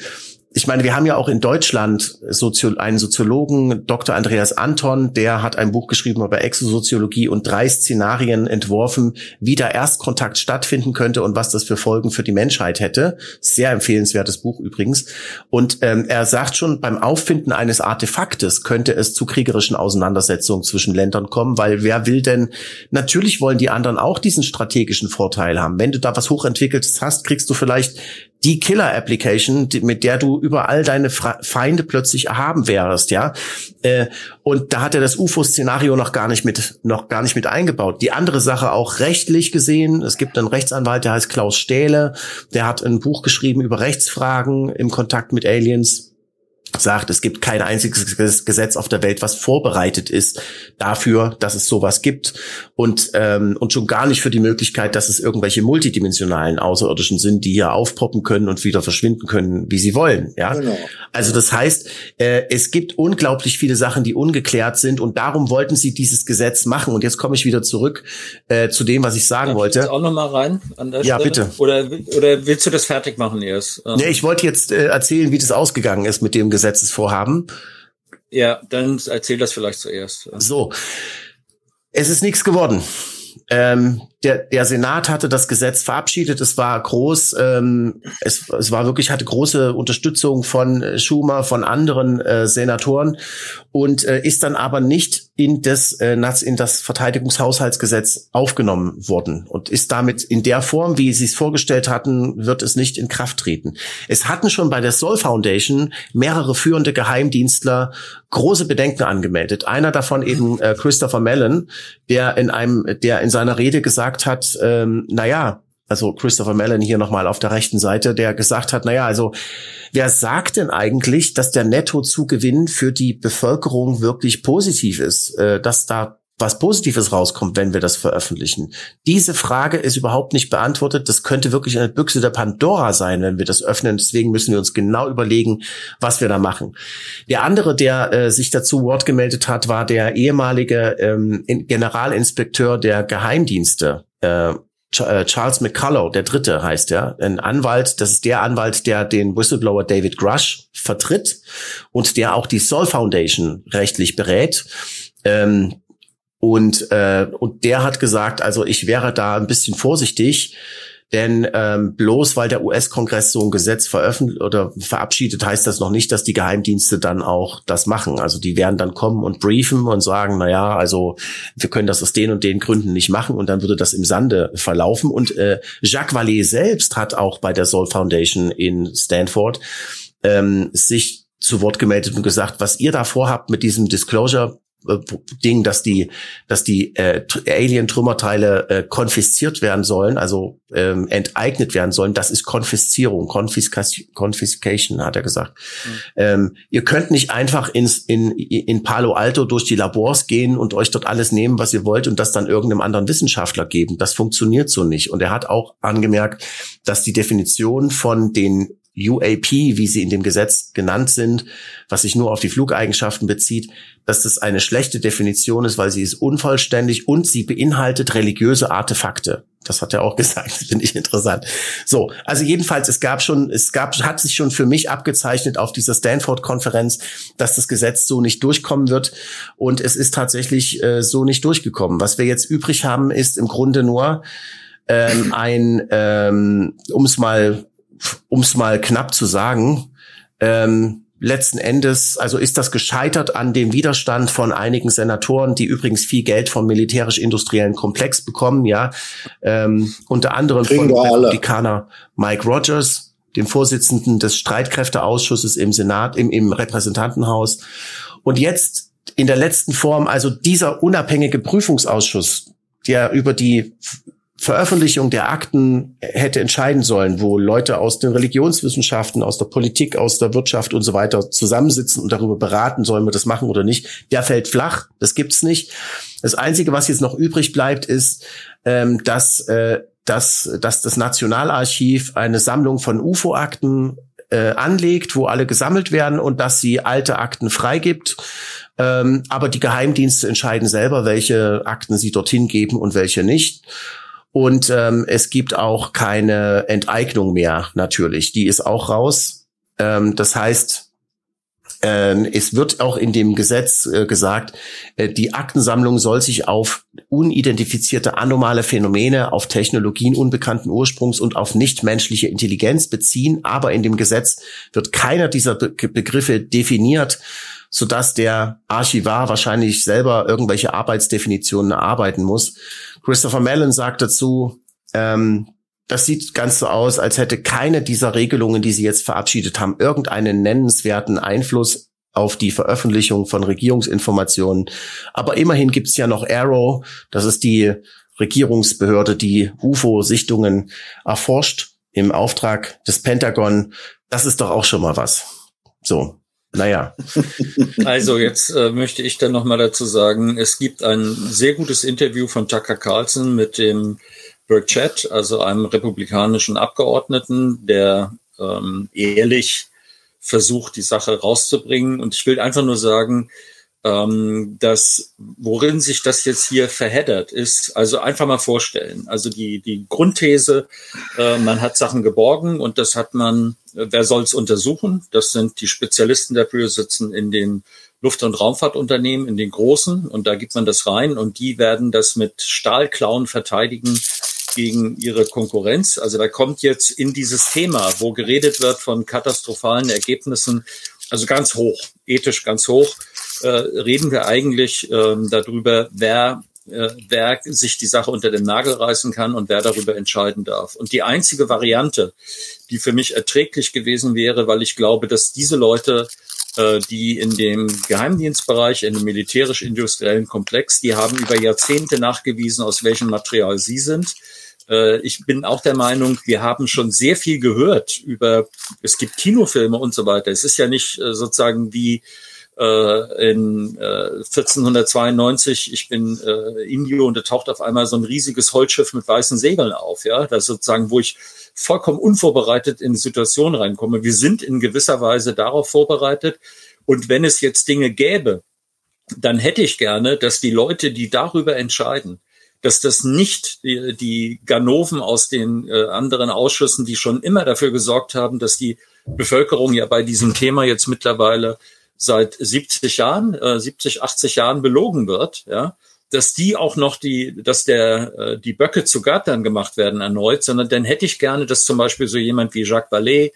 ich meine, wir haben ja auch in Deutschland Sozio einen Soziologen, Dr. Andreas Anton, der hat ein Buch geschrieben über Exosoziologie und drei Szenarien entworfen, wie der Erstkontakt stattfinden könnte und was das für Folgen für die Menschheit hätte. Sehr empfehlenswertes Buch übrigens. Und ähm, er sagt schon, beim Auffinden eines Artefaktes könnte es zu kriegerischen Auseinandersetzungen zwischen Ländern kommen, weil wer will denn, natürlich wollen die anderen auch diesen strategischen Vorteil haben. Wenn du da was hochentwickeltes hast, kriegst du vielleicht die Killer-Application, mit der du überall deine Feinde plötzlich erhaben wärst, ja. Äh, und da hat er das UFO-Szenario noch gar nicht mit, noch gar nicht mit eingebaut. Die andere Sache auch rechtlich gesehen. Es gibt einen Rechtsanwalt, der heißt Klaus Stähle. Der hat ein Buch geschrieben über Rechtsfragen im Kontakt mit Aliens sagt, es gibt kein einziges Gesetz auf der Welt, was vorbereitet ist dafür, dass es sowas gibt und ähm, und schon gar nicht für die Möglichkeit, dass es irgendwelche multidimensionalen Außerirdischen sind, die hier aufpoppen können und wieder verschwinden können, wie sie wollen. Ja, genau. also das heißt, äh, es gibt unglaublich viele Sachen, die ungeklärt sind und darum wollten sie dieses Gesetz machen. Und jetzt komme ich wieder zurück äh, zu dem, was ich sagen Darf wollte. Ich auch noch mal rein ja, Stelle? bitte. Oder oder willst du das fertig machen erst? Nee, ich wollte jetzt äh, erzählen, wie das ausgegangen ist mit dem Gesetz Gesetzesvorhaben. Ja, dann erzähl das vielleicht zuerst. So. Es ist nichts geworden. Ähm, der, der Senat hatte das Gesetz verabschiedet. Es war groß, ähm, es, es war wirklich, hatte große Unterstützung von Schumer, von anderen äh, Senatoren und äh, ist dann aber nicht in das, äh, in das Verteidigungshaushaltsgesetz aufgenommen worden und ist damit in der Form, wie sie es vorgestellt hatten, wird es nicht in Kraft treten. Es hatten schon bei der Sol Foundation mehrere führende Geheimdienstler große Bedenken angemeldet. Einer davon eben äh, Christopher Mellon, der in einem, der in seiner Rede gesagt gesagt hat, ähm, naja, also Christopher Mellon hier nochmal auf der rechten Seite, der gesagt hat, naja, also wer sagt denn eigentlich, dass der Nettozugewinn für die Bevölkerung wirklich positiv ist, äh, dass da was Positives rauskommt, wenn wir das veröffentlichen. Diese Frage ist überhaupt nicht beantwortet. Das könnte wirklich eine Büchse der Pandora sein, wenn wir das öffnen. Deswegen müssen wir uns genau überlegen, was wir da machen. Der andere, der äh, sich dazu Wort gemeldet hat, war der ehemalige ähm, Generalinspekteur der Geheimdienste. Äh, äh, Charles McCullough, der Dritte heißt er, ein Anwalt, das ist der Anwalt, der den Whistleblower David Grush vertritt und der auch die Sol Foundation rechtlich berät. Ähm, und, äh, und der hat gesagt, also ich wäre da ein bisschen vorsichtig, denn ähm, bloß weil der US-Kongress so ein Gesetz veröffentlicht oder verabschiedet, heißt das noch nicht, dass die Geheimdienste dann auch das machen. Also die werden dann kommen und briefen und sagen, na ja, also wir können das aus den und den Gründen nicht machen und dann würde das im Sande verlaufen. Und äh, Jacques Vallée selbst hat auch bei der Soul Foundation in Stanford ähm, sich zu Wort gemeldet und gesagt, was ihr da vorhabt mit diesem Disclosure Ding, dass die, dass die äh, Alien-Trümmerteile äh, konfisziert werden sollen, also ähm, enteignet werden sollen, das ist Konfiszierung, Confiscation, hat er gesagt. Mhm. Ähm, ihr könnt nicht einfach ins, in, in Palo Alto durch die Labors gehen und euch dort alles nehmen, was ihr wollt und das dann irgendeinem anderen Wissenschaftler geben. Das funktioniert so nicht. Und er hat auch angemerkt, dass die Definition von den UAP, wie sie in dem Gesetz genannt sind, was sich nur auf die Flugeigenschaften bezieht, dass das eine schlechte Definition ist, weil sie ist unvollständig und sie beinhaltet religiöse Artefakte. Das hat er auch <laughs> gesagt, finde ich interessant. So, also jedenfalls, es gab schon, es gab, hat sich schon für mich abgezeichnet auf dieser Stanford-Konferenz, dass das Gesetz so nicht durchkommen wird. Und es ist tatsächlich äh, so nicht durchgekommen. Was wir jetzt übrig haben, ist im Grunde nur ähm, ein, ähm, um es mal um es mal knapp zu sagen, ähm, letzten Endes, also ist das gescheitert an dem Widerstand von einigen Senatoren, die übrigens viel Geld vom militärisch-industriellen Komplex bekommen, ja, ähm, unter anderem Kriegen von Republikaner Mike Rogers, dem Vorsitzenden des Streitkräfteausschusses im Senat, im, im Repräsentantenhaus. Und jetzt in der letzten Form, also dieser unabhängige Prüfungsausschuss, der über die Veröffentlichung der Akten hätte entscheiden sollen, wo Leute aus den Religionswissenschaften, aus der Politik, aus der Wirtschaft und so weiter zusammensitzen und darüber beraten, sollen wir das machen oder nicht. Der fällt flach, das gibt's nicht. Das Einzige, was jetzt noch übrig bleibt, ist, ähm, dass, äh, dass, dass das Nationalarchiv eine Sammlung von UFO-Akten äh, anlegt, wo alle gesammelt werden und dass sie alte Akten freigibt. Ähm, aber die Geheimdienste entscheiden selber, welche Akten sie dorthin geben und welche nicht. Und ähm, es gibt auch keine Enteignung mehr, natürlich. Die ist auch raus. Ähm, das heißt, äh, es wird auch in dem Gesetz äh, gesagt, äh, die Aktensammlung soll sich auf unidentifizierte anomale Phänomene, auf Technologien unbekannten Ursprungs und auf nichtmenschliche Intelligenz beziehen. Aber in dem Gesetz wird keiner dieser Be Begriffe definiert, sodass der Archivar wahrscheinlich selber irgendwelche Arbeitsdefinitionen erarbeiten muss. Christopher Mellon sagt dazu, ähm, das sieht ganz so aus, als hätte keine dieser Regelungen, die Sie jetzt verabschiedet haben, irgendeinen nennenswerten Einfluss auf die Veröffentlichung von Regierungsinformationen. Aber immerhin gibt's ja noch Arrow, das ist die Regierungsbehörde, die UFO-Sichtungen erforscht im Auftrag des Pentagon. Das ist doch auch schon mal was. So, naja. <laughs> Also jetzt äh, möchte ich dann noch mal dazu sagen, es gibt ein sehr gutes Interview von Tucker Carlson mit dem Burchett, also einem republikanischen Abgeordneten, der ähm, ehrlich versucht, die Sache rauszubringen. Und ich will einfach nur sagen, ähm, dass worin sich das jetzt hier verheddert ist, also einfach mal vorstellen. Also die, die Grundthese, äh, man hat Sachen geborgen und das hat man, äh, wer soll es untersuchen? Das sind die Spezialisten dafür, sitzen in den Luft- und Raumfahrtunternehmen, in den großen und da gibt man das rein und die werden das mit Stahlklauen verteidigen, gegen ihre Konkurrenz. Also da kommt jetzt in dieses Thema, wo geredet wird von katastrophalen Ergebnissen, also ganz hoch, ethisch ganz hoch, äh, reden wir eigentlich äh, darüber, wer äh, wer sich die Sache unter den Nagel reißen kann und wer darüber entscheiden darf. Und die einzige Variante, die für mich erträglich gewesen wäre, weil ich glaube, dass diese Leute, äh, die in dem Geheimdienstbereich, in dem militärisch-industriellen Komplex, die haben über Jahrzehnte nachgewiesen, aus welchem Material sie sind. Äh, ich bin auch der Meinung, wir haben schon sehr viel gehört über, es gibt Kinofilme und so weiter. Es ist ja nicht äh, sozusagen wie äh, in 1492, ich bin Indio und da taucht auf einmal so ein riesiges Holzschiff mit weißen Segeln auf. Ja, das sozusagen, wo ich vollkommen unvorbereitet in die Situation reinkomme. Wir sind in gewisser Weise darauf vorbereitet. Und wenn es jetzt Dinge gäbe, dann hätte ich gerne, dass die Leute, die darüber entscheiden, dass das nicht die, die Ganoven aus den äh, anderen Ausschüssen, die schon immer dafür gesorgt haben, dass die Bevölkerung ja bei diesem Thema jetzt mittlerweile seit 70 Jahren, äh, 70, 80 Jahren belogen wird, ja, dass die auch noch die, dass der äh, die Böcke zu Göttern gemacht werden erneut, sondern dann hätte ich gerne, dass zum Beispiel so jemand wie Jacques Vallée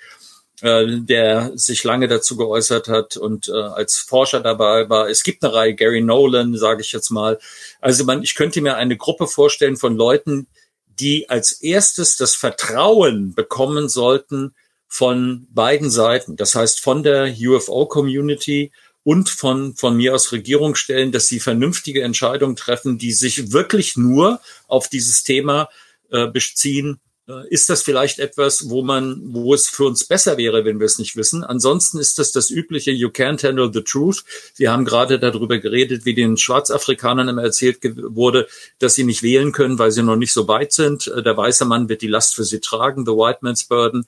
äh, der sich lange dazu geäußert hat und äh, als Forscher dabei war. Es gibt eine Reihe, Gary Nolan, sage ich jetzt mal. Also man, ich könnte mir eine Gruppe vorstellen von Leuten, die als erstes das Vertrauen bekommen sollten von beiden Seiten. Das heißt von der UFO-Community und von, von mir aus Regierungsstellen, dass sie vernünftige Entscheidungen treffen, die sich wirklich nur auf dieses Thema äh, beziehen, ist das vielleicht etwas, wo man, wo es für uns besser wäre, wenn wir es nicht wissen. Ansonsten ist das das übliche You can't handle the truth. Wir haben gerade darüber geredet, wie den Schwarzafrikanern immer erzählt wurde, dass sie nicht wählen können, weil sie noch nicht so weit sind. Äh, der weiße Mann wird die Last für sie tragen, the white man's burden.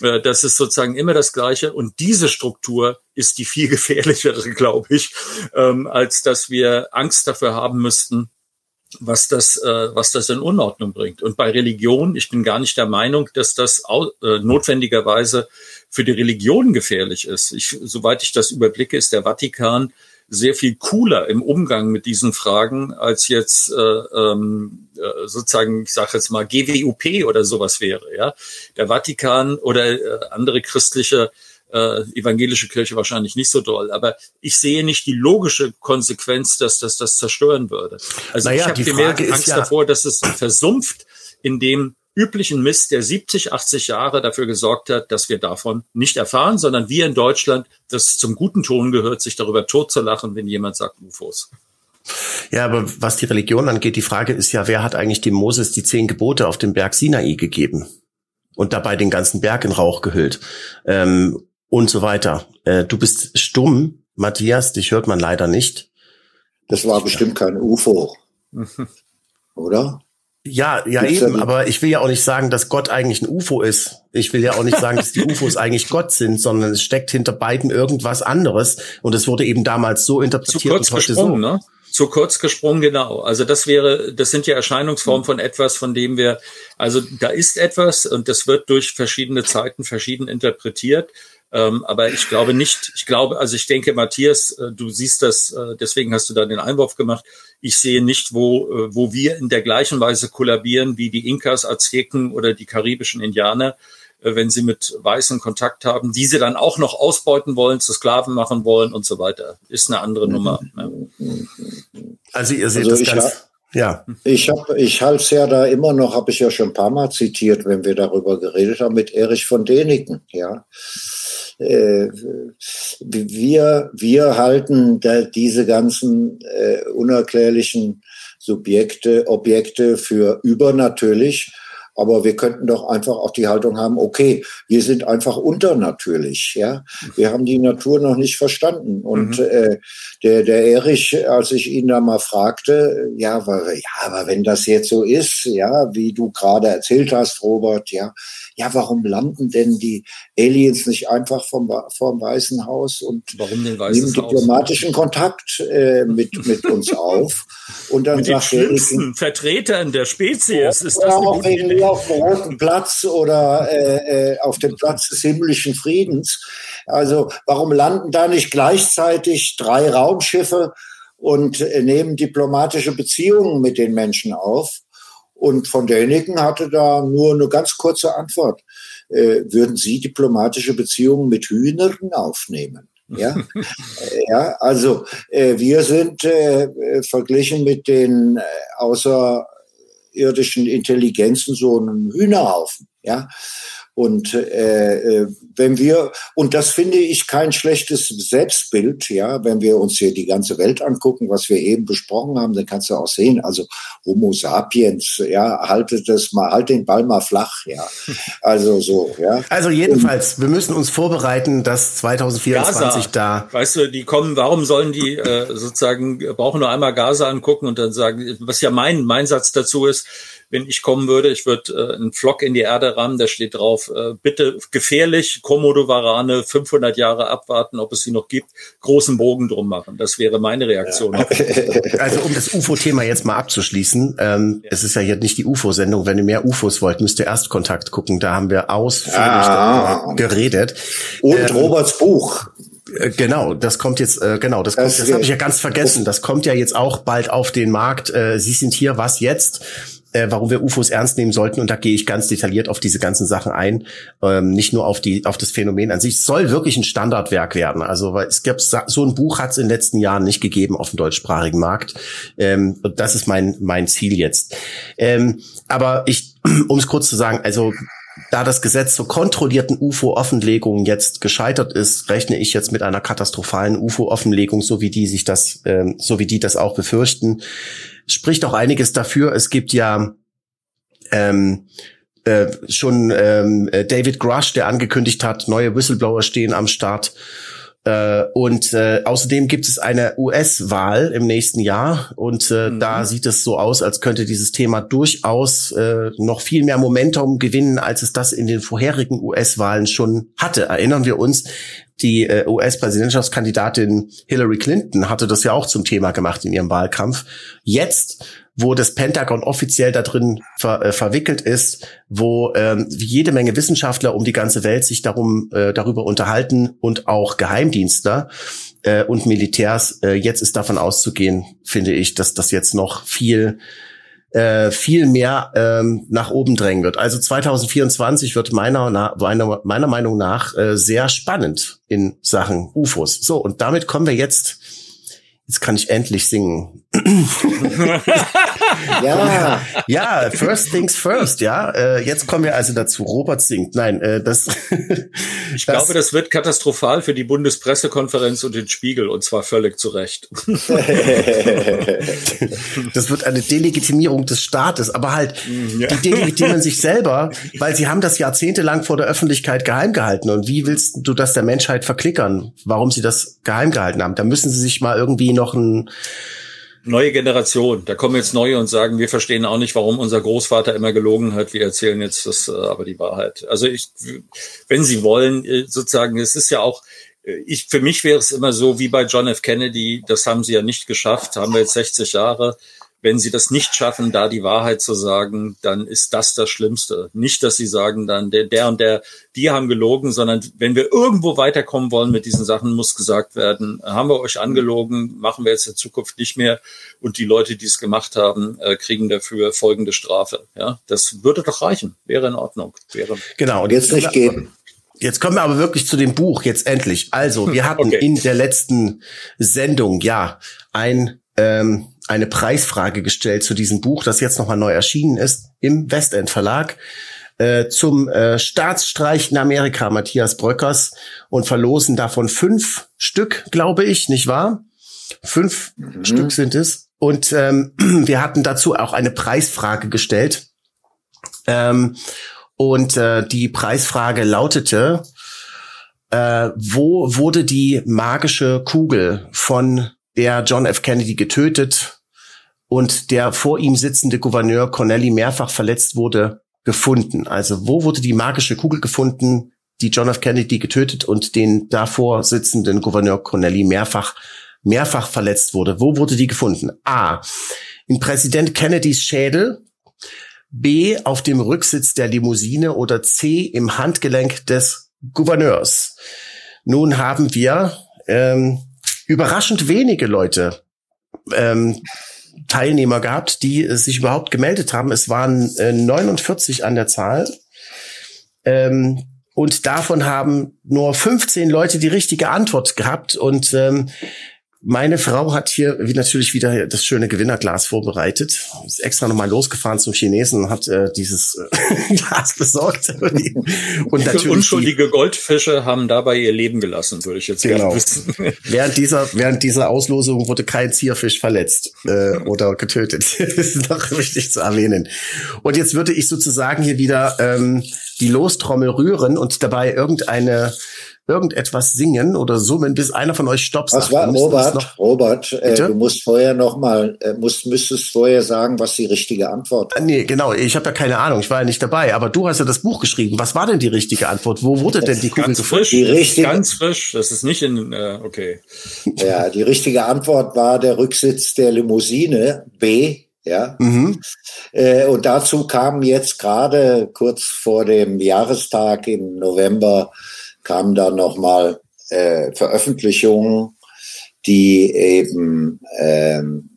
Äh, das ist sozusagen immer das Gleiche. Und diese Struktur ist die viel <laughs> gefährlichere, glaube ich, ähm, als dass wir Angst dafür haben müssten, was das, äh, was das in Unordnung bringt. Und bei Religion, ich bin gar nicht der Meinung, dass das äh, notwendigerweise für die Religion gefährlich ist. Ich, soweit ich das überblicke, ist der Vatikan sehr viel cooler im Umgang mit diesen Fragen als jetzt äh, ähm, äh, sozusagen, ich sage jetzt mal GWUP oder sowas wäre. Ja, der Vatikan oder äh, andere christliche äh, evangelische Kirche wahrscheinlich nicht so doll. Aber ich sehe nicht die logische Konsequenz, dass das das zerstören würde. Also naja, ich habe viel mehr Angst ja davor, dass es versumpft in dem üblichen Mist, der 70, 80 Jahre dafür gesorgt hat, dass wir davon nicht erfahren, sondern wir in Deutschland, das zum guten Ton gehört, sich darüber totzulachen, wenn jemand sagt UFOs. Ja, aber was die Religion angeht, die Frage ist ja, wer hat eigentlich dem Moses die zehn Gebote auf dem Berg Sinai gegeben? Und dabei den ganzen Berg in Rauch gehüllt. Ähm, und so weiter. Äh, du bist stumm, Matthias, dich hört man leider nicht. Das war bestimmt kein UFO. <laughs> Oder? Ja, ja Gibt's eben, aber ich will ja auch nicht sagen, dass Gott eigentlich ein UFO ist. Ich will ja auch nicht sagen, dass die UFOs eigentlich Gott sind, sondern es steckt hinter beiden irgendwas anderes und es wurde eben damals so interpretiert Zu kurz und heute so. Ne? Zu kurz gesprungen, genau. Also das wäre, das sind ja Erscheinungsformen von etwas, von dem wir, also da ist etwas und das wird durch verschiedene Zeiten verschieden interpretiert. Ähm, aber ich glaube nicht, ich glaube, also ich denke, Matthias, äh, du siehst das, äh, deswegen hast du da den Einwurf gemacht. Ich sehe nicht, wo, äh, wo wir in der gleichen Weise kollabieren wie die Inkas, Azteken oder die karibischen Indianer, äh, wenn sie mit Weißen Kontakt haben, diese dann auch noch ausbeuten wollen, zu Sklaven machen wollen und so weiter. Ist eine andere Nummer. Ne? Also ihr seht also das ganz... Ja. Ich habe, ich halte es ja da immer noch, habe ich ja schon ein paar Mal zitiert, wenn wir darüber geredet haben, mit Erich von Däniken, ja. Äh, wir, wir halten diese ganzen äh, unerklärlichen Subjekte, Objekte für übernatürlich aber wir könnten doch einfach auch die Haltung haben, okay, wir sind einfach unternatürlich, ja. Wir haben die Natur noch nicht verstanden. Und mhm. äh, der, der Erich, als ich ihn da mal fragte, ja, war, ja, aber wenn das jetzt so ist, ja, wie du gerade erzählt hast, Robert, ja, ja, warum landen denn die Aliens nicht einfach vom, vom Weißen Haus und nehmen diplomatischen Haus? Kontakt äh, mit, mit uns <laughs> auf? Und dann mit den schlimmsten Vertretern der Spezies ist das auch irgendwie auf dem Roten Platz oder äh, äh, auf dem Platz des himmlischen Friedens. Also warum landen da nicht gleichzeitig drei Raumschiffe und äh, nehmen diplomatische Beziehungen mit den Menschen auf? Und von Däniken hatte da nur eine ganz kurze Antwort. Äh, würden Sie diplomatische Beziehungen mit Hühnern aufnehmen? Ja, <laughs> ja also äh, wir sind äh, verglichen mit den äh, außerirdischen Intelligenzen so ein Hühnerhaufen. Ja, und äh, äh, wenn wir, und das finde ich kein schlechtes Selbstbild, ja, wenn wir uns hier die ganze Welt angucken, was wir eben besprochen haben, dann kannst du auch sehen, also Homo sapiens, ja, haltet das mal, halt den Ball mal flach, ja. <laughs> Also so, ja. Also jedenfalls, und, wir müssen uns vorbereiten, dass 2024 Gaza, da. Weißt du, die kommen, warum sollen die äh, sozusagen, brauchen nur einmal Gaza angucken und dann sagen, was ja mein, mein Satz dazu ist, wenn ich kommen würde, ich würde äh, einen Flock in die Erde rammen, da steht drauf, äh, bitte gefährlich, Komodo-Varane, 500 Jahre abwarten, ob es sie noch gibt, großen Bogen drum machen. Das wäre meine Reaktion. Ja. <laughs> Also um das UFO-Thema jetzt mal abzuschließen, ähm, ja. es ist ja hier nicht die UFO-Sendung, wenn ihr mehr UFOs wollt, müsst ihr erst Kontakt gucken, da haben wir ausführlich ah. geredet. Und ähm, Roberts Buch. Äh, genau, das kommt jetzt, äh, genau, das, das, das habe ich ja ganz vergessen. Das kommt ja jetzt auch bald auf den Markt. Äh, Sie sind hier, was jetzt? Äh, warum wir UFOs ernst nehmen sollten. Und da gehe ich ganz detailliert auf diese ganzen Sachen ein, ähm, nicht nur auf die auf das Phänomen an sich. Es soll wirklich ein Standardwerk werden. Also weil es gibt so ein Buch hat es in den letzten Jahren nicht gegeben auf dem deutschsprachigen Markt. Ähm, und das ist mein mein Ziel jetzt. Ähm, aber ich, <clears throat> um es kurz zu sagen, also da das Gesetz zur kontrollierten UFO-Offenlegung jetzt gescheitert ist, rechne ich jetzt mit einer katastrophalen UFO-Offenlegung, so wie die sich das, ähm, so wie die das auch befürchten spricht auch einiges dafür. Es gibt ja ähm, äh, schon ähm, David Grush, der angekündigt hat, neue Whistleblower stehen am Start. Äh, und äh, außerdem gibt es eine US-Wahl im nächsten Jahr und äh, mhm. da sieht es so aus, als könnte dieses Thema durchaus äh, noch viel mehr Momentum gewinnen, als es das in den vorherigen US-Wahlen schon hatte. Erinnern wir uns, die äh, US-Präsidentschaftskandidatin Hillary Clinton hatte das ja auch zum Thema gemacht in ihrem Wahlkampf. Jetzt wo das Pentagon offiziell da drin ver, äh, verwickelt ist, wo ähm, jede Menge Wissenschaftler um die ganze Welt sich darum äh, darüber unterhalten und auch Geheimdienstler äh, und Militärs. Äh, jetzt ist davon auszugehen, finde ich, dass das jetzt noch viel äh, viel mehr ähm, nach oben drängen wird. Also 2024 wird meiner, meiner, meiner Meinung nach äh, sehr spannend in Sachen UFOs. So, und damit kommen wir jetzt Jetzt kann ich endlich singen. <laughs> <laughs> <laughs> ja, ja, first things first, ja. Äh, jetzt kommen wir also dazu. Robert singt. Nein, äh, das. <laughs> ich das, glaube, das wird katastrophal für die Bundespressekonferenz und den Spiegel und zwar völlig zu Recht. <laughs> das wird eine Delegitimierung des Staates, aber halt, ja. die delegitimieren sich selber, weil sie haben das jahrzehntelang vor der Öffentlichkeit geheim gehalten. Und wie willst du das der Menschheit verklickern, warum sie das geheim gehalten haben? Da müssen sie sich mal irgendwie noch ein neue Generation. Da kommen jetzt neue und sagen, wir verstehen auch nicht, warum unser Großvater immer gelogen hat. Wir erzählen jetzt das äh, aber die Wahrheit. Also ich, wenn Sie wollen, äh, sozusagen, es ist ja auch ich, für mich wäre es immer so wie bei John F. Kennedy, das haben sie ja nicht geschafft, haben wir jetzt 60 Jahre. Wenn sie das nicht schaffen, da die Wahrheit zu sagen, dann ist das das Schlimmste. Nicht, dass sie sagen dann, der, der und der, die haben gelogen, sondern wenn wir irgendwo weiterkommen wollen mit diesen Sachen, muss gesagt werden, haben wir euch angelogen, machen wir jetzt in Zukunft nicht mehr. Und die Leute, die es gemacht haben, äh, kriegen dafür folgende Strafe. Ja, das würde doch reichen. Wäre in Ordnung. Wäre genau. Und jetzt nicht geben. Jetzt kommen wir aber wirklich zu dem Buch, jetzt endlich. Also, wir hatten <laughs> okay. in der letzten Sendung ja ein, ähm, eine Preisfrage gestellt zu diesem Buch, das jetzt nochmal neu erschienen ist im Westend Verlag äh, zum äh, Staatsstreich in Amerika Matthias Bröckers und verlosen davon fünf Stück, glaube ich, nicht wahr? Fünf mhm. Stück sind es. Und ähm, <clears throat> wir hatten dazu auch eine Preisfrage gestellt. Ähm, und äh, die Preisfrage lautete, äh, wo wurde die magische Kugel von der John F. Kennedy getötet und der vor ihm sitzende Gouverneur Connelly mehrfach verletzt wurde, gefunden? Also wo wurde die magische Kugel gefunden, die John F. Kennedy getötet und den davor sitzenden Gouverneur Connelly mehrfach mehrfach verletzt wurde? Wo wurde die gefunden? A. In Präsident Kennedys Schädel, B auf dem Rücksitz der Limousine oder C im Handgelenk des Gouverneurs. Nun haben wir ähm, überraschend wenige Leute ähm, Teilnehmer gehabt, die äh, sich überhaupt gemeldet haben. Es waren äh, 49 an der Zahl. Ähm, und davon haben nur 15 Leute die richtige Antwort gehabt. Und ähm, meine Frau hat hier wie natürlich wieder das schöne Gewinnerglas vorbereitet. Ist extra nochmal losgefahren zum Chinesen und hat äh, dieses äh, <laughs> Glas besorgt. und natürlich unschuldige Goldfische haben dabei ihr Leben gelassen, würde ich jetzt genau. gerne wissen. <laughs> während dieser während dieser Auslosung wurde kein Zierfisch verletzt äh, oder getötet. <laughs> das ist noch wichtig zu erwähnen. Und jetzt würde ich sozusagen hier wieder ähm, die Lostrommel rühren und dabei irgendeine irgendetwas singen oder summen, bis einer von euch stoppt. Was war, Robert, Robert, äh, du musst vorher noch mal, äh, musst, müsstest vorher sagen, was die richtige Antwort war. Nee, genau, ich habe ja keine Ahnung, ich war ja nicht dabei, aber du hast ja das Buch geschrieben. Was war denn die richtige Antwort? Wo wurde denn die Kugel ganz frisch? Die richtige, ganz frisch, das ist nicht in, äh, okay. <laughs> Ja, die richtige Antwort war der Rücksitz der Limousine, B, ja. Mhm. Äh, und dazu kam jetzt gerade kurz vor dem Jahrestag im November kamen dann nochmal äh, Veröffentlichungen, die eben, ähm,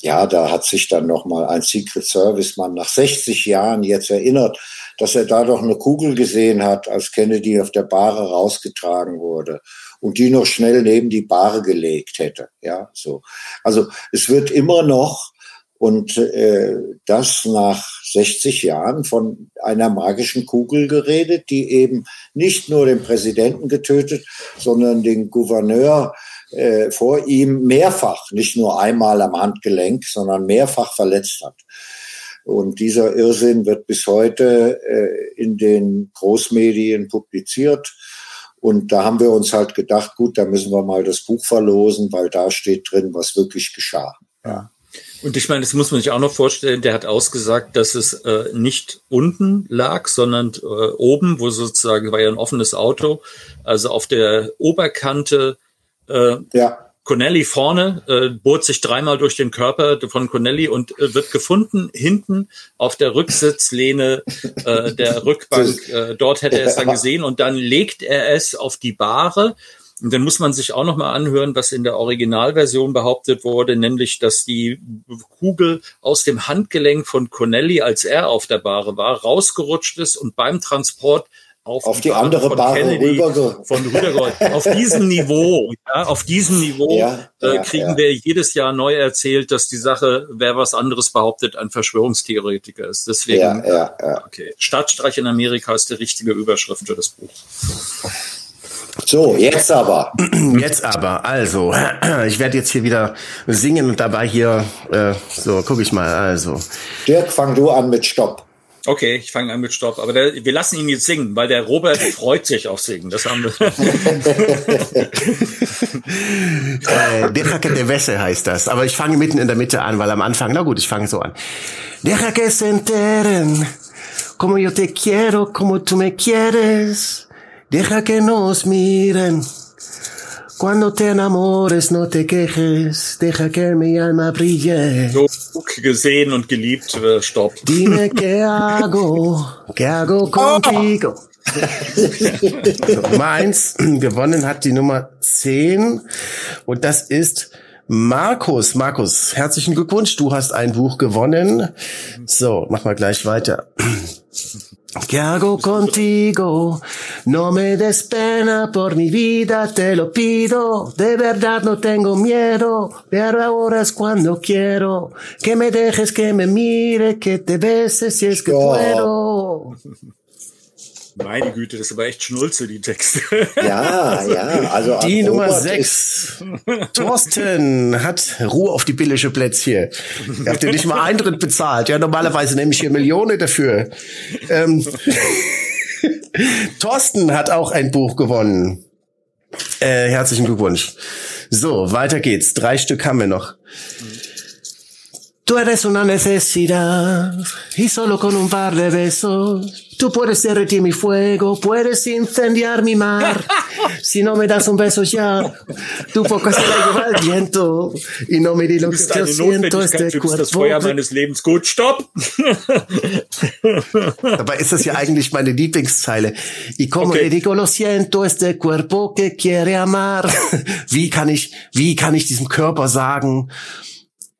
ja, da hat sich dann nochmal ein Secret Service Mann nach 60 Jahren jetzt erinnert, dass er da doch eine Kugel gesehen hat, als Kennedy auf der Bahre rausgetragen wurde und die noch schnell neben die Bahre gelegt hätte. Ja, so. Also es wird immer noch und äh, das nach 60 Jahren von einer magischen Kugel geredet, die eben nicht nur den Präsidenten getötet, sondern den Gouverneur äh, vor ihm mehrfach, nicht nur einmal am Handgelenk, sondern mehrfach verletzt hat. Und dieser Irrsinn wird bis heute äh, in den Großmedien publiziert. Und da haben wir uns halt gedacht, gut, da müssen wir mal das Buch verlosen, weil da steht drin, was wirklich geschah. Ja. Und ich meine, das muss man sich auch noch vorstellen, der hat ausgesagt, dass es äh, nicht unten lag, sondern äh, oben, wo sozusagen war ja ein offenes Auto, also auf der Oberkante äh, ja. Connelly vorne, äh, bohrt sich dreimal durch den Körper von Connelly und äh, wird gefunden hinten auf der Rücksitzlehne äh, der <laughs> Rückbank. Äh, dort hätte er es dann gesehen und dann legt er es auf die Bahre und dann muss man sich auch noch mal anhören, was in der Originalversion behauptet wurde, nämlich, dass die Kugel aus dem Handgelenk von Connelly, als er auf der Bahre war, rausgerutscht ist und beim Transport auf, auf die, die andere Bahre rüber von rübergerollt. auf diesem Niveau, ja, auf diesem Niveau ja, äh, ja, kriegen wir jedes Jahr neu erzählt, dass die Sache, wer was anderes behauptet, ein Verschwörungstheoretiker ist. Deswegen, ja, ja, ja. okay, Stadtstreich in Amerika ist die richtige Überschrift für das Buch. So, jetzt aber. <clears throat> Jetzt aber, also, <clears throat> ich werde jetzt hier wieder singen und dabei hier, äh, so, guck ich mal, also. Dirk, fang du an mit Stopp. Okay, ich fange an mit Stopp. Aber der, wir lassen ihn jetzt singen, weil der Robert <laughs> freut sich auf Singen. Das haben wir. <laughs> <laughs> äh, Deja que te Wäsche heißt das. Aber ich fange mitten in der Mitte an, weil am Anfang, na gut, ich fange so an. Deja que se enteren, como yo te quiero, como tú me quieres. Deja que nos miren Cuando te enamores, no te quejes, deja que mi alma brille. So gesehen und geliebt, äh, stopp. Dime que hago, que hago contigo. Nummer eins, gewonnen hat die Nummer zehn und das ist Markus. Markus, herzlichen Glückwunsch, du hast ein Buch gewonnen. So, mach mal gleich weiter. ¿Qué hago contigo? No me des pena por mi vida, te lo pido. De verdad no tengo miedo, pero ahora es cuando quiero. Que me dejes, que me mire, que te beses si es que oh. puedo. Meine Güte, das ist aber echt Schnulze, die Texte. Ja, <laughs> ja, also. Die Nummer 6. Thorsten hat Ruhe auf die billige Plätzchen. Ihr habt ja nicht mal Eintritt bezahlt. Ja, normalerweise nehme ich hier Millionen dafür. Ähm, <laughs> Thorsten hat auch ein Buch gewonnen. Äh, herzlichen Glückwunsch. So, weiter geht's. Drei Stück haben wir noch. Tú eres una necesidad y solo con un par de besos Tú puedes derretir mi fuego, puedes incendiar mi mar. <laughs> Si no me das un beso ya, tu boca se la el viento. Y no me di lo que yo siento este cuerpo. Das Feuer meines Lebens gut, stopp! <laughs> Dabei ist das ja eigentlich meine Lieblingszeile. Y como okay. le digo lo siento este cuerpo que quiere amar. <laughs> Wie kann ich, wie kann ich diesem Körper sagen,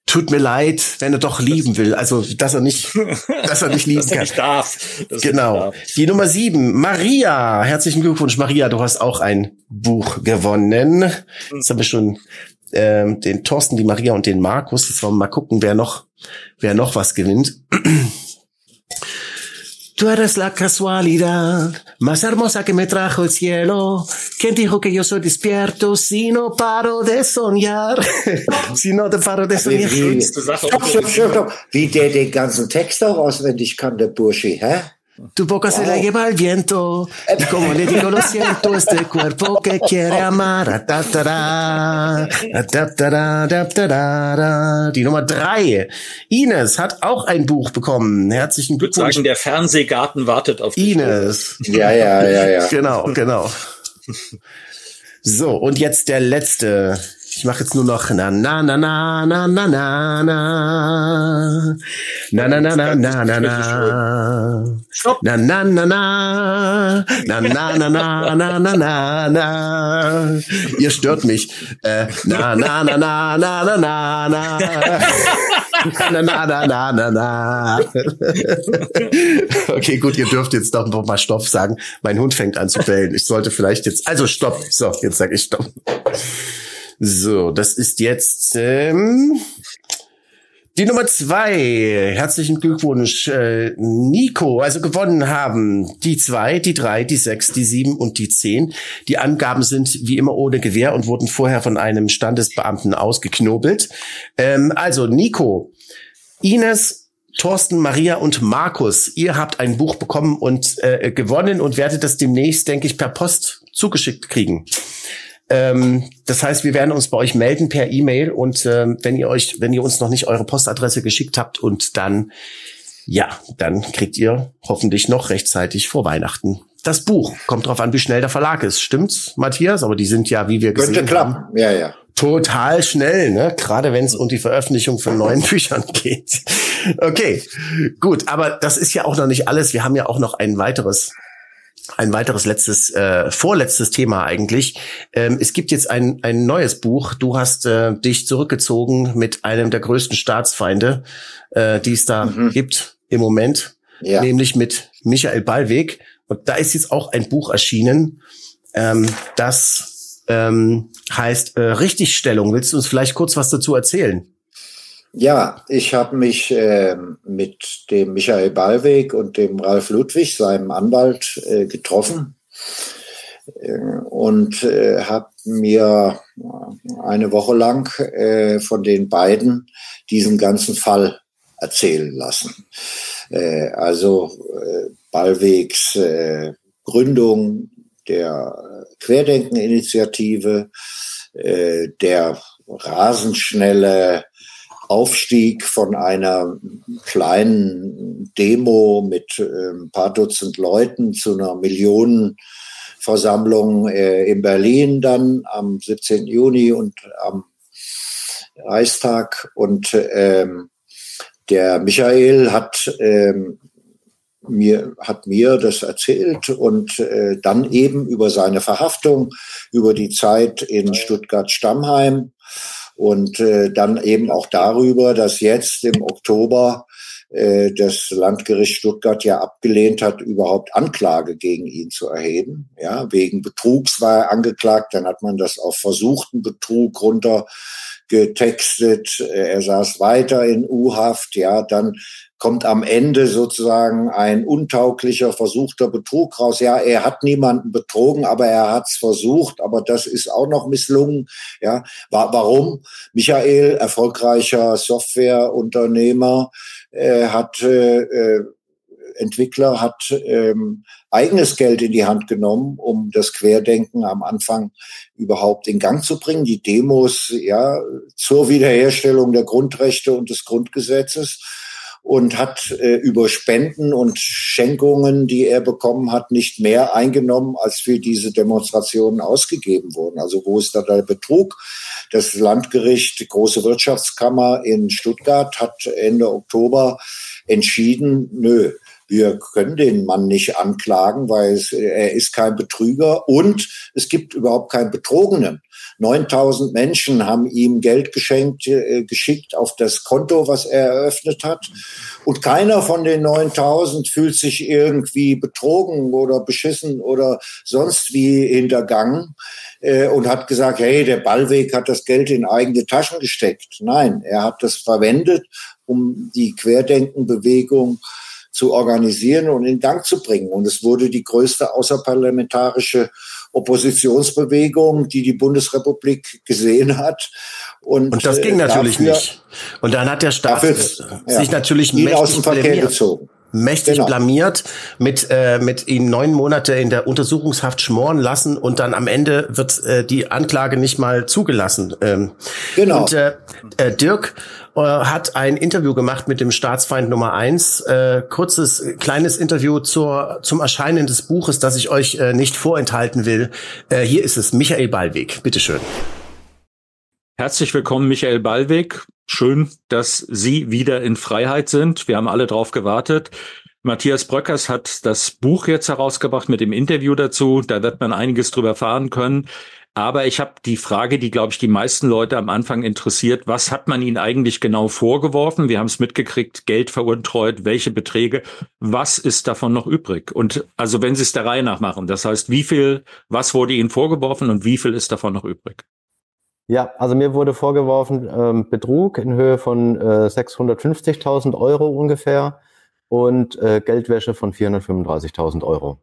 tut mir leid, wenn er doch lieben will. Also, dass er nicht, <laughs> dass er nicht lieben dass kann. Nicht darf. genau. Darf. Die Nummer sieben, Maria. Herzlichen Glückwunsch, Maria. Du hast auch ein Buch gewonnen. Jetzt haben wir schon ähm, den Thorsten, die Maria und den Markus. Jetzt wollen wir mal gucken, wer noch, wer noch was gewinnt. Tú eres la casualidad más hermosa que me trajo el cielo. ¿Quién dijo que yo soy despierto si no paro de soñar? <laughs> si no te paro de soñar. Wie, wie, <laughs> wie der den ganzen Text auch auswendig kann, der Bursche, hä? Tu boca se la lleva el viento. Y como le digo, lo siento, este cuerpo que quiere amar. Die Nummer drei. Ines hat auch ein Buch bekommen. Herzlichen Glückwunsch. Ich würde sagen, der Fernsehgarten wartet auf dich. Ines. Ja, ja, ja, ja. Genau, genau. So, und jetzt der letzte. Ich mache jetzt nur noch na na na na na na na na na na na na na na na Stopp. na na na na na na na na na na na na Ihr stört mich. Äh, na na na na na na na na na na na na na na Okay, gut, ihr dürft jetzt doch noch mal Stopp sagen. Mein Hund fängt an zu bellen. Ich sollte vielleicht jetzt. Also Stopp. So, jetzt sage ich Stopp. So, das ist jetzt ähm, die Nummer zwei. Herzlichen Glückwunsch, äh, Nico. Also gewonnen haben die zwei, die drei, die sechs, die sieben und die zehn. Die Angaben sind wie immer ohne Gewehr und wurden vorher von einem Standesbeamten ausgeknobelt. Ähm, also Nico, Ines, Thorsten, Maria und Markus, ihr habt ein Buch bekommen und äh, gewonnen und werdet das demnächst, denke ich, per Post zugeschickt kriegen. Ähm, das heißt, wir werden uns bei euch melden per E-Mail und ähm, wenn ihr euch, wenn ihr uns noch nicht eure Postadresse geschickt habt und dann, ja, dann kriegt ihr hoffentlich noch rechtzeitig vor Weihnachten das Buch. Kommt drauf an, wie schnell der Verlag ist. Stimmt's, Matthias? Aber die sind ja, wie wir gesehen Könnte klappen. haben, ja, ja. total schnell, ne? Gerade wenn es um die Veröffentlichung von neuen <laughs> Büchern geht. Okay, gut. Aber das ist ja auch noch nicht alles. Wir haben ja auch noch ein weiteres ein weiteres letztes, äh, vorletztes Thema eigentlich. Ähm, es gibt jetzt ein, ein neues Buch. Du hast äh, dich zurückgezogen mit einem der größten Staatsfeinde, äh, die es da mhm. gibt im Moment, ja. nämlich mit Michael Ballweg. Und da ist jetzt auch ein Buch erschienen, ähm, das ähm, heißt äh, Richtigstellung. Willst du uns vielleicht kurz was dazu erzählen? Ja, ich habe mich äh, mit dem Michael Ballweg und dem Ralf Ludwig, seinem Anwalt, äh, getroffen äh, und äh, habe mir eine Woche lang äh, von den beiden diesen ganzen Fall erzählen lassen. Äh, also äh, Ballwegs äh, Gründung der Querdenken-Initiative, äh, der rasenschnelle Aufstieg von einer kleinen Demo mit ein paar Dutzend Leuten zu einer Million Versammlung äh, in Berlin dann am 17. Juni und am Reichstag. Und ähm, der Michael hat ähm, mir, hat mir das erzählt und äh, dann eben über seine Verhaftung, über die Zeit in Stuttgart-Stammheim und äh, dann eben auch darüber, dass jetzt im Oktober äh, das Landgericht Stuttgart ja abgelehnt hat, überhaupt Anklage gegen ihn zu erheben. Ja, wegen Betrugs war er angeklagt, dann hat man das auf versuchten Betrug runtergetextet. Er saß weiter in U-Haft, ja, dann kommt am Ende sozusagen ein untauglicher, versuchter Betrug raus. Ja, er hat niemanden betrogen, aber er hat's versucht, aber das ist auch noch misslungen. Ja, warum? Michael, erfolgreicher Softwareunternehmer, äh, hat äh, äh, Entwickler hat ähm, eigenes Geld in die Hand genommen, um das Querdenken am Anfang überhaupt in Gang zu bringen. Die Demos ja zur Wiederherstellung der Grundrechte und des Grundgesetzes und hat äh, über Spenden und Schenkungen, die er bekommen hat, nicht mehr eingenommen, als für diese Demonstrationen ausgegeben wurden. Also wo ist da der Betrug? Das Landgericht, die große Wirtschaftskammer in Stuttgart hat Ende Oktober entschieden, nö, wir können den Mann nicht anklagen, weil es, er ist kein Betrüger und es gibt überhaupt keinen Betrogenen. 9000 Menschen haben ihm Geld geschenkt, äh, geschickt auf das Konto, was er eröffnet hat. Und keiner von den 9000 fühlt sich irgendwie betrogen oder beschissen oder sonst wie hintergangen äh, und hat gesagt, hey, der Ballweg hat das Geld in eigene Taschen gesteckt. Nein, er hat das verwendet, um die Querdenkenbewegung zu organisieren und in Gang zu bringen. Und es wurde die größte außerparlamentarische Oppositionsbewegung, die die Bundesrepublik gesehen hat. Und, und das ging äh, natürlich dafür, nicht. Und dann hat der Staat dafür, sich ja, natürlich mächtig aus dem Verkehr blamiert. gezogen mächtig genau. blamiert, mit, äh, mit ihn neun Monate in der Untersuchungshaft schmoren lassen und dann am Ende wird äh, die Anklage nicht mal zugelassen. Ähm, genau. Und äh, äh, Dirk hat ein Interview gemacht mit dem Staatsfeind Nummer eins. Äh, kurzes, kleines Interview zur, zum Erscheinen des Buches, das ich euch äh, nicht vorenthalten will. Äh, hier ist es, Michael Ballweg. Bitteschön. Herzlich willkommen, Michael Ballweg. Schön, dass Sie wieder in Freiheit sind. Wir haben alle drauf gewartet. Matthias Bröckers hat das Buch jetzt herausgebracht mit dem Interview dazu. Da wird man einiges drüber erfahren können. Aber ich habe die Frage, die, glaube ich, die meisten Leute am Anfang interessiert. Was hat man ihnen eigentlich genau vorgeworfen? Wir haben es mitgekriegt, Geld veruntreut, welche Beträge. Was ist davon noch übrig? Und also wenn Sie es der Reihe nach machen, das heißt, wie viel, was wurde Ihnen vorgeworfen und wie viel ist davon noch übrig? Ja, also mir wurde vorgeworfen ähm, Betrug in Höhe von äh, 650.000 Euro ungefähr und äh, Geldwäsche von 435.000 Euro.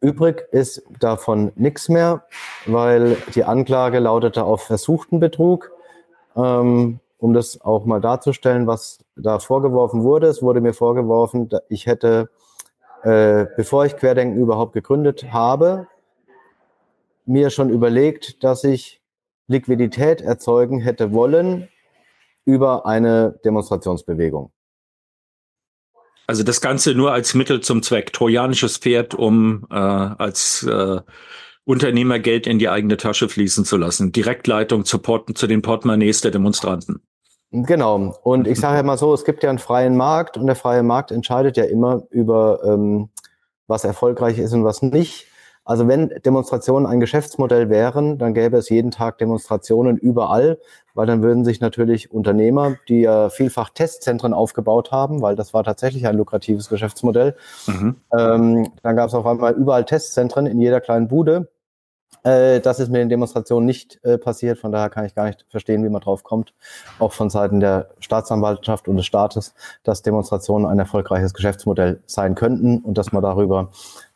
Übrig ist davon nichts mehr, weil die Anklage lautete auf versuchten Betrug. Ähm, um das auch mal darzustellen, was da vorgeworfen wurde. Es wurde mir vorgeworfen, ich hätte, äh, bevor ich Querdenken überhaupt gegründet habe, mir schon überlegt, dass ich Liquidität erzeugen hätte wollen über eine Demonstrationsbewegung. Also das Ganze nur als Mittel zum Zweck, trojanisches Pferd, um äh, als äh, Unternehmer Geld in die eigene Tasche fließen zu lassen. Direktleitung zu, Port zu den Portemonnaies der Demonstranten. Genau. Und ich sage ja mal so, es gibt ja einen freien Markt und der freie Markt entscheidet ja immer über, ähm, was erfolgreich ist und was nicht. Also wenn Demonstrationen ein Geschäftsmodell wären, dann gäbe es jeden Tag Demonstrationen überall, weil dann würden sich natürlich Unternehmer, die ja vielfach Testzentren aufgebaut haben, weil das war tatsächlich ein lukratives Geschäftsmodell, mhm. ähm, dann gab es auf einmal überall Testzentren in jeder kleinen Bude. Äh, das ist mit den Demonstrationen nicht äh, passiert, von daher kann ich gar nicht verstehen, wie man drauf kommt, auch von Seiten der Staatsanwaltschaft und des Staates, dass Demonstrationen ein erfolgreiches Geschäftsmodell sein könnten und dass man darüber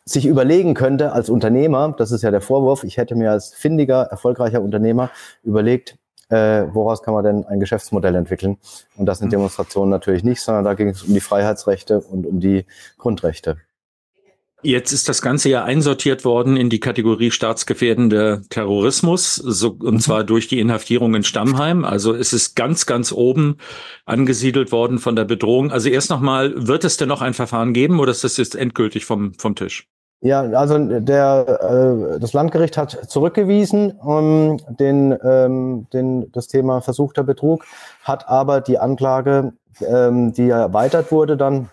sich überlegen könnte als Unternehmer, das ist ja der Vorwurf, ich hätte mir als findiger, erfolgreicher Unternehmer überlegt, äh, woraus kann man denn ein Geschäftsmodell entwickeln? Und das sind mhm. Demonstrationen natürlich nicht, sondern da ging es um die Freiheitsrechte und um die Grundrechte. Jetzt ist das Ganze ja einsortiert worden in die Kategorie staatsgefährdender Terrorismus, so, und mhm. zwar durch die Inhaftierung in Stammheim. Also es ist ganz, ganz oben angesiedelt worden von der Bedrohung. Also erst nochmal, wird es denn noch ein Verfahren geben oder ist das jetzt endgültig vom, vom Tisch? Ja, also der, äh, das Landgericht hat zurückgewiesen ähm, den, ähm, den, das Thema versuchter Betrug, hat aber die Anklage, ähm, die erweitert wurde, dann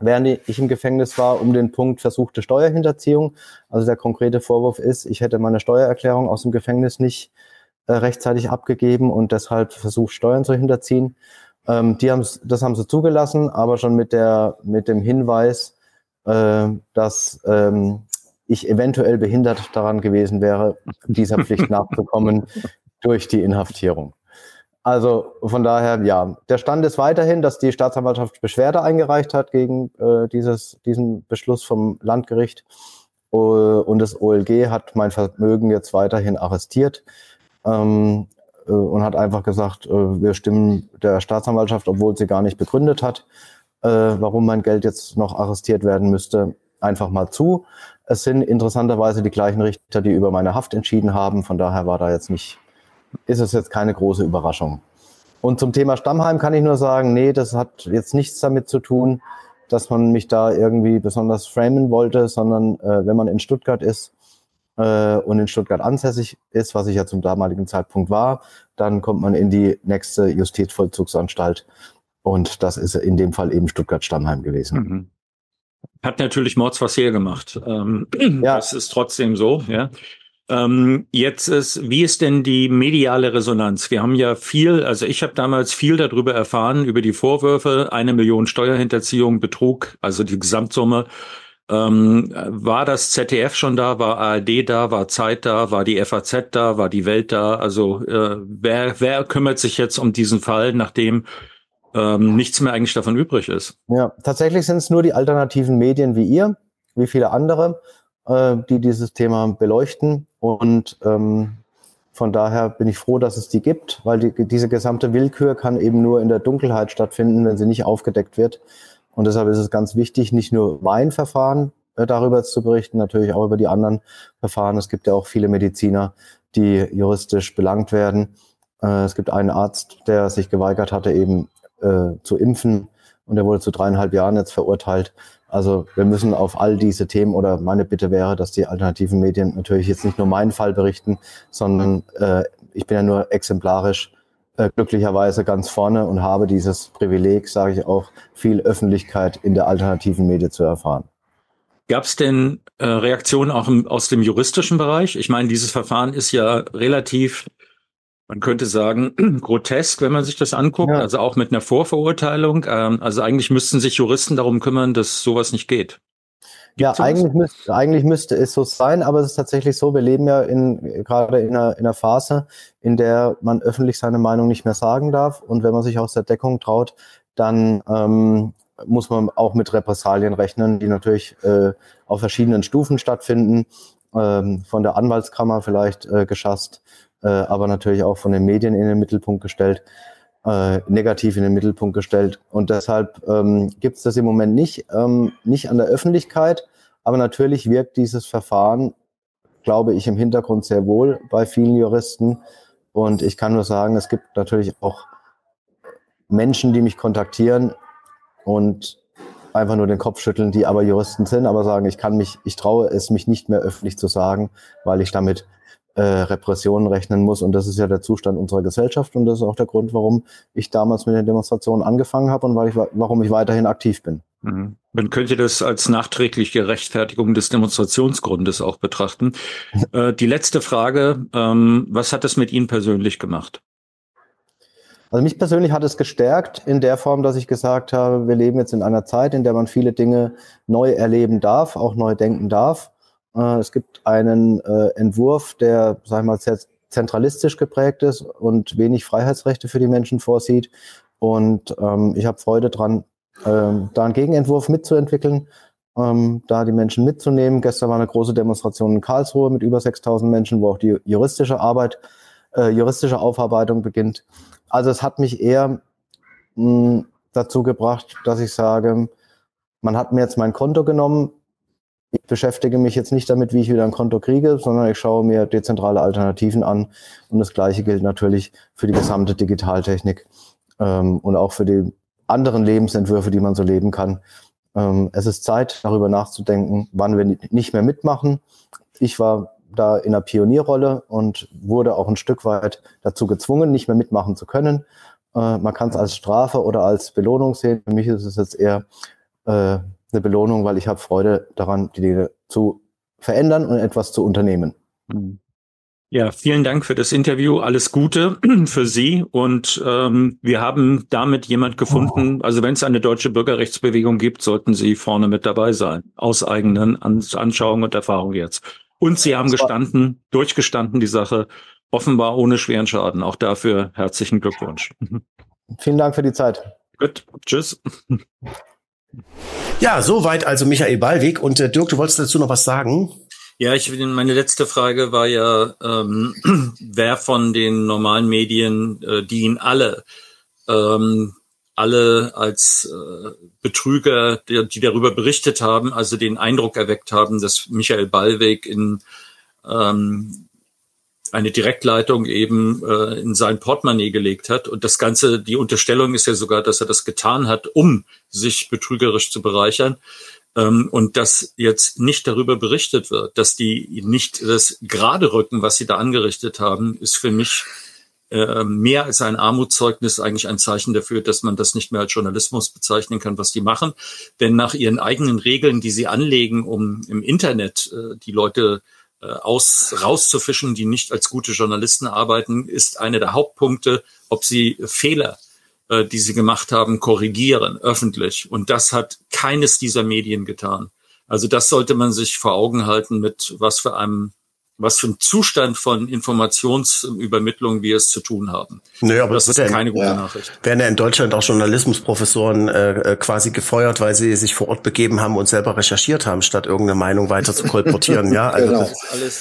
während ich im Gefängnis war, um den Punkt versuchte Steuerhinterziehung. Also der konkrete Vorwurf ist, ich hätte meine Steuererklärung aus dem Gefängnis nicht äh, rechtzeitig abgegeben und deshalb versucht, Steuern zu hinterziehen. Ähm, die haben's, das haben sie zugelassen, aber schon mit, der, mit dem Hinweis, äh, dass ähm, ich eventuell behindert daran gewesen wäre, dieser Pflicht <laughs> nachzukommen durch die Inhaftierung. Also von daher, ja, der Stand ist weiterhin, dass die Staatsanwaltschaft Beschwerde eingereicht hat gegen äh, dieses, diesen Beschluss vom Landgericht äh, und das OLG hat mein Vermögen jetzt weiterhin arrestiert ähm, äh, und hat einfach gesagt, äh, wir stimmen der Staatsanwaltschaft, obwohl sie gar nicht begründet hat, äh, warum mein Geld jetzt noch arrestiert werden müsste, einfach mal zu. Es sind interessanterweise die gleichen Richter, die über meine Haft entschieden haben. Von daher war da jetzt nicht, ist es jetzt keine große Überraschung. Und zum Thema Stammheim kann ich nur sagen, nee, das hat jetzt nichts damit zu tun, dass man mich da irgendwie besonders framen wollte, sondern äh, wenn man in Stuttgart ist äh, und in Stuttgart ansässig ist, was ich ja zum damaligen Zeitpunkt war, dann kommt man in die nächste Justizvollzugsanstalt und das ist in dem Fall eben Stuttgart-Stammheim gewesen. Mhm. Hat natürlich Mords was hergemacht. Ähm, ja. Das ist trotzdem so, ja. Ähm, jetzt ist, wie ist denn die mediale Resonanz? Wir haben ja viel, also ich habe damals viel darüber erfahren, über die Vorwürfe, eine Million Steuerhinterziehung, Betrug, also die Gesamtsumme. Ähm, war das ZDF schon da? War ARD da? War Zeit da? War die FAZ da? War die Welt da? Also äh, wer, wer kümmert sich jetzt um diesen Fall, nachdem ähm, nichts mehr eigentlich davon übrig ist. Ja, tatsächlich sind es nur die alternativen Medien wie ihr, wie viele andere, äh, die dieses Thema beleuchten. Und ähm, von daher bin ich froh, dass es die gibt, weil die, diese gesamte Willkür kann eben nur in der Dunkelheit stattfinden, wenn sie nicht aufgedeckt wird. Und deshalb ist es ganz wichtig, nicht nur mein Verfahren äh, darüber zu berichten, natürlich auch über die anderen Verfahren. Es gibt ja auch viele Mediziner, die juristisch belangt werden. Äh, es gibt einen Arzt, der sich geweigert hatte, eben äh, zu impfen und er wurde zu dreieinhalb Jahren jetzt verurteilt. Also wir müssen auf all diese Themen oder meine Bitte wäre, dass die alternativen Medien natürlich jetzt nicht nur meinen Fall berichten, sondern äh, ich bin ja nur exemplarisch äh, glücklicherweise ganz vorne und habe dieses Privileg, sage ich auch, viel Öffentlichkeit in der alternativen Medien zu erfahren. Gab es denn äh, Reaktionen auch im, aus dem juristischen Bereich? Ich meine, dieses Verfahren ist ja relativ man könnte sagen, <clears throat> grotesk, wenn man sich das anguckt, ja. also auch mit einer Vorverurteilung. Ähm, also eigentlich müssten sich Juristen darum kümmern, dass sowas nicht geht. Gibt's ja, eigentlich müsste, eigentlich müsste es so sein, aber es ist tatsächlich so, wir leben ja in, gerade in einer, in einer Phase, in der man öffentlich seine Meinung nicht mehr sagen darf. Und wenn man sich aus der Deckung traut, dann ähm, muss man auch mit Repressalien rechnen, die natürlich äh, auf verschiedenen Stufen stattfinden, ähm, von der Anwaltskammer vielleicht äh, geschasst, äh, aber natürlich auch von den Medien in den Mittelpunkt gestellt, äh, negativ in den Mittelpunkt gestellt. Und deshalb ähm, gibt es das im Moment nicht, ähm, nicht an der Öffentlichkeit, aber natürlich wirkt dieses Verfahren, glaube ich, im Hintergrund sehr wohl bei vielen Juristen. Und ich kann nur sagen, es gibt natürlich auch Menschen, die mich kontaktieren und einfach nur den Kopf schütteln, die aber Juristen sind, aber sagen, ich kann mich, ich traue es mich nicht mehr öffentlich zu sagen, weil ich damit äh, Repressionen rechnen muss. Und das ist ja der Zustand unserer Gesellschaft. Und das ist auch der Grund, warum ich damals mit den Demonstrationen angefangen habe und weil ich, warum ich weiterhin aktiv bin. Mhm. Man könnte das als nachträgliche Rechtfertigung des Demonstrationsgrundes auch betrachten. <laughs> äh, die letzte Frage, ähm, was hat es mit Ihnen persönlich gemacht? Also mich persönlich hat es gestärkt in der Form, dass ich gesagt habe, wir leben jetzt in einer Zeit, in der man viele Dinge neu erleben darf, auch neu denken darf. Äh, es gibt einen äh, Entwurf, der, sag ich mal, sehr zentralistisch geprägt ist und wenig Freiheitsrechte für die Menschen vorsieht. Und ähm, ich habe Freude dran, ähm, da einen Gegenentwurf mitzuentwickeln, ähm, da die Menschen mitzunehmen. Gestern war eine große Demonstration in Karlsruhe mit über 6000 Menschen, wo auch die juristische Arbeit, äh, juristische Aufarbeitung beginnt. Also es hat mich eher mh, dazu gebracht, dass ich sage, man hat mir jetzt mein Konto genommen, ich beschäftige mich jetzt nicht damit, wie ich wieder ein Konto kriege, sondern ich schaue mir dezentrale Alternativen an. Und das Gleiche gilt natürlich für die gesamte Digitaltechnik ähm, und auch für die anderen Lebensentwürfe, die man so leben kann. Ähm, es ist Zeit, darüber nachzudenken, wann wir nicht mehr mitmachen. Ich war da in einer Pionierrolle und wurde auch ein Stück weit dazu gezwungen, nicht mehr mitmachen zu können. Äh, man kann es als Strafe oder als Belohnung sehen. Für mich ist es jetzt eher äh, eine Belohnung, weil ich habe Freude daran, die Dinge zu verändern und etwas zu unternehmen. Mhm. Ja, vielen Dank für das Interview. Alles Gute <clears throat> für Sie. Und ähm, wir haben damit jemand gefunden, also wenn es eine deutsche Bürgerrechtsbewegung gibt, sollten Sie vorne mit dabei sein, aus eigenen Anschauungen und Erfahrungen jetzt. Und Sie haben gestanden, durchgestanden die Sache, offenbar ohne schweren Schaden. Auch dafür herzlichen Glückwunsch. Vielen Dank für die Zeit. Gut, tschüss. <laughs> Ja, soweit also Michael Ballweg. Und äh, Dirk, du wolltest dazu noch was sagen? Ja, ich meine letzte Frage war ja, ähm, <clears throat> wer von den normalen Medien, äh, die ihn alle, ähm, alle als äh, Betrüger, die, die, darüber berichtet haben, also den Eindruck erweckt haben, dass Michael Ballweg in ähm, eine Direktleitung eben äh, in sein Portemonnaie gelegt hat. Und das Ganze, die Unterstellung ist ja sogar, dass er das getan hat, um sich betrügerisch zu bereichern ähm, und dass jetzt nicht darüber berichtet wird, dass die nicht das gerade rücken, was sie da angerichtet haben, ist für mich äh, mehr als ein Armutszeugnis eigentlich ein Zeichen dafür, dass man das nicht mehr als Journalismus bezeichnen kann, was die machen. Denn nach ihren eigenen Regeln, die sie anlegen, um im Internet äh, die Leute aus rauszufischen, die nicht als gute Journalisten arbeiten, ist einer der Hauptpunkte, ob sie Fehler äh, die sie gemacht haben, korrigieren, öffentlich. Und das hat keines dieser Medien getan. Also das sollte man sich vor Augen halten, mit was für einem was für ein Zustand von Informationsübermittlung wir es zu tun haben. Naja, aber das ist ja keine gute ja. Nachricht. Werden ja in Deutschland auch Journalismusprofessoren äh, äh, quasi gefeuert, weil sie sich vor Ort begeben haben und selber recherchiert haben, statt irgendeine Meinung weiter zu kolportieren. ja, also genau. das, alles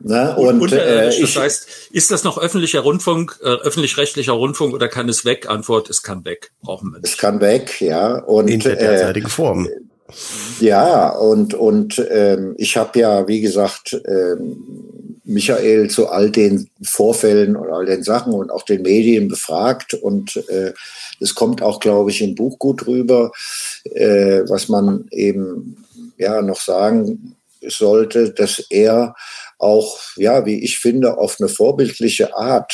Ne? Und, und äh, das ich, heißt, ist das noch öffentlicher Rundfunk, äh, öffentlich-rechtlicher Rundfunk oder kann es weg? Antwort, es kann weg. Brauchen wir nicht. Es kann weg, ja. Und, In der derzeitigen äh, Form. Ja, und, und ähm, ich habe ja, wie gesagt, ähm, Michael zu all den Vorfällen und all den Sachen und auch den Medien befragt. Und äh, es kommt auch, glaube ich, im Buch gut rüber, äh, was man eben ja noch sagen sollte, dass er auch, ja, wie ich finde, auf eine vorbildliche Art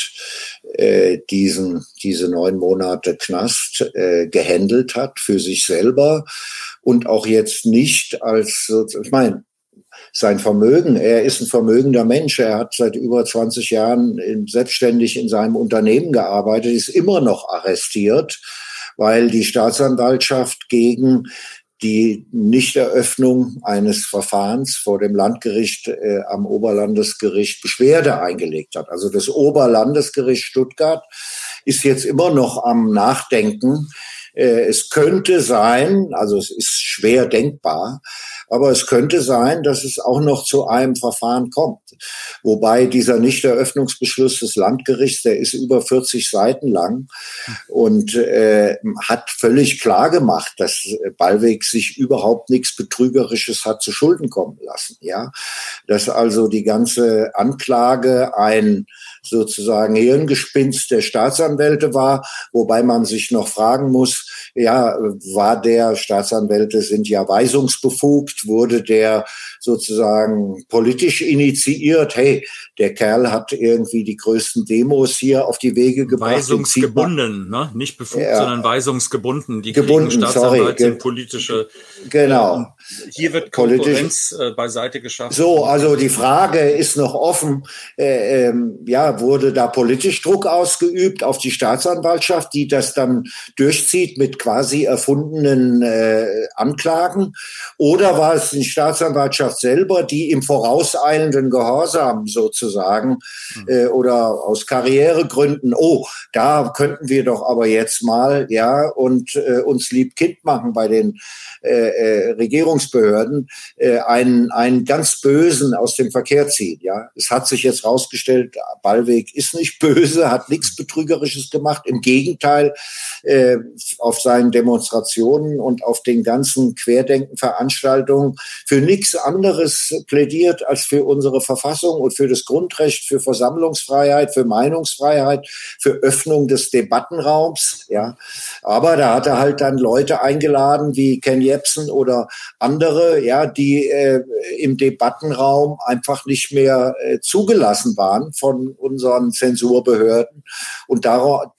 äh, diesen, diese neun Monate Knast äh, gehandelt hat für sich selber und auch jetzt nicht als, ich meine, sein Vermögen. Er ist ein vermögender Mensch. Er hat seit über 20 Jahren in, selbstständig in seinem Unternehmen gearbeitet, ist immer noch arrestiert, weil die Staatsanwaltschaft gegen die Nichteröffnung eines Verfahrens vor dem Landgericht äh, am Oberlandesgericht Beschwerde eingelegt hat. Also das Oberlandesgericht Stuttgart ist jetzt immer noch am Nachdenken. Äh, es könnte sein, also es ist schwer denkbar, aber es könnte sein, dass es auch noch zu einem Verfahren kommt. Wobei dieser Nichteröffnungsbeschluss des Landgerichts, der ist über 40 Seiten lang und äh, hat völlig klar gemacht, dass Ballweg sich überhaupt nichts Betrügerisches hat zu Schulden kommen lassen. Ja, dass also die ganze Anklage ein sozusagen Hirngespinst der Staatsanwälte war, wobei man sich noch fragen muss, ja, war der Staatsanwälte sind ja weisungsbefugt, wurde der sozusagen politisch initiiert, hey, der Kerl hat irgendwie die größten Demos hier auf die Wege gebracht. Weisungsgebunden, ne? nicht befugt, ja. sondern weisungsgebunden. Die gebunden, Staatsanwälte sind politische. Genau. Äh, hier wird Konkurrenz äh, beiseite geschafft. So, also die Frage ist noch offen. Äh, ähm, ja, wurde da politisch Druck ausgeübt auf die Staatsanwaltschaft, die das dann durchzieht mit quasi erfundenen äh, Anklagen? Oder war es die Staatsanwaltschaft selber, die im vorauseilenden Gehorsam sozusagen hm. äh, oder aus Karrieregründen, oh, da könnten wir doch aber jetzt mal, ja, und äh, uns lieb Kind machen bei den äh, äh, Regierungsbehörden, äh, einen, einen ganz Bösen aus dem Verkehr ziehen. Ja, es hat sich jetzt rausgestellt, Ballweg ist nicht böse, hat nichts Betrügerisches gemacht. Im Gegenteil, äh, auf seinen Demonstrationen und auf den ganzen Querdenkenveranstaltungen für nichts anderes plädiert als für unsere Verfassung und für das Grundrecht, für Versammlungsfreiheit, für Meinungsfreiheit, für Öffnung des Debattenraums. Ja, aber da hat er halt dann Leute eingeladen wie Ken Jebsen oder andere, ja, die äh, im Debattenraum einfach nicht mehr äh, zugelassen waren von unseren Zensurbehörden und darauf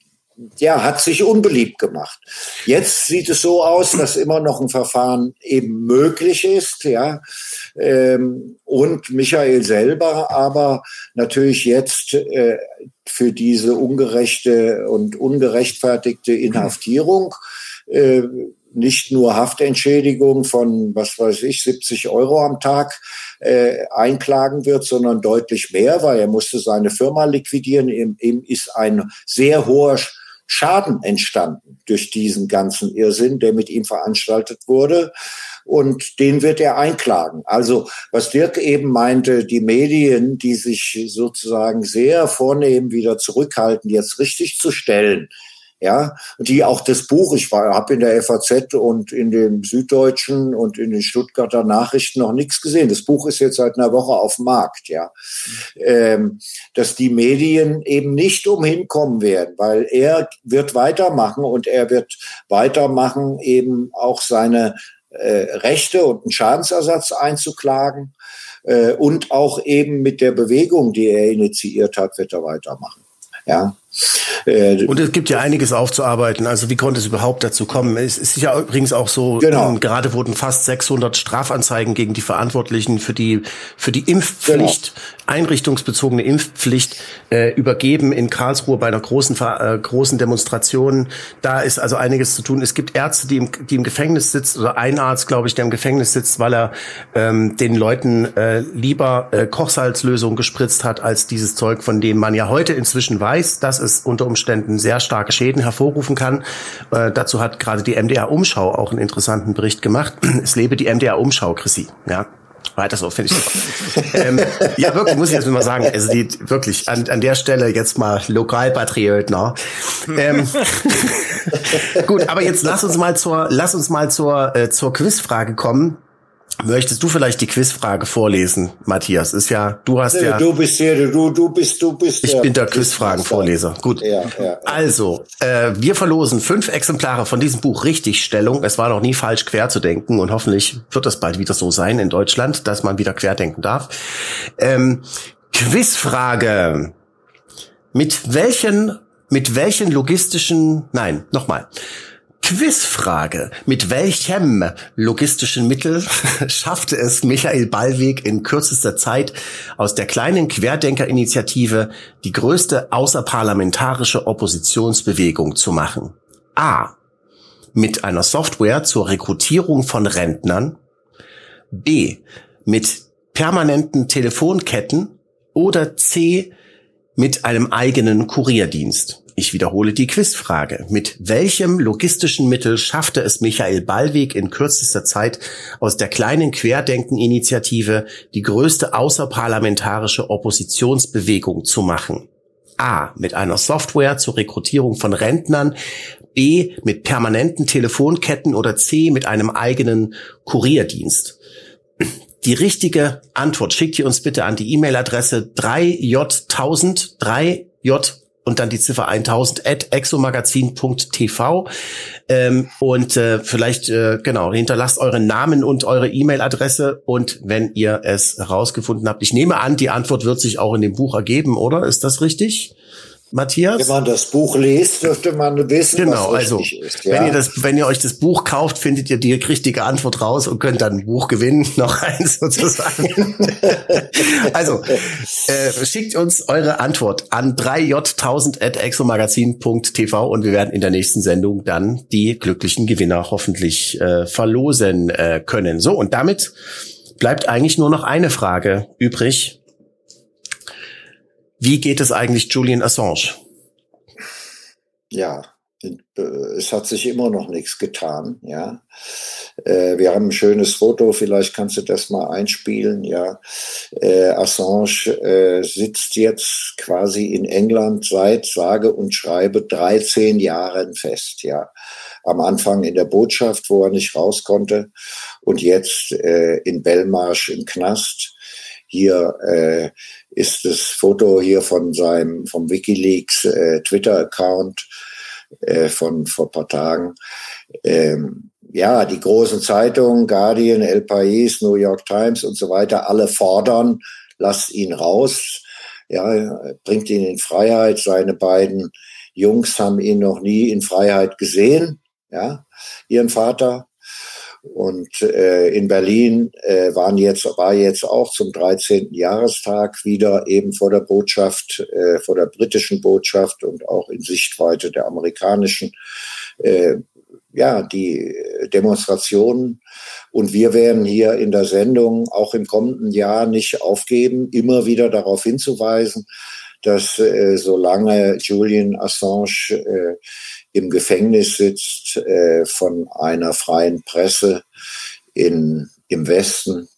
ja, hat sich unbeliebt gemacht. Jetzt sieht es so aus, dass immer noch ein Verfahren eben möglich ist, ja. Ähm, und Michael selber aber natürlich jetzt äh, für diese ungerechte und ungerechtfertigte Inhaftierung äh, nicht nur Haftentschädigung von, was weiß ich, 70 Euro am Tag äh, einklagen wird, sondern deutlich mehr, weil er musste seine Firma liquidieren. Ihm, ihm ist ein sehr hoher Schaden entstanden durch diesen ganzen Irrsinn, der mit ihm veranstaltet wurde. Und den wird er einklagen. Also was Dirk eben meinte, die Medien, die sich sozusagen sehr vornehm wieder zurückhalten, jetzt richtig zu stellen, ja, die auch das Buch, ich habe in der FAZ und in den Süddeutschen und in den Stuttgarter Nachrichten noch nichts gesehen. Das Buch ist jetzt seit einer Woche auf dem Markt, ja, ähm, dass die Medien eben nicht umhin kommen werden, weil er wird weitermachen und er wird weitermachen, eben auch seine äh, Rechte und einen Schadensersatz einzuklagen äh, und auch eben mit der Bewegung, die er initiiert hat, wird er weitermachen. Ja. Äh, und es gibt ja einiges aufzuarbeiten. Also wie konnte es überhaupt dazu kommen? Es ist ja übrigens auch so, genau. ähm, gerade wurden fast 600 Strafanzeigen gegen die Verantwortlichen für die, für die Impfpflicht, genau. einrichtungsbezogene Impfpflicht äh, übergeben in Karlsruhe bei einer großen, äh, großen Demonstration. Da ist also einiges zu tun. Es gibt Ärzte, die im, die im Gefängnis sitzen, oder ein Arzt, glaube ich, der im Gefängnis sitzt, weil er ähm, den Leuten äh, lieber äh, Kochsalzlösung gespritzt hat, als dieses Zeug, von dem man ja heute inzwischen weiß, dass es unter Umständen sehr starke Schäden hervorrufen kann. Äh, dazu hat gerade die MDR Umschau auch einen interessanten Bericht gemacht. <clears throat> Es lebe die MDR Umschau, Chrissy. Ja, weiter so, finde ich super. <laughs> ähm, ja, wirklich, muss ich jetzt mal sagen, also die, wirklich, an, an der Stelle jetzt mal Lokalpatriot, ne? Ähm, <laughs> gut, aber jetzt lass uns mal zur, lass uns mal zur, äh, zur Quizfrage kommen. Möchtest du vielleicht die Quizfrage vorlesen, Matthias? Ist ja, du hast ja. Du bist hier, du, du bist, du bist. Ich bin der Quizfragenvorleser. Gut. Ja, ja, ja. Also, äh, wir verlosen fünf Exemplare von diesem Buch Richtigstellung. Es war noch nie falsch, quer zu denken und hoffentlich wird es bald wieder so sein in Deutschland, dass man wieder querdenken darf. Ähm, Quizfrage. Mit welchen, mit welchen logistischen, nein, nochmal. Quizfrage. Mit welchem logistischen Mittel <laughs> schaffte es Michael Ballweg in kürzester Zeit aus der kleinen Querdenkerinitiative die größte außerparlamentarische Oppositionsbewegung zu machen? A. Mit einer Software zur Rekrutierung von Rentnern. B. Mit permanenten Telefonketten. Oder C. Mit einem eigenen Kurierdienst. Ich wiederhole die Quizfrage. Mit welchem logistischen Mittel schaffte es Michael Ballweg in kürzester Zeit aus der kleinen Querdenken-Initiative die größte außerparlamentarische Oppositionsbewegung zu machen? A. Mit einer Software zur Rekrutierung von Rentnern. B. Mit permanenten Telefonketten oder C. Mit einem eigenen Kurierdienst. Die richtige Antwort schickt ihr uns bitte an die E-Mail-Adresse 3j1000 3j und dann die Ziffer 1000 at exomagazin.tv ähm, und äh, vielleicht äh, genau hinterlasst euren Namen und eure E-Mail-Adresse und wenn ihr es herausgefunden habt, ich nehme an, die Antwort wird sich auch in dem Buch ergeben, oder? Ist das richtig? Matthias? Wenn man das Buch liest, dürfte man wissen, genau, was also, ist. Ja. Wenn ihr das, wenn ihr euch das Buch kauft, findet ihr die richtige Antwort raus und könnt dann ein Buch gewinnen, <laughs> noch eins sozusagen. <laughs> also, äh, schickt uns eure Antwort an 3j1000@exomagazin.tv und wir werden in der nächsten Sendung dann die glücklichen Gewinner hoffentlich äh, verlosen äh, können. So, und damit bleibt eigentlich nur noch eine Frage übrig. Wie geht es eigentlich Julian Assange? Ja, es hat sich immer noch nichts getan, ja. Äh, wir haben ein schönes Foto, vielleicht kannst du das mal einspielen, ja. Äh, Assange äh, sitzt jetzt quasi in England seit sage und schreibe 13 Jahren fest, ja. Am Anfang in der Botschaft, wo er nicht raus konnte. Und jetzt in Belmarsch im Knast. Hier äh, ist das Foto hier von seinem, vom Wikileaks äh, Twitter-Account äh, von vor paar Tagen. Ähm, ja, die großen Zeitungen, Guardian, El País, New York Times und so weiter, alle fordern, lasst ihn raus, ja, bringt ihn in Freiheit. Seine beiden Jungs haben ihn noch nie in Freiheit gesehen, ja, ihren Vater. Und äh, in Berlin äh, waren jetzt, war jetzt auch zum 13. Jahrestag wieder eben vor der Botschaft, äh, vor der britischen Botschaft und auch in Sichtweite der amerikanischen, äh, ja, die Demonstrationen. Und wir werden hier in der Sendung auch im kommenden Jahr nicht aufgeben, immer wieder darauf hinzuweisen, dass äh, solange Julian Assange äh, im Gefängnis sitzt äh, von einer freien Presse in, im Westen,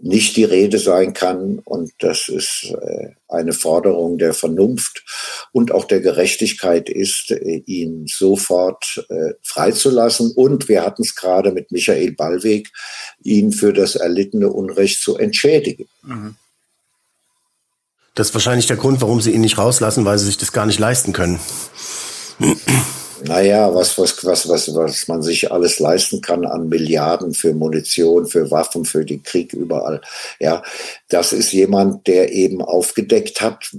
nicht die Rede sein kann. Und das ist äh, eine Forderung der Vernunft und auch der Gerechtigkeit ist, äh, ihn sofort freizulassen. Und wir hatten es gerade mit Michael Ballweg, ihn für das erlittene Unrecht zu entschädigen. Mhm. Das ist wahrscheinlich der Grund, warum sie ihn nicht rauslassen, weil sie sich das gar nicht leisten können. Naja, was, was, was, was, was man sich alles leisten kann an Milliarden für Munition, für Waffen, für den Krieg überall. Ja, das ist jemand, der eben aufgedeckt hat,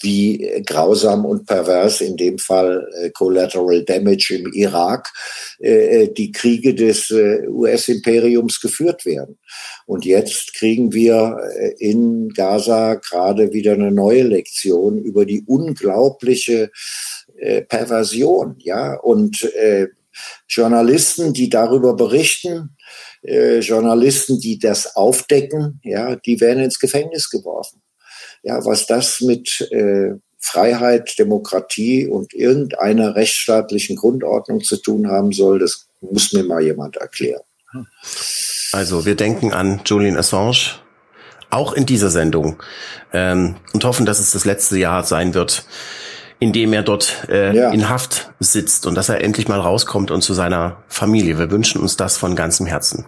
wie grausam und pervers in dem Fall äh, Collateral Damage im Irak äh, äh die Kriege des äh, US-Imperiums geführt werden. Und jetzt kriegen wir äh, in Gaza gerade wieder eine neue Lektion über die unglaubliche äh, Perversion, ja, und äh, Journalisten, die darüber berichten, äh, Journalisten, die das aufdecken, ja, die werden ins Gefängnis geworfen. Ja, was das mit äh, Freiheit, Demokratie und irgendeiner rechtsstaatlichen Grundordnung zu tun haben soll, das muss mir mal jemand erklären. Also wir denken an Julian Assange, auch in dieser Sendung, ähm, und hoffen, dass es das letzte Jahr sein wird, in dem er dort äh, ja. in Haft sitzt und dass er endlich mal rauskommt und zu seiner Familie. Wir wünschen uns das von ganzem Herzen.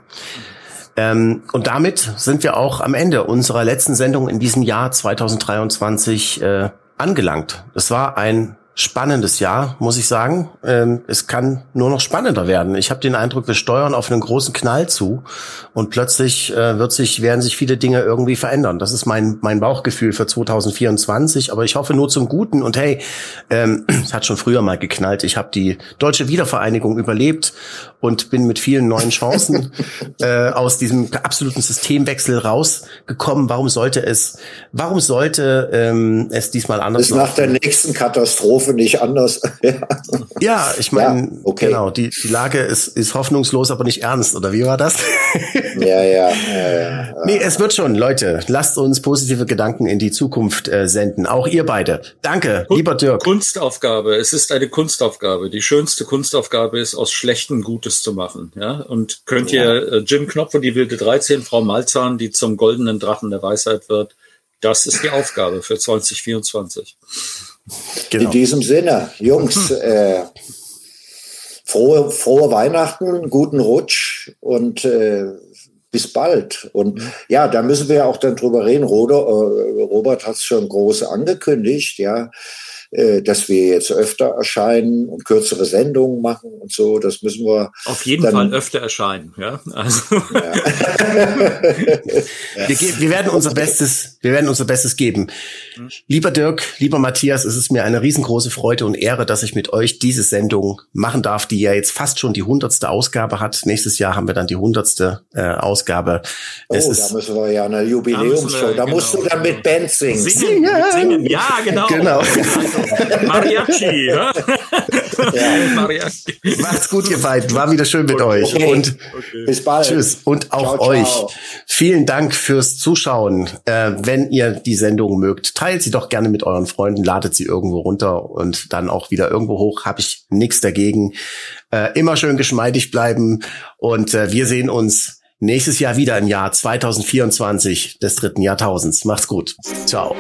Ähm, und damit sind wir auch am Ende unserer letzten Sendung in diesem Jahr 2023 äh, angelangt. Es war ein spannendes Jahr, muss ich sagen. Ähm, es kann nur noch spannender werden. Ich habe den Eindruck, wir steuern auf einen großen Knall zu und plötzlich äh, wird sich, werden sich viele Dinge irgendwie verändern. Das ist mein, mein Bauchgefühl für 2024, aber ich hoffe nur zum Guten. Und hey, ähm, es hat schon früher mal geknallt. Ich habe die deutsche Wiedervereinigung überlebt und bin mit vielen neuen Chancen <laughs> äh, aus diesem absoluten Systemwechsel rausgekommen. Warum sollte es, warum sollte ähm, es diesmal anders sein? Nach der nächsten Katastrophe nicht anders. <laughs> ja. ich meine, ja, okay. genau, die, die Lage ist, ist hoffnungslos, aber nicht ernst, oder wie war das? <laughs> ja, ja, ja, ja. Nee, es wird schon, Leute. Lasst uns positive Gedanken in die Zukunft äh, senden. Auch ihr beide. Danke, Kun lieber Dirk. Kunstaufgabe. Es ist eine Kunstaufgabe. Die schönste Kunstaufgabe ist, aus schlechten Gutes Gutes zu machen. Ja? Und könnt ja. ihr äh, Jim Knopf und die wilde 13, Frau Malzahn, die zum goldenen Drachen der Weisheit wird, das ist die Aufgabe für 2024. Genau. In diesem Sinne, Jungs, <laughs> äh, frohe, frohe Weihnachten, guten Rutsch und äh, bis bald. Und ja, da müssen wir auch dann drüber reden. Robert, Robert hat es schon groß angekündigt, ja. Äh, dass wir jetzt öfter erscheinen und kürzere Sendungen machen und so. Das müssen wir. Auf jeden Fall öfter erscheinen, ja. Also. Ja. <laughs> wir, wir, werden unser Bestes, wir werden unser Bestes geben. Lieber Dirk, lieber Matthias, es ist mir eine riesengroße Freude und Ehre, dass ich mit euch diese Sendung machen darf, die ja jetzt fast schon die hundertste Ausgabe hat. Nächstes Jahr haben wir dann die hundertste äh, Ausgabe. Oh, es da müssen wir ja eine Jubiläumsshow. Da, da genau. musst du dann mit Band singen. Singen, singen. Ja, genau. Genau. <laughs> Mariachi. ja? Mariachi. Macht's gut, ihr beiden. War wieder schön mit okay. euch. Und okay. bis bald. Tschüss. Und auch ciao, euch. Ciao. Vielen Dank fürs Zuschauen. Äh, wenn ihr die Sendung mögt, teilt sie doch gerne mit euren Freunden, ladet sie irgendwo runter und dann auch wieder irgendwo hoch. Habe ich nichts dagegen. Äh, immer schön geschmeidig bleiben. Und äh, wir sehen uns nächstes Jahr wieder im Jahr 2024 des dritten Jahrtausends. Macht's gut. Ciao.